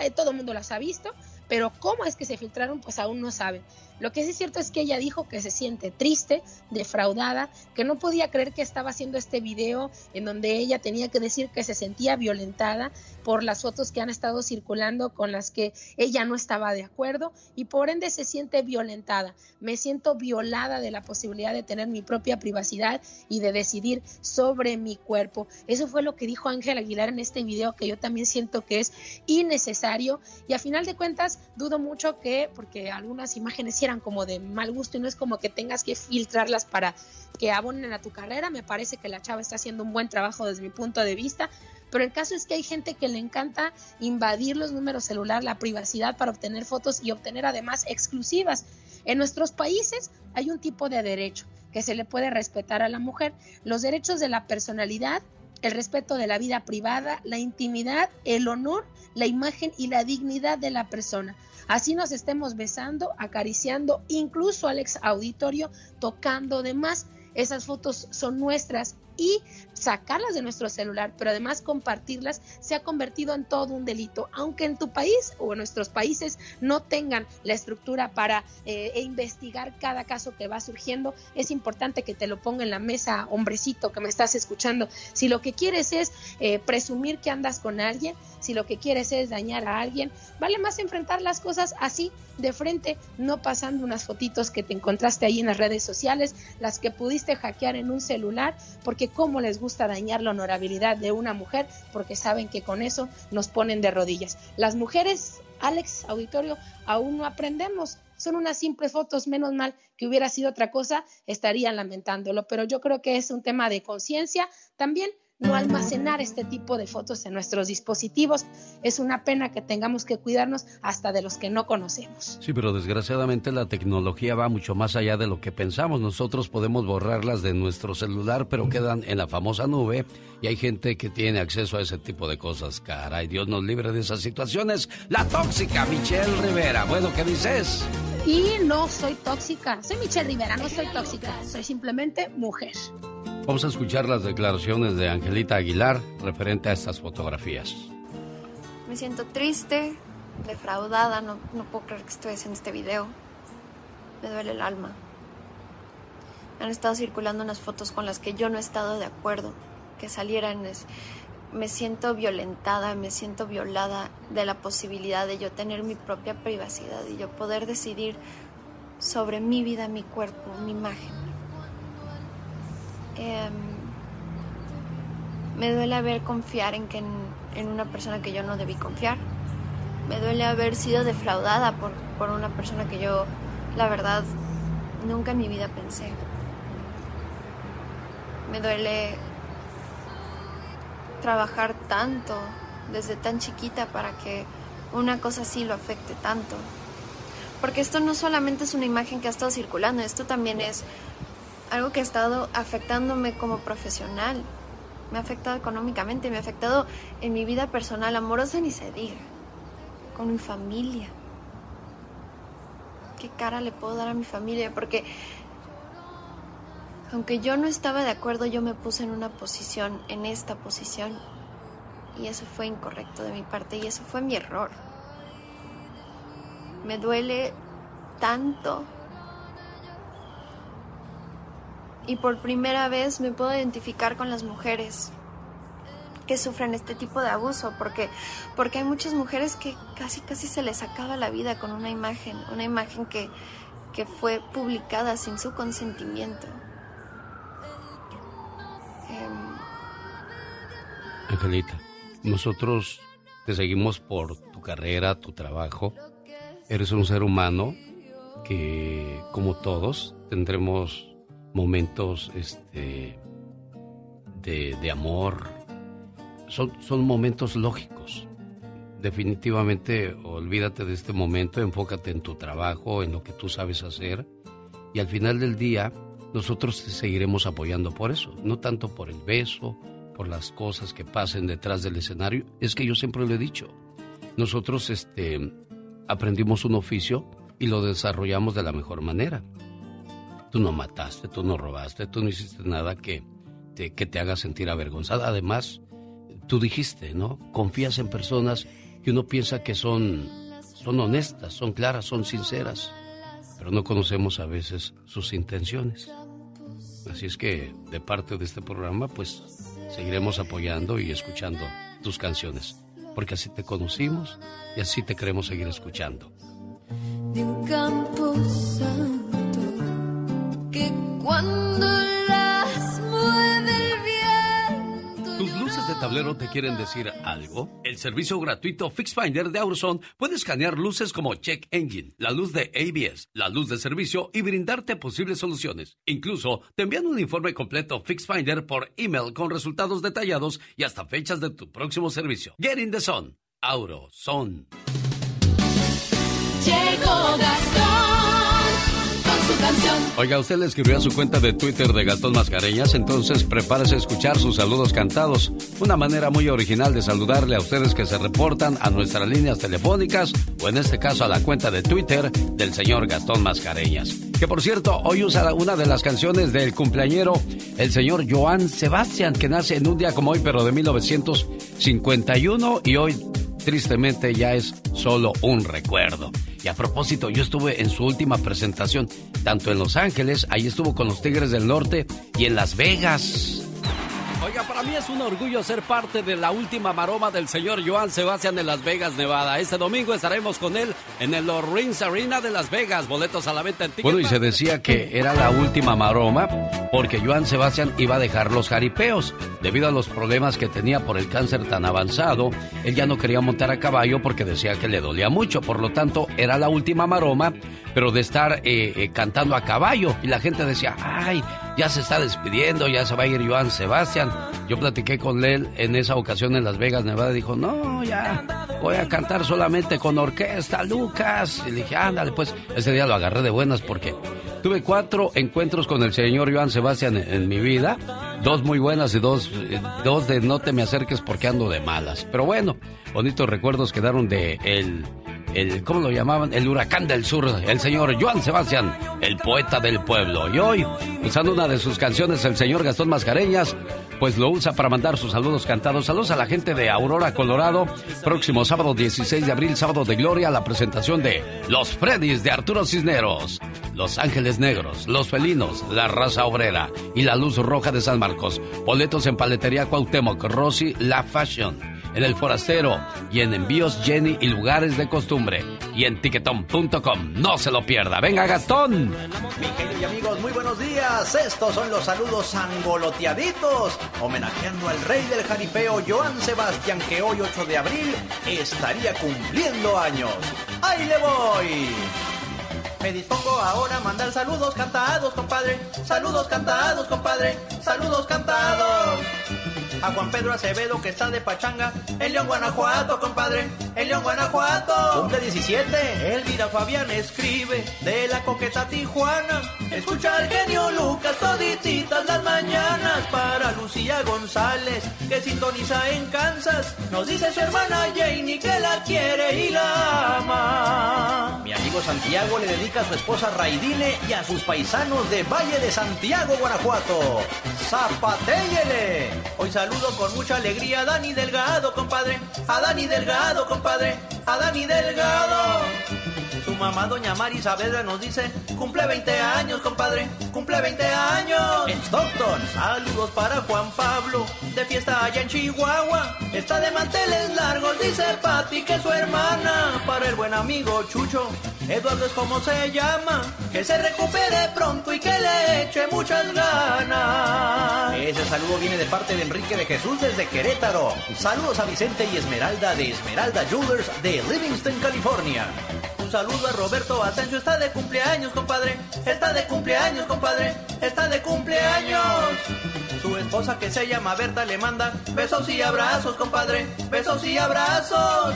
[SPEAKER 24] eh, todo el mundo las ha visto, pero cómo es que se filtraron, pues aún no saben. Lo que sí es cierto es que ella dijo que se siente triste, defraudada, que no podía creer que estaba haciendo este video en donde ella tenía que decir que se sentía violentada por las fotos que han estado circulando con las que ella no estaba de acuerdo y por ende se siente violentada. Me siento violada de la posibilidad de tener mi propia privacidad y de decidir sobre mi cuerpo. Eso fue lo que dijo Ángel Aguilar en este video que yo también siento que es innecesario y a final de cuentas dudo mucho que, porque algunas imágenes como de mal gusto y no es como que tengas que filtrarlas para que abonen a tu carrera. Me parece que la chava está haciendo un buen trabajo desde mi punto de vista, pero el caso es que hay gente que le encanta invadir los números celular, la privacidad para obtener fotos y obtener además exclusivas. En nuestros países hay un tipo de derecho que se le puede respetar a la mujer, los derechos de la personalidad, el respeto de la vida privada, la intimidad, el honor, la imagen y la dignidad de la persona. Así nos estemos besando, acariciando, incluso al ex auditorio tocando de más. Esas fotos son nuestras y sacarlas de nuestro celular, pero además compartirlas, se ha convertido en todo un delito, aunque en tu país o en nuestros países no tengan la estructura para eh, e investigar cada caso que va surgiendo, es importante que te lo ponga en la mesa, hombrecito que me estás escuchando. Si lo que quieres es eh, presumir que andas con alguien, si lo que quieres es dañar a alguien, vale más enfrentar las cosas así, de frente, no pasando unas fotitos que te encontraste ahí en las redes sociales, las que pudiste hackear en un celular, porque cómo les gusta dañar la honorabilidad de una mujer, porque saben que con eso nos ponen de rodillas. Las mujeres, Alex, auditorio, aún no aprendemos. Son unas simples fotos, menos mal que hubiera sido otra cosa, estarían lamentándolo, pero yo creo que es un tema de conciencia también no almacenar este tipo de fotos en nuestros dispositivos. Es una pena que tengamos que cuidarnos hasta de los que no conocemos.
[SPEAKER 2] Sí, pero desgraciadamente la tecnología va mucho más allá de lo que pensamos. Nosotros podemos borrarlas de nuestro celular, pero quedan en la famosa nube y hay gente que tiene acceso a ese tipo de cosas. Caray, Dios nos libre de esas situaciones. La tóxica Michelle Rivera. Bueno, ¿qué dices?
[SPEAKER 24] Y no soy tóxica. Soy Michelle Rivera, no soy tóxica. Soy simplemente mujer.
[SPEAKER 2] Vamos a escuchar las declaraciones de Angelita Aguilar referente a estas fotografías.
[SPEAKER 49] Me siento triste, defraudada, no, no puedo creer que estoy haciendo este video. Me duele el alma. Han estado circulando unas fotos con las que yo no he estado de acuerdo, que salieran. Me siento violentada, me siento violada de la posibilidad de yo tener mi propia privacidad y yo poder decidir sobre mi vida, mi cuerpo, mi imagen. Em, me duele haber confiar en, que en, una persona que yo no debí confiar. Me duele haber sido defraudada por, por una persona que yo, la verdad, nunca en mi vida pensé. Me duele trabajar tanto desde tan chiquita para que una cosa así lo afecte tanto. Porque esto no solamente es una imagen que ha estado circulando, esto también es algo que ha estado afectándome como profesional. Me ha afectado económicamente, me ha afectado en mi vida personal, amorosa ni se diga, con mi familia. ¿Qué cara le puedo dar a mi familia? Porque aunque yo no estaba de acuerdo, yo me puse en una posición, en esta posición, y eso fue incorrecto de mi parte y eso fue mi error. Me duele tanto y por primera vez me puedo identificar con las mujeres que sufren este tipo de abuso, porque, porque hay muchas mujeres que casi casi se les acaba la vida con una imagen, una imagen que, que fue publicada sin su consentimiento.
[SPEAKER 2] Em, Angelita, nosotros te seguimos por tu carrera, tu trabajo. Eres un ser humano que, como todos, tendremos momentos este, de, amor. Son, son momentos lógicos. Definitivamente olvídate de este momento, enfócate en tu trabajo, en lo que tú sabes hacer y al final del día nosotros te seguiremos apoyando por eso, no tanto por el beso, por las cosas que pasen detrás del escenario, es que yo siempre lo he dicho. Nosotros este, aprendimos un oficio y lo desarrollamos de la mejor manera. Tú no mataste, tú no robaste, tú no hiciste nada que te, que te haga sentir avergonzada. Además, tú dijiste, ¿no? Confías en personas que uno piensa que son, son honestas, son claras, son sinceras, pero no conocemos a veces sus intenciones. Así es que de parte de este programa, pues seguiremos apoyando y escuchando tus canciones, porque así te conocimos y así te queremos seguir escuchando.
[SPEAKER 50] De un campo santo que cuando las mueve el.
[SPEAKER 2] ¿Tus luces de tablero te quieren decir algo? El servicio gratuito FixFinder de Auroson puede escanear luces como Check Engine, la luz de ABS, la luz de servicio y brindarte posibles soluciones. Incluso te envían un informe completo FixFinder por email con resultados detallados y hasta fechas de tu próximo servicio. Get in the sun. Auroson. Oiga, usted le escribió a su cuenta de Twitter de Gastón Mascareñas, entonces prepárese a escuchar sus saludos cantados. Una manera muy original de saludarle a ustedes que se reportan a nuestras líneas telefónicas o en este caso a la cuenta de Twitter del señor Gastón Mascareñas. Que por cierto, hoy usa una de las canciones del cumpleañero, el señor Joan Sebastián, que nace en un día como hoy, pero de 1951 y hoy tristemente ya es solo un recuerdo. Y a propósito, yo estuve en su última presentación, tanto en Los Ángeles, ahí estuvo con los Tigres del Norte, y en Las Vegas. Oiga, para mí es un orgullo ser parte de la última maroma del señor Joan Sebastián de Las Vegas, Nevada. Este domingo estaremos con él en el Lawrence Arena de Las Vegas. Boletos a la venta en Bueno, y se decía que era la última maroma porque Joan Sebastián iba a dejar los jaripeos. Debido a los problemas que tenía por el cáncer tan avanzado, él ya no quería montar a caballo porque decía que le dolía mucho. Por lo tanto, era la última maroma, pero de estar eh, eh, cantando a caballo. Y la gente decía, ay, ya se está despidiendo, ya se va a ir Joan Sebastián. Yo platiqué con él en esa ocasión en Las Vegas, Nevada. Dijo, no, ya voy a cantar solamente con orquesta, Lucas. Y dije, ándale, pues ese día lo agarré de buenas porque tuve cuatro encuentros con el señor Joan Sebastián en mi vida. Dos muy buenas y dos, eh, dos de no te me acerques porque ando de malas. Pero bueno, bonitos recuerdos quedaron de el el, ¿cómo lo llamaban? El huracán del sur, el señor Joan Sebastián, el poeta del pueblo. Y hoy, usando una de sus canciones, el señor Gastón Mascareñas, pues lo usa para mandar sus saludos cantados. Saludos a la gente de Aurora, Colorado. Próximo sábado 16 de abril, sábado de gloria, la presentación de Los Freddys de Arturo Cisneros. Los Ángeles Negros, Los Felinos, La Raza Obrera y La Luz Roja de San Marcos. Boletos en Paletería Cuauhtémoc, Rossi, La Fashion en El Forastero y en Envíos Jenny y Lugares de Costumbre y en tiquetón.com. No se lo pierda. Venga, Gastón.
[SPEAKER 20] Mi genio y amigos, muy buenos días. Estos son los saludos angoloteaditos, homenajeando al rey del jaripeo, Joan Sebastián, que hoy 8 de abril estaría cumpliendo años. ¡Ahí le voy! Me dispongo ahora a mandar saludos cantados, compadre. Saludos cantados, compadre. Saludos cantados. A Juan Pedro Acevedo que está de pachanga. El León Guanajuato, compadre. El León Guanajuato. Cumple 17. Elvira Fabián escribe de la coqueta Tijuana. Escucha al genio Lucas todititas las mañanas. Para Lucía González que sintoniza en Kansas. Nos dice su hermana Janie que la quiere y la ama. Mi amigo Santiago le dedica a su esposa Raidine y a sus paisanos de Valle de Santiago, Guanajuato. ¡Zapatéyele! Hoy saludo con mucha alegría a Dani Delgado, compadre. A Dani Delgado, compadre. A Dani Delgado. Su mamá, doña Mari Saavedra, nos dice, cumple 20 años, compadre, cumple 20 años. En Stockton, saludos para Juan Pablo, de fiesta allá en Chihuahua. Está de manteles largos, dice Pati, que es su hermana. Para el buen amigo Chucho, Eduardo es como se llama, que se recupere pronto y que le eche muchas ganas. Ese saludo viene de parte de Enrique de Jesús desde Querétaro. Saludos a Vicente y Esmeralda de Esmeralda Jewelers de Livingston, California. Un saludo a Roberto Asensio, está de cumpleaños, compadre. Está de cumpleaños, compadre. Está de cumpleaños. Su esposa que se llama Berta le manda besos y abrazos, compadre. Besos y abrazos.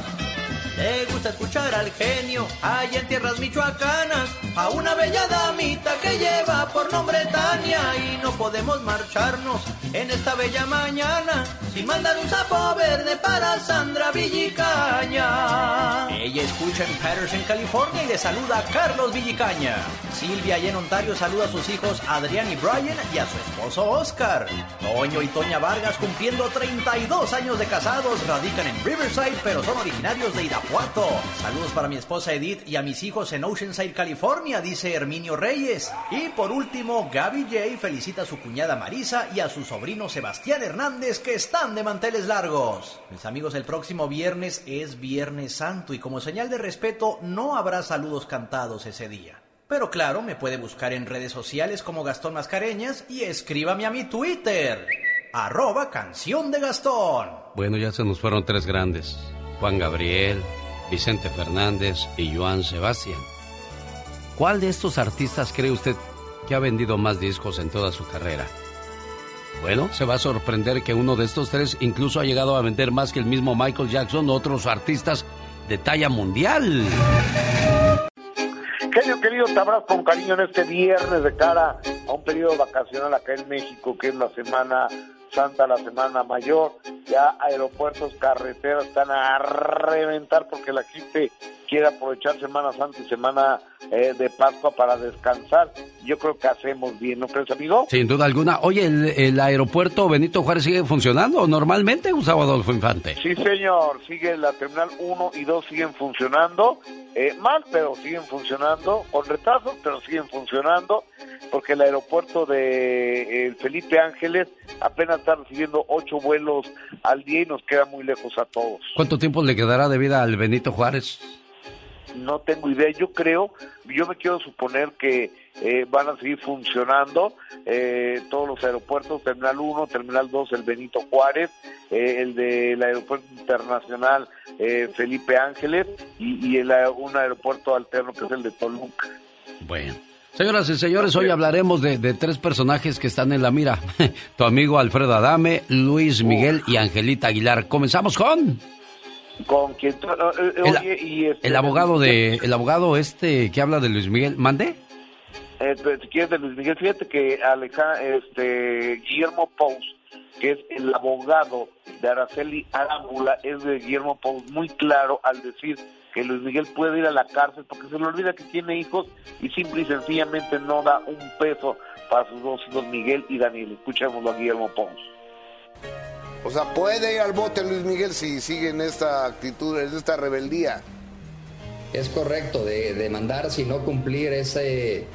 [SPEAKER 20] Le gusta escuchar al genio allá en tierras michoacanas a una bella damita que lleva por nombre Tania y no podemos marcharnos en esta bella mañana sin mandar un sapo verde para Sandra Villicaña. Ella escucha en Patterson, California y le saluda a Carlos Villicaña. Silvia allá en Ontario saluda a sus hijos Adrián y Brian y a su esposo Oscar. Toño y Toña Vargas cumpliendo 32 años de casados radican en Riverside pero son originarios de Irapuato. Saludos para mi esposa Edith y a mis hijos en Oceanside, California, dice Herminio Reyes. Y por último, Gaby J felicita a su cuñada Marisa y a su sobrino Sebastián Hernández que están de manteles largos. Mis amigos, el próximo viernes es Viernes Santo y como señal de respeto no habrá saludos cantados ese día. Pero claro, me puede buscar en redes sociales como Gastón Mascareñas y escríbame a mi Twitter, arroba canción de Gastón.
[SPEAKER 2] Bueno, ya se nos fueron tres grandes. Juan Gabriel, Vicente Fernández y Joan Sebastián. ¿Cuál de estos artistas cree usted que ha vendido más discos en toda su carrera? Bueno, se va a sorprender que uno de estos tres incluso ha llegado a vender más que el mismo Michael Jackson o otros artistas de talla mundial.
[SPEAKER 51] Genio querido, te abrazo con cariño en este viernes de cara a un periodo vacacional acá en México, que es la semana santa, la semana mayor. Ya aeropuertos, carreteras están a reventar porque la gente quiere aprovechar Semana Santa y Semana eh, de Pascua para descansar. Yo creo que hacemos bien, ¿no crees, amigo?
[SPEAKER 2] Sin duda alguna. Oye, ¿el, el aeropuerto Benito Juárez sigue funcionando normalmente, Gustavo Adolfo Infante?
[SPEAKER 51] Sí, señor. Sigue la terminal 1 y 2 siguen funcionando. Eh, mal, pero siguen funcionando. Con retrasos, pero siguen funcionando. Porque el aeropuerto de eh, Felipe Ángeles apenas está recibiendo ocho vuelos al día y nos queda muy lejos a todos.
[SPEAKER 2] ¿Cuánto tiempo le quedará de vida al Benito Juárez?
[SPEAKER 51] No tengo idea. Yo creo, yo me quiero suponer que eh, van a seguir funcionando eh, todos los aeropuertos, Terminal 1, Terminal 2, el Benito Juárez, eh, el del Aeropuerto Internacional Felipe Ángeles y, y el, un aeropuerto alterno que es el de Toluca.
[SPEAKER 2] Bueno. Señoras y señores, hoy hablaremos de, de, tres personajes que están en la mira. <laughs> tu amigo Alfredo Adame, Luis Miguel y Angelita Aguilar. Comenzamos con
[SPEAKER 51] con quien eh,
[SPEAKER 2] el,
[SPEAKER 51] oye, y este,
[SPEAKER 2] el abogado de el abogado este que habla de Luis Miguel mande
[SPEAKER 51] eh, si quieres de Luis Miguel fíjate que Aleja, este Guillermo Pous que es el abogado de Araceli Arámbula es de Guillermo Pous muy claro al decir que Luis Miguel puede ir a la cárcel porque se le olvida que tiene hijos y simple y sencillamente no da un peso para sus dos hijos Miguel y Daniel. Escuchémoslo a Guillermo Pous
[SPEAKER 52] o sea, puede ir al bote Luis Miguel si sigue en esta actitud, en esta rebeldía.
[SPEAKER 53] Es correcto, de demandar si no cumplir ese,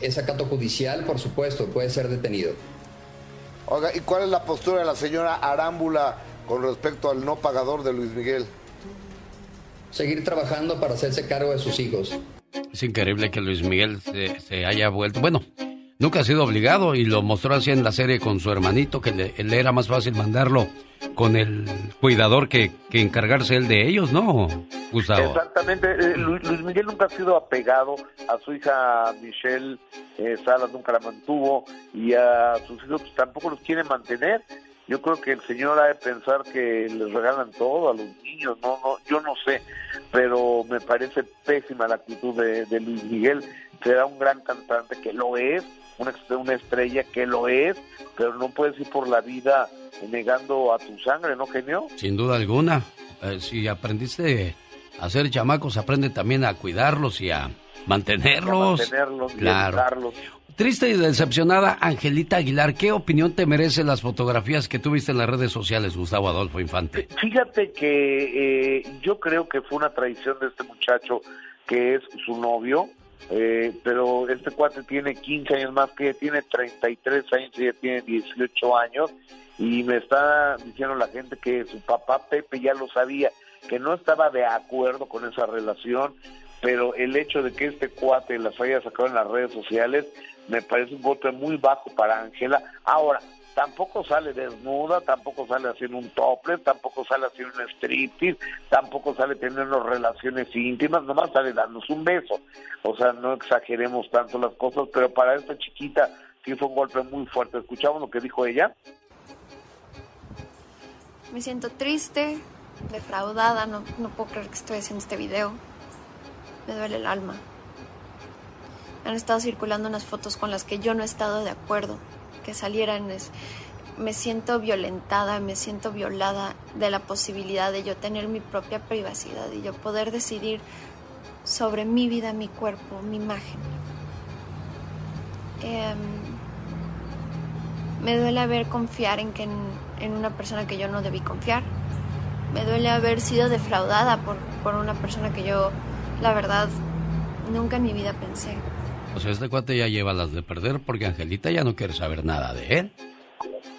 [SPEAKER 53] ese acato judicial, por supuesto, puede ser detenido.
[SPEAKER 52] Oiga, ¿y cuál es la postura de la señora Arámbula con respecto al no pagador de Luis Miguel?
[SPEAKER 53] Seguir trabajando para hacerse cargo de sus hijos.
[SPEAKER 2] Es increíble que Luis Miguel se, se haya vuelto. Bueno, Nunca ha sido obligado y lo mostró así en la serie con su hermanito, que le, le era más fácil mandarlo con el cuidador que, que, encargarse él de ellos, ¿no, Gustavo?
[SPEAKER 51] Exactamente. Eh, Luis, Luis, Miguel nunca ha sido apegado a su hija Michelle eh, Salas, nunca la mantuvo y a sus hijos pues, tampoco los quiere mantener. Yo creo que el señor ha de pensar que les regalan todo a los niños, no, no, yo no sé, pero me parece pésima la actitud de, de Luis Miguel. Será un gran cantante que lo es, una, una estrella que lo es, pero no puedes ir por la vida negando a tu sangre, ¿no, genio?
[SPEAKER 2] Sin duda alguna. Eh, si aprendiste a hacer chamacos, aprende también a cuidarlos y a mantenerlos.
[SPEAKER 51] A mantenerlos,
[SPEAKER 2] claro. Triste y decepcionada, Angelita Aguilar, ¿qué opinión te merecen las fotografías que tuviste en las redes sociales, Gustavo Adolfo Infante?
[SPEAKER 51] Fíjate que eh, yo creo que fue una traición de este muchacho que es su novio, eh, pero este cuate tiene 15 años más que ella, tiene 33 años y ella tiene 18 años y me está diciendo la gente que su papá Pepe ya lo sabía, que no estaba de acuerdo con esa relación, pero el hecho de que este cuate las haya sacado en las redes sociales me parece un golpe muy bajo para Ángela. Ahora, tampoco sale desnuda, tampoco sale haciendo un tople, tampoco sale haciendo un striptease, tampoco sale teniendo relaciones íntimas, nomás sale dándonos un beso. O sea, no exageremos tanto las cosas, pero para esta chiquita sí fue un golpe muy fuerte. ¿Escuchamos lo que dijo ella?
[SPEAKER 49] Me siento triste, defraudada, no, no puedo creer que estoy haciendo este video. Me duele el alma. Han estado circulando unas fotos con las que yo no he estado de acuerdo. Que salieran. Es, me siento violentada, me siento violada de la posibilidad de yo tener mi propia privacidad y yo poder decidir sobre mi vida, mi cuerpo, mi imagen. Em, me duele haber confiar en, que en, una persona que yo no debí confiar. Me duele haber sido defraudada por, por una persona que yo, la verdad, nunca en mi vida pensé.
[SPEAKER 2] O sea, este cuate ya lleva las de perder porque Angelita ya no quiere saber nada de él.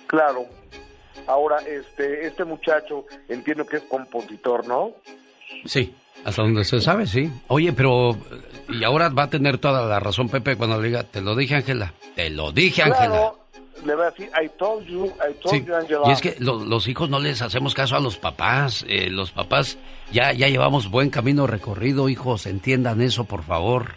[SPEAKER 51] Claro. Ahora, este, este muchacho entiendo que es compositor, ¿no?
[SPEAKER 2] Sí, hasta donde se sabe, sí. Oye, pero y ahora va a tener toda la razón Pepe cuando le diga, te lo dije Ángela, te lo dije Ángela.
[SPEAKER 51] Claro, le va a decir, I told you, I told
[SPEAKER 2] Sí,
[SPEAKER 51] you, Angela.
[SPEAKER 2] Y es que lo- los hijos no les hacemos caso a los papás. eh, los papás ya, ya llevamos buen camino recorrido, hijos. Entiendan eso, por favor.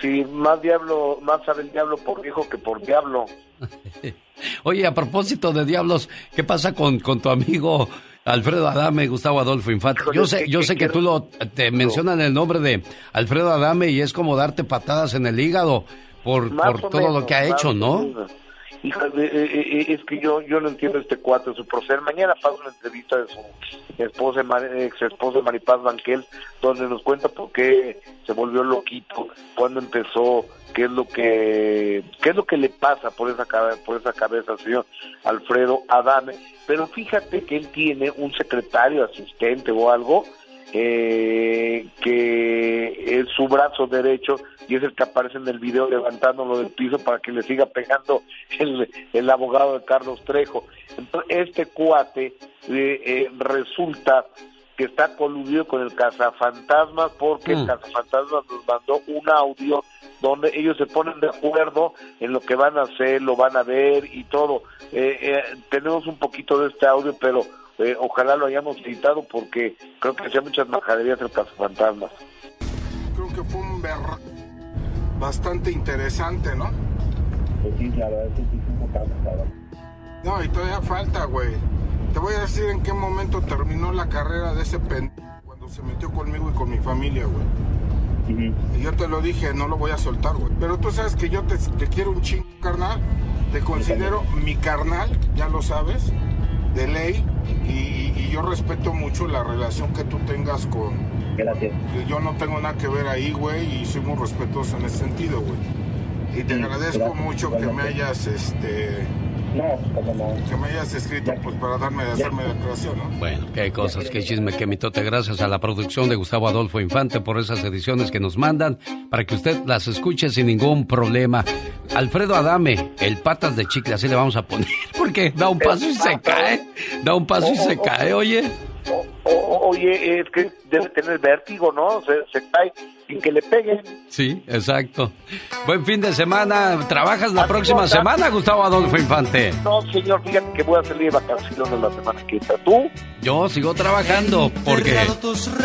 [SPEAKER 51] Sí, más diablo, más sabe el diablo por hijo que por diablo. <laughs>
[SPEAKER 2] Oye, a propósito de diablos, ¿qué pasa con, con tu amigo Alfredo Adame, Gustavo Adolfo Infante? Yo sé, yo sé que tú lo, te mencionan el nombre de Alfredo Adame y es como darte patadas en el hígado por, por todo lo que ha hecho, ¿no?
[SPEAKER 51] menos. Hija, de- eh, eh, es que yo yo no entiendo este cuate, su proceder. Mañana paso una entrevista de su esposa, ex esposa Maripaz Banquel, donde nos cuenta por qué se volvió loquito, cuándo empezó, qué es lo que qué es lo que le pasa por esa cabeza, por esa cabeza señor Alfredo Adame. Pero fíjate que él tiene un secretario, asistente o algo, eh, que es su brazo derecho y es el que aparece en el video levantándolo del piso para que le siga pegando el, el abogado de Carlos Trejo. Entonces, este cuate eh, eh, resulta que está coludido con el cazafantasmas porque el
[SPEAKER 54] Mm.
[SPEAKER 51] cazafantasmas nos mandó un audio donde ellos se ponen de acuerdo en lo que van a hacer, lo van a ver y todo. Eh, eh, tenemos un poquito de este audio, pero eh, ojalá lo hayamos editado porque creo que hacía muchas majaderías el cazafantasmas.
[SPEAKER 55] Creo que fue un berra bastante interesante, ¿no?
[SPEAKER 51] Pues sí, la verdad es que sí,
[SPEAKER 55] No, y todavía falta, güey. Te voy a decir en qué momento terminó la carrera de ese pen... Cuando se metió conmigo y con mi familia, güey. Y yo te lo dije, no lo voy a soltar, güey. Pero tú sabes que yo te, te quiero un chingo, carnal. Te considero mi carnal, ya lo sabes, de ley. Y, y yo respeto mucho la relación que tú tengas con...
[SPEAKER 51] Gracias.
[SPEAKER 55] Yo no tengo nada que ver ahí, güey, y soy muy respetuoso en ese sentido, güey. Y te
[SPEAKER 51] Sí,
[SPEAKER 55] agradezco
[SPEAKER 51] gracias,
[SPEAKER 55] mucho que me hayas, este... Que me hayas escrito, pues, para darme, hacerme la declaración, ¿no?
[SPEAKER 2] Bueno, qué cosas, qué chisme, qué mitote. Gracias a la producción de Gustavo Adolfo Infante por esas ediciones que nos mandan para que usted las escuche sin ningún problema. Alfredo Adame, el patas de chicle, así le vamos a poner, <laughs> porque da un paso y se cae. Da un paso y se <laughs> cae, oye.
[SPEAKER 51] O- o- oye, es que debe tener vértigo, ¿no? Se, se cae sin que le peguen.
[SPEAKER 2] Sí, exacto. Buen fin de semana. ¿Trabajas la próxima semana, Gustavo Adolfo Infante?
[SPEAKER 51] No, señor, fíjate que voy a salir de vacaciones la semana que entra. ¿Tú?
[SPEAKER 2] Yo sigo trabajando porque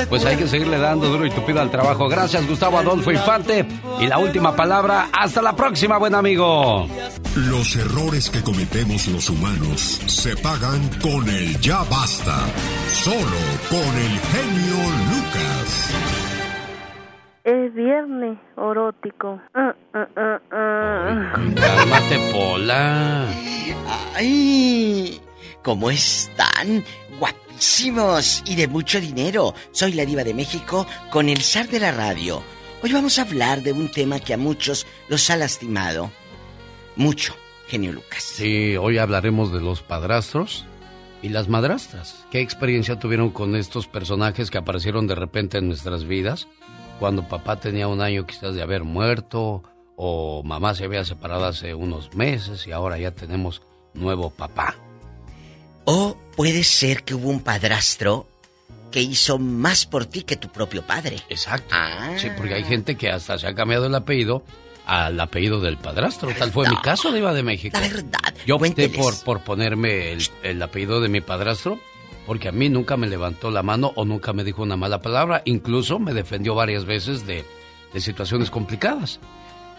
[SPEAKER 2] pues hay que seguirle dando duro y tupido al trabajo. Gracias, Gustavo Adolfo Infante. Y la última palabra, hasta la próxima, buen amigo.
[SPEAKER 8] Los errores que cometemos los humanos se pagan con el ya basta. Solo con el genio Lucas.
[SPEAKER 47] Es viernes erótico. Ah, ah, ah, ah.
[SPEAKER 2] Cálmate, Pola.
[SPEAKER 37] ¡Ay! ¿Cómo están? Guapísimos y de mucho dinero. Soy la diva de México con el zar de la radio. Hoy vamos a hablar de un tema que a muchos los ha lastimado. Mucho, genio Lucas.
[SPEAKER 2] Sí, hoy hablaremos de los padrastros y las madrastras. ¿Qué experiencia tuvieron con estos personajes que aparecieron de repente en nuestras vidas? Cuando papá tenía un año quizás de haber muerto o mamá se había separado hace unos meses y ahora ya tenemos nuevo papá.
[SPEAKER 37] O puede ser que hubo un padrastro que hizo más por ti que tu propio padre.
[SPEAKER 2] Exacto. Sí, porque hay gente que hasta se ha cambiado el apellido al apellido del padrastro. Tal fue mi caso, Diva de México.
[SPEAKER 37] La verdad.
[SPEAKER 2] Yo opté por, por ponerme el, el apellido de mi padrastro porque a mí nunca me levantó la mano o nunca me dijo una mala palabra. Incluso me defendió varias veces de, de situaciones complicadas.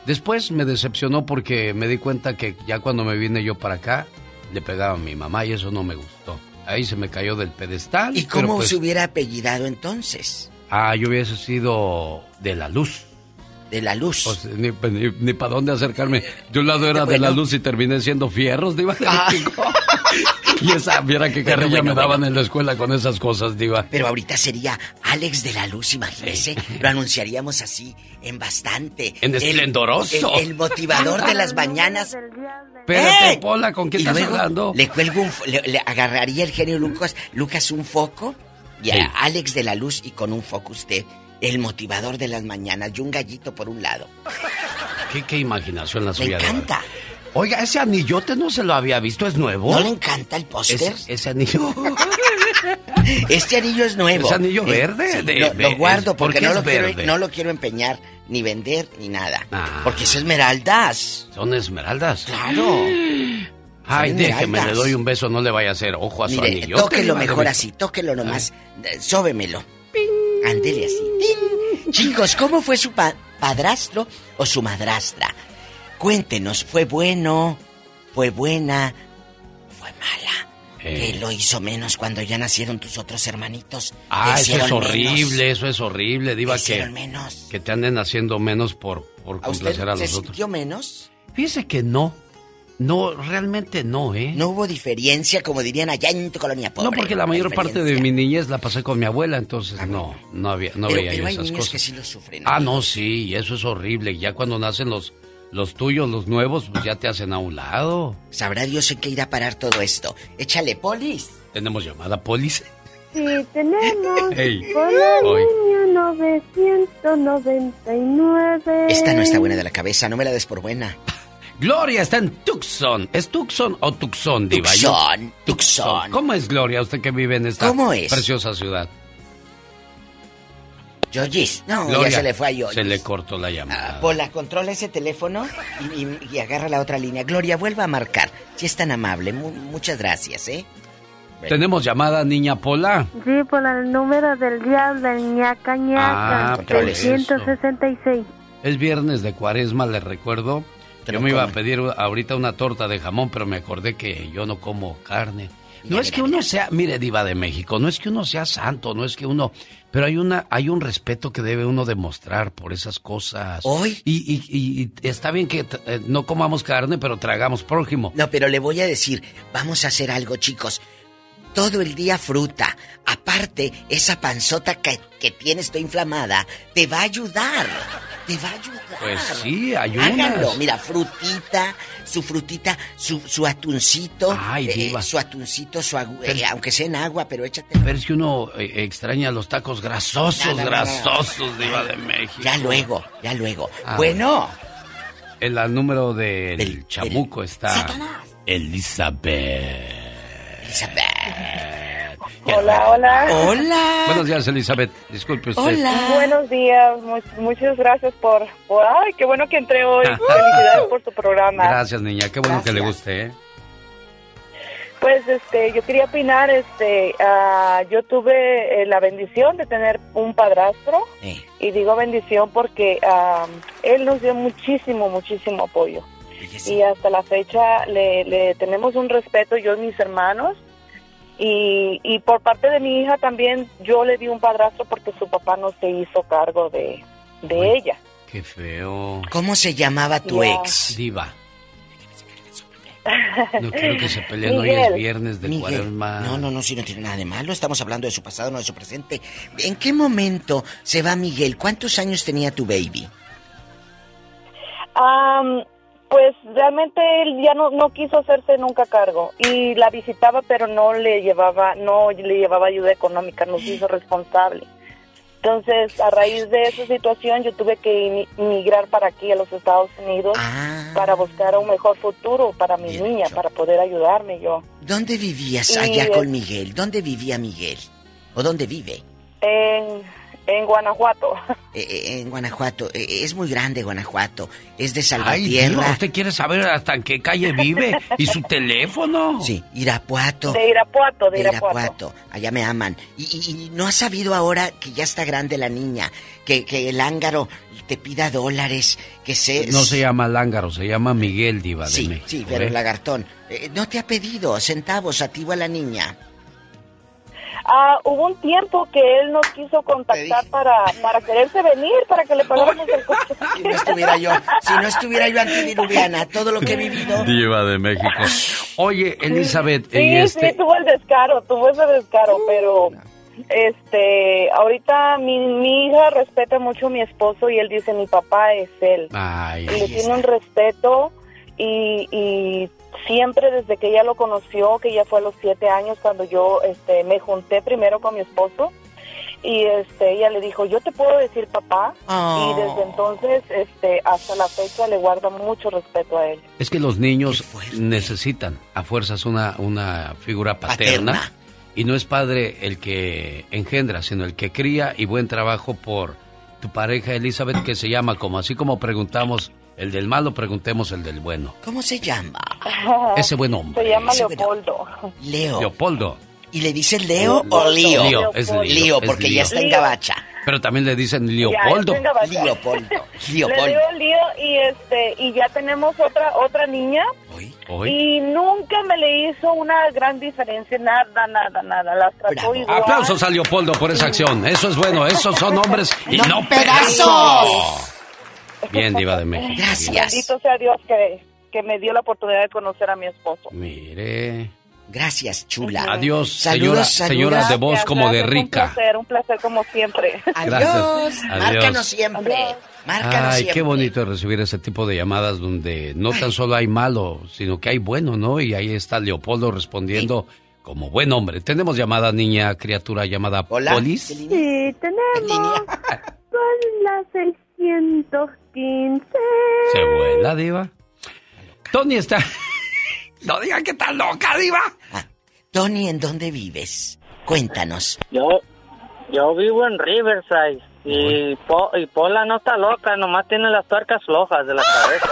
[SPEAKER 2] Después me decepcionó porque me di cuenta que ya cuando me vine yo para acá, le pegaba a mi mamá y eso no me gustó. Ahí se me cayó del pedestal.
[SPEAKER 37] ¿Y cómo
[SPEAKER 2] pues,
[SPEAKER 37] se hubiera apellidado entonces?
[SPEAKER 2] Ah, yo hubiese sido de la luz.
[SPEAKER 37] De la luz.
[SPEAKER 2] Pues, ni, para dónde acercarme. De un lado era de la luz y terminé siendo fierros, Diva
[SPEAKER 37] Ah. <laughs>
[SPEAKER 2] Y esa, viera qué carrilla
[SPEAKER 37] bueno,
[SPEAKER 2] me daban en la escuela con esas cosas, Diva.
[SPEAKER 37] Pero ahorita sería Alex de la Luz, imagínese. Lo anunciaríamos así, en bastante.
[SPEAKER 2] En
[SPEAKER 37] El-
[SPEAKER 2] esplendoroso.
[SPEAKER 37] El, el motivador de las mañanas.
[SPEAKER 2] Espérate,
[SPEAKER 37] ¡Eh!
[SPEAKER 2] Pola, ¿con quién
[SPEAKER 37] Y
[SPEAKER 2] estás
[SPEAKER 37] luego
[SPEAKER 2] hablando?
[SPEAKER 37] Le cuelgo un, le, le agarraría el genio Lucas, Lucas un foco y a
[SPEAKER 2] Sí.
[SPEAKER 37] Alex de la Luz y con un foco usted, el motivador de las mañanas y un gallito por un lado.
[SPEAKER 2] ¿Qué, qué imaginación la
[SPEAKER 37] Me
[SPEAKER 2] suya. Diva.
[SPEAKER 37] encanta.
[SPEAKER 2] Oiga, ese anillote no se lo había visto, ¿es nuevo?
[SPEAKER 37] ¿No le encanta el póster?
[SPEAKER 2] Ese, ese anillo. <laughs>
[SPEAKER 37] Este anillo es nuevo.
[SPEAKER 2] Es anillo
[SPEAKER 37] Eh,
[SPEAKER 2] verde,
[SPEAKER 37] sí,
[SPEAKER 2] de-
[SPEAKER 37] lo, guardo
[SPEAKER 2] ¿por
[SPEAKER 37] porque no lo, quiero, no lo quiero empeñar, ni vender, ni nada.
[SPEAKER 2] Ah.
[SPEAKER 37] Porque es esmeraldas.
[SPEAKER 2] Son esmeraldas.
[SPEAKER 37] Claro. <gasps>
[SPEAKER 2] Ay, déjeme, le doy un beso, no le vaya a hacer ojo a su
[SPEAKER 37] Mire,
[SPEAKER 2] anillote.
[SPEAKER 37] tóquelo mejor así, tóquelo nomás. Eh, Sóbemelo. Ándele así. ¡Ting! Chicos, ¿cómo fue su pa- padrastro o su madrastra? Cuéntenos, ¿fue bueno? ¿Fue buena? ¿Fue mala?
[SPEAKER 2] Eh.
[SPEAKER 37] Que lo hizo menos cuando ya nacieron tus otros hermanitos.
[SPEAKER 2] Ah, eso es horrible,
[SPEAKER 37] menos.
[SPEAKER 2] eso es horrible, Diva, que,
[SPEAKER 37] menos.
[SPEAKER 2] que te anden haciendo menos por, por
[SPEAKER 37] ¿A usted
[SPEAKER 2] complacer a
[SPEAKER 37] se
[SPEAKER 2] los otros.
[SPEAKER 37] sintió menos?
[SPEAKER 2] Fíjese que no. No, realmente no, ¿eh?
[SPEAKER 37] No hubo diferencia, como dirían allá en tu colonia pobre.
[SPEAKER 2] No, porque la mayor parte de mi niñez la pasé con mi abuela, entonces no, no había, no
[SPEAKER 37] pero,
[SPEAKER 2] veía
[SPEAKER 37] pero
[SPEAKER 2] yo
[SPEAKER 37] hay
[SPEAKER 2] esas
[SPEAKER 37] niños
[SPEAKER 2] cosas.
[SPEAKER 37] que sí lo sufren.
[SPEAKER 2] Ah, no, sí, y eso es horrible. Ya cuando nacen los, los tuyos, los nuevos, pues ya te hacen a un lado.
[SPEAKER 37] Sabrá Dios en qué irá a parar todo esto. Échale, polis.
[SPEAKER 2] Tenemos llamada, Polis.
[SPEAKER 36] Sí, tenemos <laughs>
[SPEAKER 2] Ey.
[SPEAKER 36] por línea 999.
[SPEAKER 37] Esta no está buena de la cabeza, no me la des por buena.
[SPEAKER 2] Gloria está en Tucson. ¿Es Tucson o Tucson, Diva?
[SPEAKER 37] Tucson, Tucson.
[SPEAKER 2] ¿Cómo es Gloria, usted que vive en esta
[SPEAKER 37] ¿Cómo es?
[SPEAKER 2] preciosa ciudad?
[SPEAKER 37] Yoyis. No,
[SPEAKER 2] Gloria,
[SPEAKER 37] ya se le fue a Yoyis.
[SPEAKER 2] Se le cortó la llamada.
[SPEAKER 37] Pola, controla ese teléfono y, y- y agarra la otra línea. Gloria, vuelva a marcar. Si es tan amable, mu- muchas gracias, ¿eh?
[SPEAKER 2] Tenemos llamada, niña Pola.
[SPEAKER 36] Sí, por el número del diablo, ñaca ñaca.
[SPEAKER 2] Ah, por eso.
[SPEAKER 36] 666.
[SPEAKER 2] Es viernes de cuaresma, les recuerdo. Yo me iba a pedir ahorita una torta de jamón, pero me acordé que yo no como carne. No es que uno sea, mire, diva de México, no es que uno sea santo, no es que uno, pero hay una, hay un respeto que debe uno demostrar por esas cosas.
[SPEAKER 37] Hoy.
[SPEAKER 2] Y, y- y- y está bien que eh, no comamos carne, pero tragamos prójimo.
[SPEAKER 37] No, pero le voy a decir, vamos a hacer algo, chicos. Todo el día fruta. Aparte, esa panzota que, que tienes, estoy inflamada, te va a ayudar. Te va a ayudar.
[SPEAKER 2] Pues sí, ayunas.
[SPEAKER 37] Háganlo. Mira, frutita, su frutita, su, su atuncito.
[SPEAKER 2] Ay,
[SPEAKER 37] eh, su atuncito, su agu-
[SPEAKER 2] Pero-
[SPEAKER 37] eh, aunque sea en agua, pero échate.
[SPEAKER 2] Pero es que uno eh, extraña los tacos grasosos,
[SPEAKER 37] no.
[SPEAKER 2] grasosos, diva de México.
[SPEAKER 37] Ya luego, ya luego.
[SPEAKER 2] Ah,
[SPEAKER 37] bueno.
[SPEAKER 2] En la número del, chamuco está Elizabeth.
[SPEAKER 47] Hola, hola.
[SPEAKER 37] Hola.
[SPEAKER 2] Buenos días, Elizabeth. Disculpe usted.
[SPEAKER 47] Buenos días, mu- muchas gracias por, por- Ay, qué bueno que entré hoy. <laughs> Felicidades por su programa.
[SPEAKER 2] Gracias, niña. Qué bueno que le guste, ¿eh?
[SPEAKER 47] Pues, este, yo quería opinar, este, ah, yo tuve eh, la bendición de tener un padrastro y digo bendición porque él nos dio muchísimo, muchísimo apoyo y hasta la fecha le, le tenemos un respeto yo y mis hermanos y, y por parte de mi hija también yo le di un padrastro porque su papá no se hizo cargo de, de ella.
[SPEAKER 2] Qué feo.
[SPEAKER 37] ¿Cómo se llamaba tu ex?
[SPEAKER 2] Diva. <laughs> No quiero que se peleen. Hoy es viernes de
[SPEAKER 37] Miguel.
[SPEAKER 2] cuaresma.
[SPEAKER 37] No, no, no, si no tiene nada de malo. Estamos hablando de su pasado, no de su presente. ¿En qué momento se va Miguel? ¿Cuántos años tenía tu baby?
[SPEAKER 47] Am, pues realmente él ya no, no quiso hacerse nunca cargo y la visitaba pero no le llevaba no le llevaba ayuda económica, nos hizo responsable. Entonces, a raíz de esa situación, yo tuve que migrar para aquí, a los Estados Unidos,
[SPEAKER 37] Ah.
[SPEAKER 47] para buscar un mejor futuro para mi niña, para poder ayudarme yo.
[SPEAKER 37] ¿Dónde vivías
[SPEAKER 47] Y
[SPEAKER 37] allá con Miguel? ¿Dónde vivía Miguel? ¿O dónde vive?
[SPEAKER 47] En, en Guanajuato.
[SPEAKER 37] Eh, eh, en Guanajuato. Eh, es muy grande Guanajuato. Es de
[SPEAKER 2] Ay,
[SPEAKER 37] Salvatierra.
[SPEAKER 2] Diva, ¿usted quiere saber hasta en qué calle vive? ¿Y su teléfono?
[SPEAKER 37] Sí, Irapuato.
[SPEAKER 47] De Irapuato, de
[SPEAKER 37] De
[SPEAKER 47] Irapuato.
[SPEAKER 37] Irapuato. Allá me aman. Y, y- y no has sabido ahora que ya está grande la niña, que, que el ángaro te pida dólares, que se...
[SPEAKER 2] No se llama Lángaro, se llama Miguel Diva de
[SPEAKER 37] Sí,
[SPEAKER 2] México.
[SPEAKER 37] sí, pero
[SPEAKER 2] ¿eh?
[SPEAKER 37] el lagartón. eh, no te ha pedido centavos a ti o a la niña.
[SPEAKER 47] Ah, hubo un tiempo que él nos quiso contactar para, para quererse venir, para que le pagáramos el coche.
[SPEAKER 37] Si no estuviera yo, si no estuviera yo antidiluviana, todo lo que he vivido.
[SPEAKER 2] Diva de México. Oye, Elizabeth,
[SPEAKER 47] Sí,
[SPEAKER 2] y este...
[SPEAKER 47] sí, tuvo el descaro, tuvo ese descaro, pero este, ahorita mi, mi hija respeta mucho a mi esposo y él dice mi papá es él.
[SPEAKER 2] Ay,
[SPEAKER 47] y le tiene un respeto y, y siempre desde que ella lo conoció, que ya fue a los siete años cuando yo este, me junté primero con mi esposo y este ella le dijo yo te puedo decir papá
[SPEAKER 37] Oh.
[SPEAKER 47] y desde entonces este hasta la fecha le guarda mucho respeto a él.
[SPEAKER 2] Es que los niños necesitan a fuerzas una, una figura paterna,
[SPEAKER 37] Paterna.
[SPEAKER 2] y no es padre el que engendra, sino el que cría y buen trabajo por tu pareja Elizabeth que se llama como así como preguntamos el del malo, preguntemos el del bueno.
[SPEAKER 37] ¿Cómo se llama? <laughs>
[SPEAKER 2] Ese buen hombre.
[SPEAKER 47] Se llama
[SPEAKER 37] Ese
[SPEAKER 47] Leopoldo.
[SPEAKER 37] Leo.
[SPEAKER 2] Leopoldo.
[SPEAKER 37] ¿Y le dicen Leo o Lío?
[SPEAKER 2] Lío, es Lío,
[SPEAKER 37] Lío,
[SPEAKER 2] es
[SPEAKER 37] porque
[SPEAKER 2] Lío.
[SPEAKER 37] ya está en gabacha.
[SPEAKER 2] Pero también le dicen Leopoldo.
[SPEAKER 37] Leopoldo. <laughs>
[SPEAKER 47] Le
[SPEAKER 37] Leopoldo.
[SPEAKER 47] dio lío y este y ya tenemos otra otra niña
[SPEAKER 2] Hoy.
[SPEAKER 47] y nunca me le hizo una gran diferencia, nada, nada, nada. Las trató igual.
[SPEAKER 2] Aplausos a Leopoldo por esa acción. Eso es bueno, esos son hombres y no,
[SPEAKER 37] pedazos.
[SPEAKER 2] pedazos. Bien, Diva de México. Gracias.
[SPEAKER 47] Bendito sea Dios que, que me dio la oportunidad de conocer a mi esposo.
[SPEAKER 2] Mire.
[SPEAKER 37] Gracias, chula.
[SPEAKER 2] Adiós,
[SPEAKER 37] saludos,
[SPEAKER 2] señora, de voz como de rica.
[SPEAKER 47] Un placer, un placer como siempre.
[SPEAKER 37] Adiós.
[SPEAKER 2] Adiós.
[SPEAKER 37] Márcanos siempre. Márcanos
[SPEAKER 2] Ay, qué bonito recibir ese tipo de llamadas donde no tan solo hay malo, sino que hay bueno, ¿no? Y ahí está Leopoldo respondiendo como buen hombre. Tenemos llamada niña, criatura llamada Polis.
[SPEAKER 36] Sí, tenemos. con la 600
[SPEAKER 2] se vuela, Diva. Tony está. <laughs> no diga que está loca, Diva.
[SPEAKER 37] Ah, Tony, ¿en dónde vives? Cuéntanos.
[SPEAKER 56] Yo, yo vivo en Riverside. Y, po, y Pola no está loca, nomás tiene las tuercas flojas de la cabeza.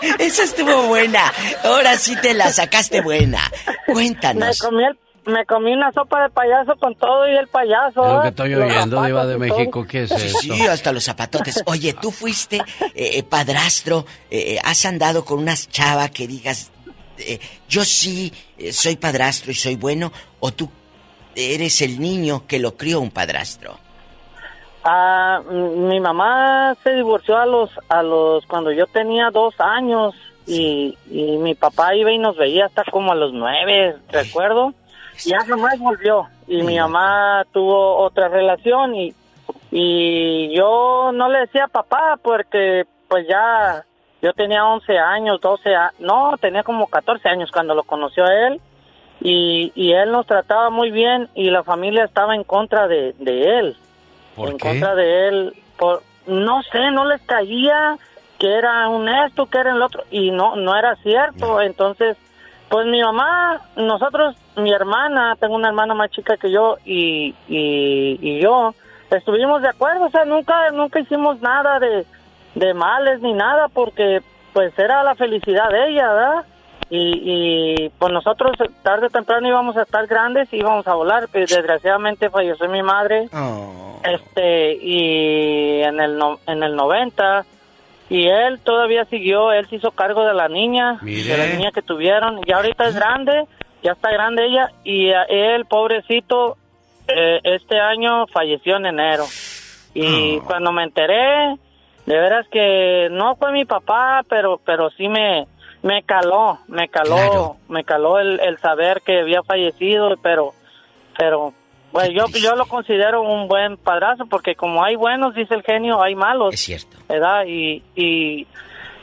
[SPEAKER 56] <laughs>
[SPEAKER 37] Esa estuvo buena. Ahora sí te la sacaste buena. <laughs> Cuéntanos.
[SPEAKER 56] Me comí el me comí una sopa de payaso con todo y el payaso.
[SPEAKER 2] Es lo que
[SPEAKER 56] ¿eh?
[SPEAKER 2] estoy oyendo, Diva de México. ¿Qué es
[SPEAKER 37] Sí,
[SPEAKER 2] esto?
[SPEAKER 37] sí, hasta los zapatotes. Oye, tú fuiste eh, eh, padrastro, eh, has andado con unas chavas que digas, eh, yo sí eh, soy padrastro y soy bueno, o tú eres el niño que lo crió un padrastro.
[SPEAKER 56] Ah, mi mamá se divorció a los, a los, cuando yo tenía dos años y, y mi papá iba y nos veía hasta como a los nueve, recuerdo. Ya nomás volvió. Y mi mamá tuvo otra relación y, y yo no le decía papá porque pues ya yo tenía 11 años, 12 años, no, tenía como 14 años cuando lo conoció a él y, y él nos trataba muy bien y la familia estaba en contra de, de él.
[SPEAKER 2] ¿Por
[SPEAKER 56] en
[SPEAKER 2] qué?
[SPEAKER 56] contra de él por no sé no les caía que era un esto que era el otro y no no era cierto. Entonces pues mi mamá nosotros mi hermana tengo una hermana más chica que yo y, y, y yo estuvimos de acuerdo o sea nunca nunca hicimos nada de de males ni nada porque pues era la felicidad de ella ¿verdad? y, y pues nosotros tarde o temprano íbamos a estar grandes y íbamos a volar pero desgraciadamente falleció mi madre este y en el no- en el 90 y él todavía siguió él se hizo cargo de la niña
[SPEAKER 2] Mire.
[SPEAKER 56] de la niña que tuvieron. Y ahorita es grande ya está grande ella y él pobrecito eh, este año falleció en enero. Y cuando me enteré de veras que no fue mi papá pero pero sí me me caló me caló me caló el, el saber que había fallecido pero pero pues yo yo lo considero un buen padrazo porque como hay buenos dice el genio hay malos
[SPEAKER 37] es cierto.
[SPEAKER 56] verdad y y,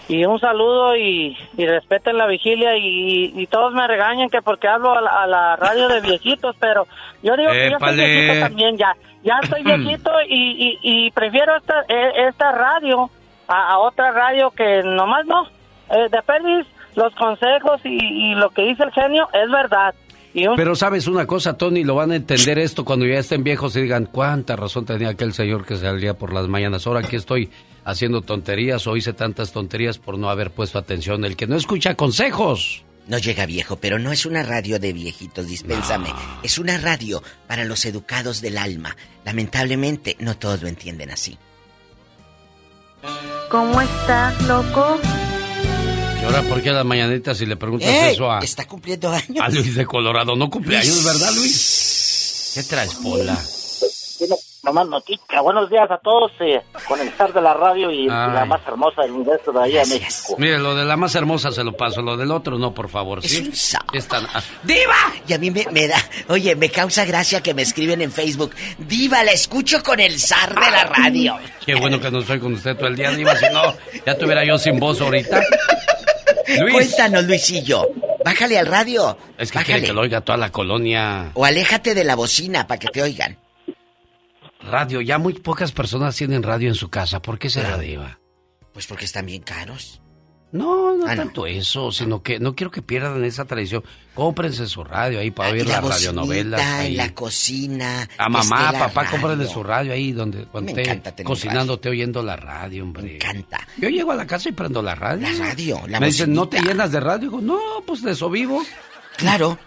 [SPEAKER 56] y un saludo y, y respeten la vigilia y, y todos me regañan que porque hablo a la, a la radio de viejitos pero yo digo que yo soy
[SPEAKER 2] Épale.
[SPEAKER 56] viejito también ya ya estoy viejito y, y, y prefiero esta eh, esta radio a, a otra radio que nomás no. Eh, de perdiz los consejos y, y lo que dice el genio es verdad
[SPEAKER 2] Pero sabes una cosa, Tony, lo van a entender esto cuando ya estén viejos y digan cuánta razón tenía aquel señor que salía por las mañanas. Ahora aquí estoy haciendo tonterías o hice tantas tonterías por no haber puesto atención. El que no escucha consejos.
[SPEAKER 37] No llega viejo, pero no es una radio de viejitos, dispénsame. Es una radio para los educados del alma. Lamentablemente, no todos lo entienden así.
[SPEAKER 36] ¿Cómo estás, loco?
[SPEAKER 2] Y ahora, ¿por qué a las mañanitas si le preguntas
[SPEAKER 37] ¡Ey!
[SPEAKER 2] eso a,
[SPEAKER 37] Está cumpliendo años.
[SPEAKER 2] a Luis de Colorado? No cumple años, ¿verdad, Luis? ¿Qué traes, Pola?
[SPEAKER 54] Tiene nomás noticia. Buenos días a todos eh, con el estar de la radio y, la más hermosa del universo de ahí a México.
[SPEAKER 2] Mire, lo de la más hermosa se lo paso, lo del otro no, por favor, ¿sí? Están- ah,
[SPEAKER 37] ¡Diva! Y a mí me, me da, oye, me causa gracia que me escriben en Facebook. Diva, la escucho con el zar de la radio.
[SPEAKER 2] Qué bueno que no estoy con usted todo el día, Diva, si no, ya tuviera yo sin voz ahorita. Luis.
[SPEAKER 37] Cuéntanos, Luisillo. Bájale al radio.
[SPEAKER 2] Es que
[SPEAKER 37] Bájale.
[SPEAKER 2] quiere que lo oiga toda la colonia.
[SPEAKER 37] O aléjate de la bocina para que te oigan.
[SPEAKER 2] Radio, ya muy pocas personas tienen radio en su casa. ¿Por qué será, Diva?
[SPEAKER 37] Pues porque están bien caros.
[SPEAKER 2] No, no
[SPEAKER 37] Ah, no.
[SPEAKER 2] tanto eso, sino que no quiero que pierdan esa tradición. Cómprense su radio ahí para oír
[SPEAKER 37] la
[SPEAKER 2] las
[SPEAKER 37] bocinita,
[SPEAKER 2] radionovelas. ahí.
[SPEAKER 37] en la cocina.
[SPEAKER 2] A mamá,
[SPEAKER 37] la
[SPEAKER 2] papá, cómprenle
[SPEAKER 37] radio.
[SPEAKER 2] su radio ahí donde cuando
[SPEAKER 37] Me
[SPEAKER 2] esté
[SPEAKER 37] encanta tener
[SPEAKER 2] cocinándote oyendo la radio, hombre. Me
[SPEAKER 37] encanta.
[SPEAKER 2] Yo llego a la casa y prendo la radio.
[SPEAKER 37] La radio, la
[SPEAKER 2] Me dicen, ¿no te llenas de radio? Digo, no, pues de eso vivo.
[SPEAKER 37] Claro.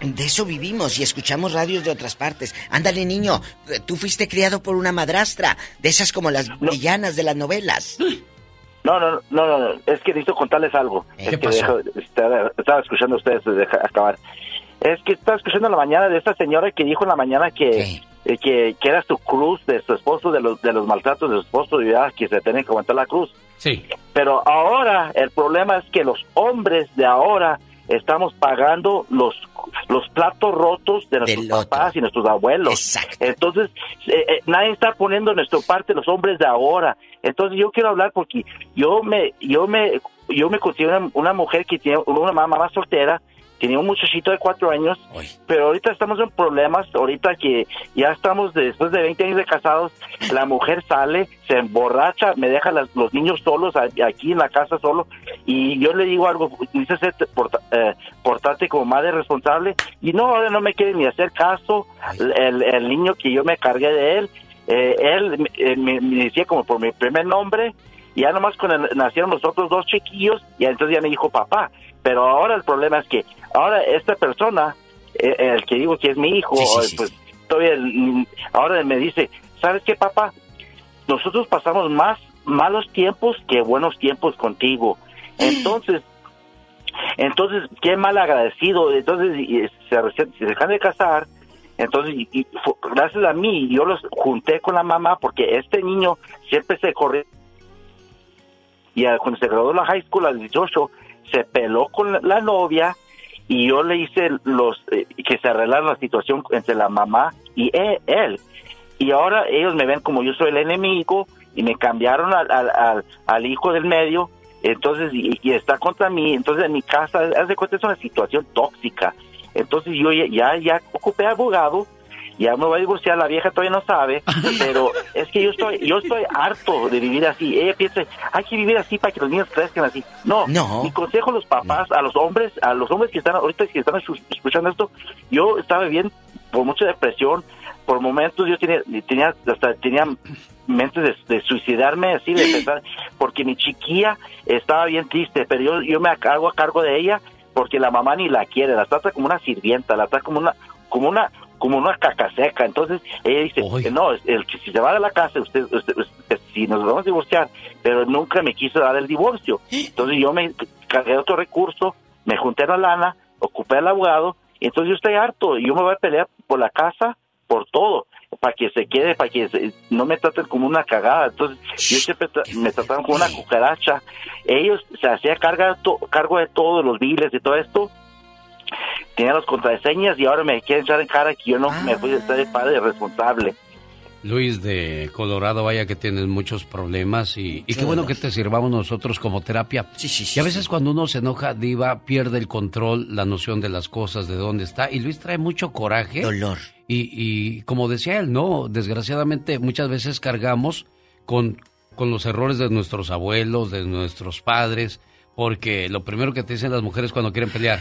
[SPEAKER 37] De eso vivimos y escuchamos radios de otras partes. Ándale, niño. Tú fuiste criado por una madrastra, de esas como las villanas de las novelas.
[SPEAKER 54] No, no, no, no, no, es que necesito contarles algo.
[SPEAKER 37] ¿Qué
[SPEAKER 54] es que
[SPEAKER 37] pasó?
[SPEAKER 54] dejo- estaba, estaba escuchando a ustedes acabar. Es que estaba escuchando en la mañana de esta señora que dijo en la mañana que, eh, que, que era su cruz de su esposo, de los, de los maltratos de su esposo, y ya que se tiene que aguantar la cruz.
[SPEAKER 2] Sí.
[SPEAKER 54] Pero ahora el problema es que los hombres de ahora estamos pagando los los platos rotos de nuestros papás y nuestros abuelos. Entonces, eh, eh, nadie está poniendo nuestra parte los hombres de ahora. Entonces, yo quiero hablar porque yo me yo me yo me considero una, una mujer que tiene una mamá, mamá soltera, tenía un muchachito de cuatro años, pero ahorita estamos en problemas, ahorita que ya estamos después de 20 años de casados, la mujer sale, se emborracha, me deja las- los niños solos aquí en la casa solo, y yo le digo algo, dice ser porta- eh, portarte como madre responsable, y no, ahora no me quiere ni hacer caso, el, el niño que yo me cargué de él, eh, él eh, me, me decía como por mi primer nombre, y ya nomás cuando nacieron los otros dos chiquillos, y entonces ya me dijo papá. Pero ahora el problema es que ahora esta persona, eh, el que digo que es mi hijo, pues todavía mm, ahora me dice, ¿sabes qué papá? Nosotros pasamos más malos tiempos que buenos tiempos contigo. <gasps> Entonces, entonces, qué mal agradecido. Entonces, y- se, se dejan de casar. Entonces, y- y gracias a mí, yo los junté con la mamá porque este niño siempre se corrió. Y cuando se graduó de la high school a los 18, se peló con la, la novia y yo le hice los eh, que se arreglara la situación entre la mamá y e- él. Y ahora ellos me ven como yo soy el enemigo y me cambiaron al, al, al- al hijo del medio. Entonces, y, y está contra mí. Entonces, en mi casa, haz de cuenta, es una situación tóxica. Entonces, yo ya, ya ocupé abogado. Ya me voy a divorciar, la vieja todavía no sabe, <laughs> pero es que yo estoy, yo estoy harto de vivir así. Ella piensa, hay que vivir así para que los niños crezcan así. No, mi consejo a los papás, a los hombres, a los hombres que están ahorita que están escu- escuchando esto, yo estaba bien por mucha depresión, por momentos yo tenía, tenía hasta tenía mentes de, de suicidarme, así de <gasps> pensar, porque mi chiquilla estaba bien triste, pero yo, yo me hago a cargo de ella porque la mamá ni la quiere, la trata como una sirvienta, la trata como una, como una, como una caca seca. Entonces ella dice, que no, el que si se va de la casa, usted, usted- usted- si nos vamos a divorciar, pero nunca me quiso dar el divorcio. <gasps> Entonces yo me cargué otro recurso, me junté la lana, ocupé al abogado, y entonces yo estoy harto, y yo me voy a pelear por la casa, por todo, para que se quede, para que se- no me traten como una cagada. Entonces yo siempre tra- me trataron como una cucaracha. Ellos se hacían carga, to- cargo de todo, los biles y todo esto. Tenían las contraseñas y ahora me quieren echar en cara que yo no me fui a ser el padre responsable.
[SPEAKER 2] Luis de Colorado, vaya que tienes muchos problemas y, y qué bueno que te sirvamos nosotros como terapia. y a veces cuando uno se enoja, Diva, pierde el control, la noción de las cosas, de dónde está. Y Luis trae mucho coraje.
[SPEAKER 37] Dolor.
[SPEAKER 2] Y, y como decía él, no, desgraciadamente muchas veces cargamos con, con los errores de nuestros abuelos, de nuestros padres, porque lo primero que te dicen las mujeres cuando quieren pelear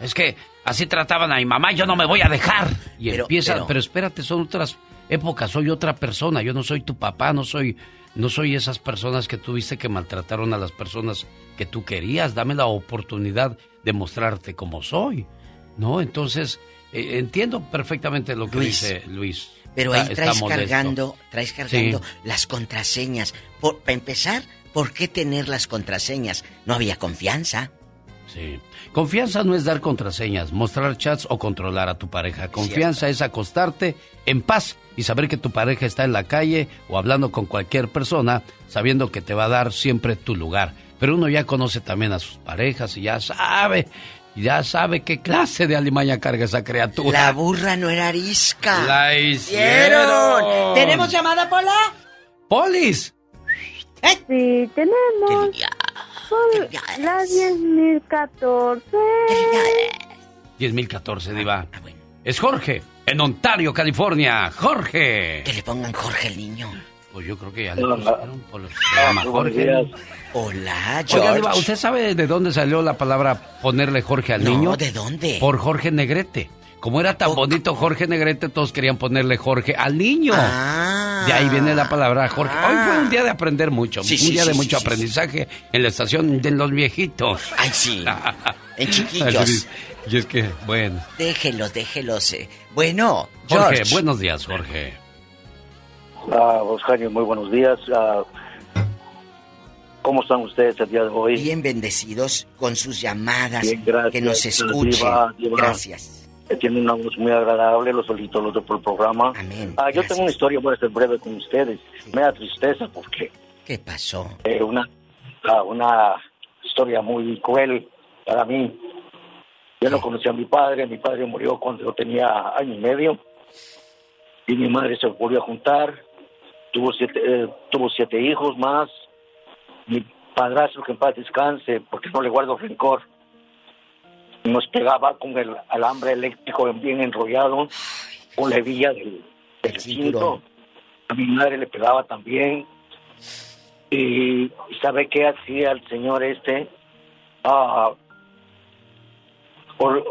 [SPEAKER 2] es que así trataban a mi mamá, yo no me voy a dejar. Y
[SPEAKER 37] Pero-
[SPEAKER 2] empieza,
[SPEAKER 37] pero-
[SPEAKER 2] pero espérate, son otras épocas, soy otra persona, yo no soy tu papá, no soy, no soy esas personas que tuviste que maltrataron a las personas que tú querías, dame la oportunidad de mostrarte como soy, ¿no? Entonces, eh, entiendo perfectamente lo que
[SPEAKER 37] Luis,
[SPEAKER 2] dice Luis.
[SPEAKER 37] Pero ahí
[SPEAKER 2] está
[SPEAKER 37] traes cargando, traes cargando
[SPEAKER 2] Sí.
[SPEAKER 37] las contraseñas. Por, para empezar, ¿por qué tener las contraseñas? No había confianza.
[SPEAKER 2] Sí. Confianza no es dar contraseñas, mostrar chats o controlar a tu pareja. Confianza es acostarte en paz y saber que tu pareja está en la calle o hablando con cualquier persona, sabiendo que te va a dar siempre tu lugar. Pero uno ya conoce también a sus parejas y ya sabe, ya sabe qué clase de alimaña carga esa criatura.
[SPEAKER 37] La burra no era arisca.
[SPEAKER 2] La hicieron.
[SPEAKER 37] ¿Tenemos llamada, Pola?
[SPEAKER 2] ¡Polis!
[SPEAKER 36] Sí, tenemos. Son las 10.014.
[SPEAKER 2] 10.014, Diva. Es Jorge, en Ontario, California. ¡Jorge!
[SPEAKER 37] Que le pongan Jorge al niño.
[SPEAKER 2] Pues yo creo que ya le pusieron por los llama Jorge.
[SPEAKER 37] Hola,
[SPEAKER 2] Oiga,
[SPEAKER 37] George.
[SPEAKER 2] Diva, ¿usted sabe de dónde salió la palabra ponerle Jorge al
[SPEAKER 37] No,
[SPEAKER 2] niño?
[SPEAKER 37] ¿de dónde?
[SPEAKER 2] Por Jorge Negrete. Como era tan bonito Jorge Negrete, todos querían ponerle Jorge al niño.
[SPEAKER 37] Ah.
[SPEAKER 2] De ahí viene la palabra Jorge. Hoy fue un día de aprender mucho,
[SPEAKER 37] Sí,
[SPEAKER 2] un
[SPEAKER 37] sí,
[SPEAKER 2] día
[SPEAKER 37] sí,
[SPEAKER 2] de
[SPEAKER 37] sí,
[SPEAKER 2] mucho
[SPEAKER 37] sí,
[SPEAKER 2] aprendizaje en la estación de los viejitos.
[SPEAKER 37] Ay, sí. <laughs> En chiquillos.
[SPEAKER 2] Y es que, bueno.
[SPEAKER 37] Déjelos, déjelos. eh. Bueno,
[SPEAKER 2] Jorge,
[SPEAKER 37] George.
[SPEAKER 2] buenos días, Jorge.
[SPEAKER 57] Ah, Oscar, muy buenos días. Ah, ¿Cómo están ustedes el día de hoy?
[SPEAKER 37] Bien bendecidos con sus llamadas.
[SPEAKER 57] Bien, gracias.
[SPEAKER 37] Que nos escuchen.
[SPEAKER 57] Diva, Diva.
[SPEAKER 37] Gracias.
[SPEAKER 57] Tiene una voz muy agradable, los felicito los dos por el programa.
[SPEAKER 37] Amén.
[SPEAKER 57] Ah, yo tengo una historia, voy a ser breve con ustedes. Me da tristeza porque
[SPEAKER 37] ¿Qué pasó?
[SPEAKER 57] eh, una, ah, una historia muy cruel para mí. Yo no conocí a mi padre, mi padre murió cuando yo tenía año y medio y mi madre se volvió a juntar, tuvo siete, eh, tuvo siete hijos más, mi padrastro que en paz descanse, porque no le guardo rencor, nos pegaba con el alambre eléctrico bien enrollado, con la hebilla del, del cinto, a mi madre le pegaba también, y ¿sabe qué hacía el señor este? Ah, por,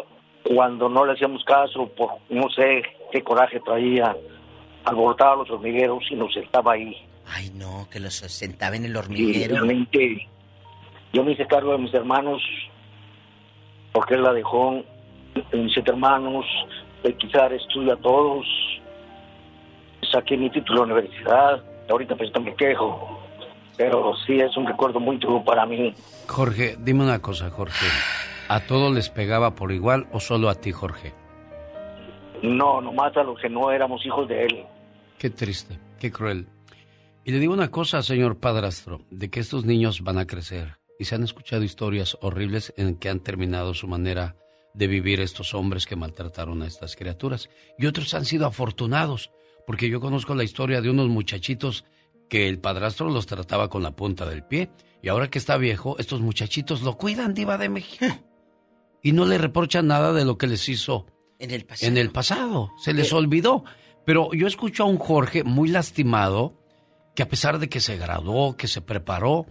[SPEAKER 57] cuando no le hacíamos caso, por no sé qué coraje traía, alborotaba los hormigueros y nos sentaba ahí.
[SPEAKER 37] Ay, no, que los sentaba en el
[SPEAKER 57] Y
[SPEAKER 37] hormiguero.
[SPEAKER 57] realmente yo me hice cargo de mis hermanos, porque él la dejó en siete hermanos, de quitar estudio a todos, saqué mi título de universidad, ahorita pues no me quejo, pero sí es un recuerdo muy duro para mí.
[SPEAKER 2] Jorge, dime una cosa, Jorge. ¿A todos les pegaba por igual o solo a ti, Jorge?
[SPEAKER 57] No, nomás a los que no éramos hijos de él.
[SPEAKER 2] Qué triste, qué cruel. Y le digo una cosa, señor padrastro, de que estos niños van a crecer y se han escuchado historias horribles en que han terminado su manera de vivir estos hombres que maltrataron a estas criaturas. Y otros han sido afortunados, porque yo conozco la historia de unos muchachitos que el padrastro los trataba con la punta del pie y ahora que está viejo, estos muchachitos lo cuidan, diva de México. <laughs> Y no le reprochan nada de lo que les hizo
[SPEAKER 37] En el pasado.
[SPEAKER 2] en el pasado. Se les olvidó. Pero yo escucho a un Jorge muy lastimado que a pesar de que se graduó, que se preparó,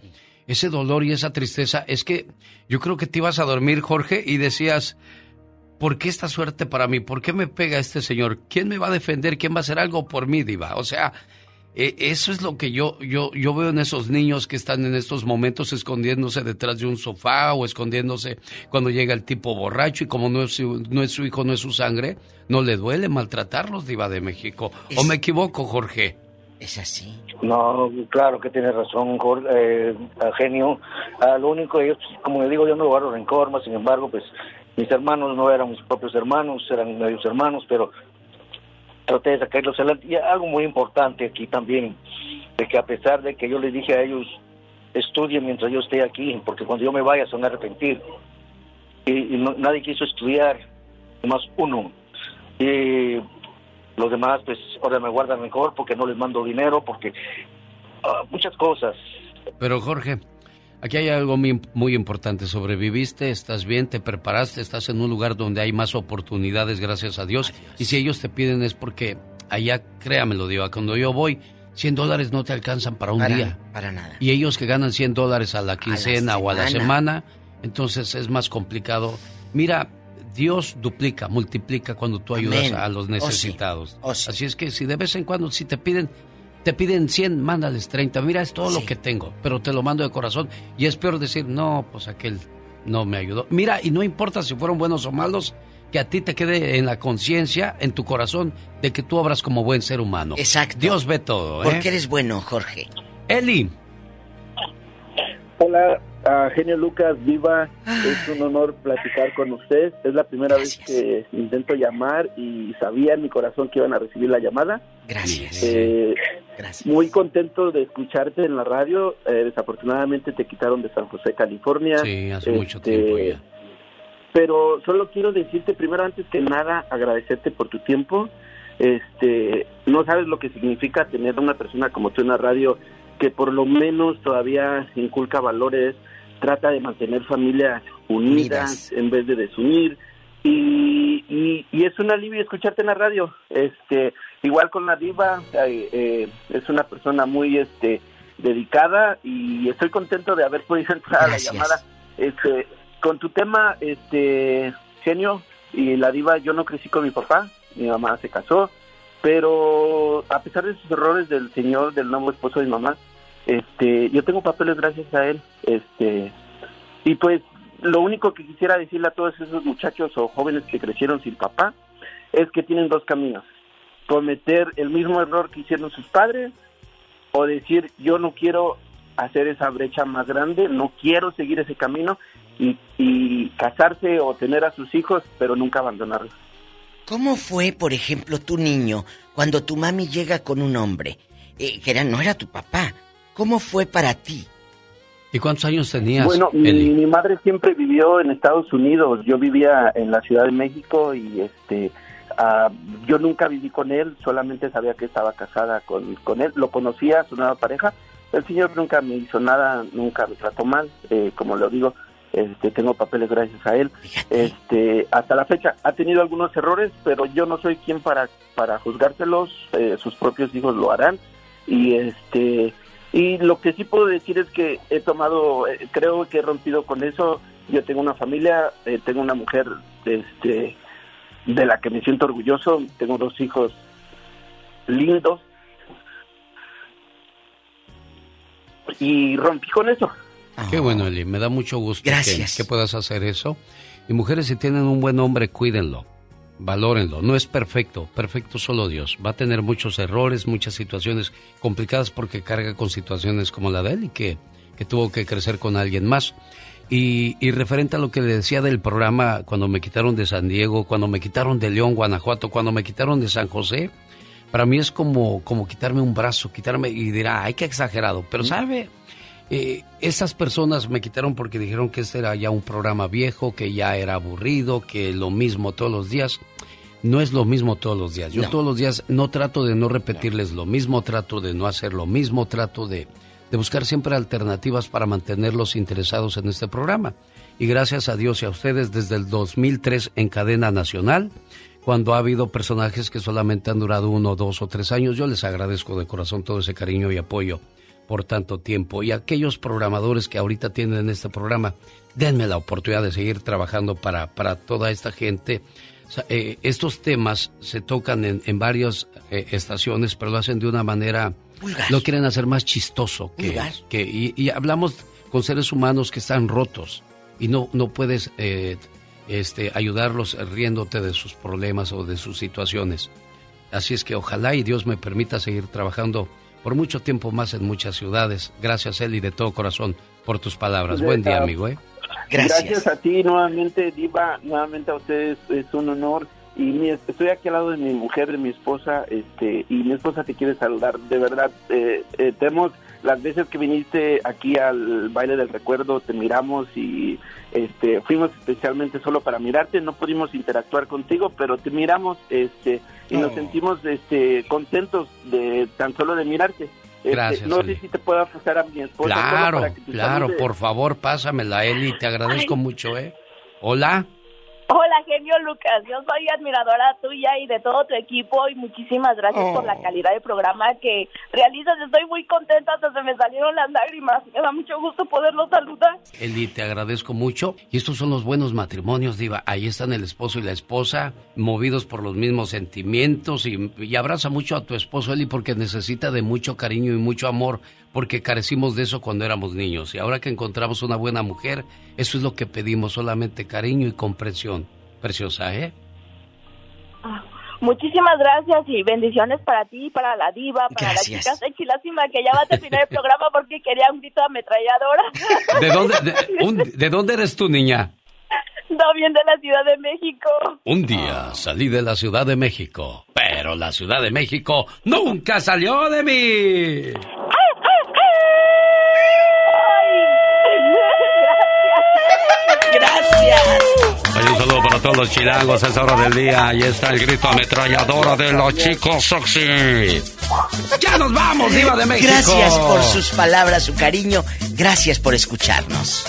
[SPEAKER 2] ese dolor y esa tristeza es que yo creo que te ibas a dormir, Jorge, y decías, ¿por qué esta suerte para mí? ¿Por qué me pega este señor? ¿Quién me va a defender? ¿Quién va a hacer algo por mí, Diva? O sea, eh, eso es lo que yo, yo, yo veo en esos niños que están en estos momentos escondiéndose detrás de un sofá o escondiéndose cuando llega el tipo borracho y como no es su, no es su hijo, no es su sangre, no le duele maltratarlos, Diva de México. ¿O me equivoco, Jorge?
[SPEAKER 37] Es así.
[SPEAKER 57] No, claro que tiene razón, Jorge, eh, genio. Ah, lo único, yo, como le digo, yo no guardo rencor, más sin embargo, pues mis hermanos no eran mis propios hermanos, eran medios hermanos, pero traté de sacarlos adelante. Y algo muy importante aquí también, de que a pesar de que yo les dije a ellos, estudien mientras yo esté aquí, porque cuando yo me vaya se van a arrepentir. Y, y no- nadie quiso estudiar, más uno. Y los demás, pues, ahora me guardan mejor porque no les mando dinero, porque ah, muchas cosas.
[SPEAKER 2] Pero Jorge, aquí hay algo muy, muy importante. Sobreviviste, estás bien, te preparaste, estás en un lugar donde hay más oportunidades, gracias a Dios. Y si ellos te piden es porque allá, créamelo, Diva, cuando yo voy, 100 dólares no te alcanzan para un
[SPEAKER 37] Para-
[SPEAKER 2] día.
[SPEAKER 37] para nada.
[SPEAKER 2] Y ellos que ganan 100 dólares a la quincena o a la
[SPEAKER 37] semana,
[SPEAKER 2] entonces es más complicado. Mira, Dios duplica, multiplica cuando tú ayudas
[SPEAKER 37] Amén.
[SPEAKER 2] a los
[SPEAKER 37] Oh, sí.
[SPEAKER 2] necesitados.
[SPEAKER 37] Oh, sí.
[SPEAKER 2] Así es que si de vez en cuando, si te piden, te piden 100, mándales 30. Mira, es todo lo que tengo, pero te lo mando de corazón. Y es peor decir, no, pues aquel no me ayudó. Mira, y no importa si fueron buenos o malos, que a ti te quede en la conciencia, en tu corazón, de que tú obras como buen ser humano.
[SPEAKER 37] Exacto.
[SPEAKER 2] Dios ve todo, ¿eh?
[SPEAKER 37] Porque eres bueno, Jorge.
[SPEAKER 2] Eli.
[SPEAKER 58] Hola, a Genio Lucas Viva, es un honor platicar con usted. Es la primera vez que intento llamar y sabía en mi corazón que iban a recibir la llamada.
[SPEAKER 37] Gracias.
[SPEAKER 58] Eh, Muy contento de escucharte en la radio. Eh, desafortunadamente te quitaron de San José, California.
[SPEAKER 2] Sí, hace mucho
[SPEAKER 58] Este,
[SPEAKER 2] tiempo ya.
[SPEAKER 58] Pero solo quiero decirte primero, antes que nada, agradecerte por tu tiempo. Este, no sabes lo que significa tener a una persona como tú en la radio que por lo menos todavía inculca valores, trata de mantener familias unidas, en vez de desunir. Y, y, y es un alivio escucharte en la radio. Este, igual con la diva, eh, eh, es una persona muy este dedicada y estoy contento de haber podido entrar a la llamada. Este, con tu tema, este, genio y la diva, yo no crecí con mi papá, mi mamá se casó, pero a pesar de sus errores del señor, del nuevo esposo de mi mamá, este, yo tengo papeles gracias a él, este, y pues lo único que quisiera decirle a todos esos muchachos o jóvenes que crecieron sin papá es que tienen dos caminos, cometer el mismo error que hicieron sus padres o decir yo no quiero hacer esa brecha más grande, no quiero seguir ese camino y, casarse o tener a sus hijos, pero nunca abandonarlos.
[SPEAKER 37] ¿Cómo fue, por ejemplo, tu niño cuando tu mami llega con un hombre? Eh, que era, no era tu papá. ¿Cómo fue para ti?
[SPEAKER 2] ¿Y cuántos años tenías?
[SPEAKER 58] Bueno, mi, mi madre siempre vivió en Estados Unidos. Yo vivía en la Ciudad de México y este ah, yo nunca viví con él, solamente sabía que estaba casada con, con él. Lo conocía, su nueva pareja. El señor nunca me hizo nada, nunca me trató mal. Eh, como lo digo, este, tengo papeles gracias a él. Este, hasta la fecha ha tenido algunos errores, pero yo no soy quien para para juzgárselos. eh, sus propios hijos lo harán y este y lo que sí puedo decir es que he tomado, eh, creo que he rompido con eso. Yo tengo una familia, eh, tengo una mujer este, de la que me siento orgulloso, tengo dos hijos lindos. Y rompí con eso.
[SPEAKER 2] Qué bueno, Eli. Me da mucho gusto que-. Que, puedas hacer eso. Y mujeres, si tienen un buen hombre, cuídenlo. Valórenlo. No es perfecto. Perfecto solo Dios. Va a tener muchos errores, muchas situaciones complicadas porque carga con situaciones como la de él y que, que tuvo que crecer con alguien más. Y, y referente a lo que le decía del programa, cuando me quitaron de San Diego, cuando me quitaron de León, Guanajuato, cuando me quitaron de San José, para mí es como, como quitarme un brazo, quitarme, y dirá, ay, qué exagerado. Pero, ¿sabe? Eh, esas personas me quitaron porque dijeron que este era ya un programa viejo, que ya era aburrido, que lo mismo todos los días. No es lo mismo todos los días. Yo
[SPEAKER 37] No.
[SPEAKER 2] todos los días no trato de no repetirles lo mismo, trato de no hacer lo mismo, trato de, de buscar siempre alternativas para mantenerlos interesados en este programa. Y gracias a Dios y a ustedes desde el 2003 en cadena nacional, cuando ha habido personajes que solamente han durado uno, dos o tres años, yo les agradezco de corazón todo ese cariño y apoyo por tanto tiempo. Y aquellos programadores que ahorita tienen este programa, denme la oportunidad de seguir trabajando para, para toda esta gente. O sea, eh, estos temas se tocan en, en varias eh, estaciones, pero lo hacen de una manera... Lo quieren hacer más chistoso. Que,
[SPEAKER 37] Vulgar.
[SPEAKER 2] que, y, y hablamos con seres humanos que están rotos y no, no puedes eh, este, ayudarlos riéndote de sus problemas o de sus situaciones. Así es que ojalá y Dios me permita seguir trabajando por mucho tiempo más en muchas ciudades. Gracias, Eli, de todo corazón por tus palabras. Buen día, amigo. ¿eh?
[SPEAKER 58] Gracias. a ti nuevamente, Diva, nuevamente a ustedes es un honor. Y mi- estoy aquí al lado de mi mujer, de mi esposa, este, y mi esposa te quiere saludar. De verdad, eh, eh, tenemos las veces que viniste aquí al baile del recuerdo, te miramos y este, fuimos especialmente solo para mirarte. No pudimos interactuar contigo, pero te miramos, este, y nos
[SPEAKER 2] Oh.
[SPEAKER 58] sentimos, este, contentos de tan solo de mirarte. Este,
[SPEAKER 2] Gracias,
[SPEAKER 58] no
[SPEAKER 2] Eli.
[SPEAKER 58] sé si te puedo pasar a mi esposa.
[SPEAKER 2] Claro,
[SPEAKER 58] para que te
[SPEAKER 2] claro,
[SPEAKER 58] salude.
[SPEAKER 2] por favor, pásamela, Eli. Te agradezco mucho, ¿eh? Hola.
[SPEAKER 59] Hola, genio Lucas. Yo soy admiradora tuya y de todo tu equipo y muchísimas gracias por la calidad de programa que realizas. Estoy muy contenta, hasta se me salieron las lágrimas. Me da mucho gusto poderlo saludar.
[SPEAKER 2] Eli, te agradezco mucho. Y estos son los buenos matrimonios, Diva. Ahí están el esposo y la esposa, movidos por los mismos sentimientos. Y, y abraza mucho a tu esposo, Eli, porque necesita de mucho cariño y mucho amor, porque carecimos de eso cuando éramos niños. Y ahora que encontramos una buena mujer, eso es lo que pedimos, solamente cariño y comprensión. Preciosa, ¿eh?
[SPEAKER 59] Muchísimas gracias y bendiciones para ti, para la diva, para las chicas Lástima que ya va a terminar el programa porque quería un grito ametralladora. <laughs>
[SPEAKER 2] ¿De dónde, de, dónde eres tú, niña?
[SPEAKER 59] bien de la Ciudad de México.
[SPEAKER 2] Un día salí de la Ciudad de México, pero la Ciudad de México nunca salió de mí. Un saludo para todos los chilangos a esa hora del día. Ahí está el grito ametralladora de los chicos sexy. ¡Ya nos vamos, Diva de México!
[SPEAKER 37] Gracias por sus palabras, su cariño. Gracias por escucharnos.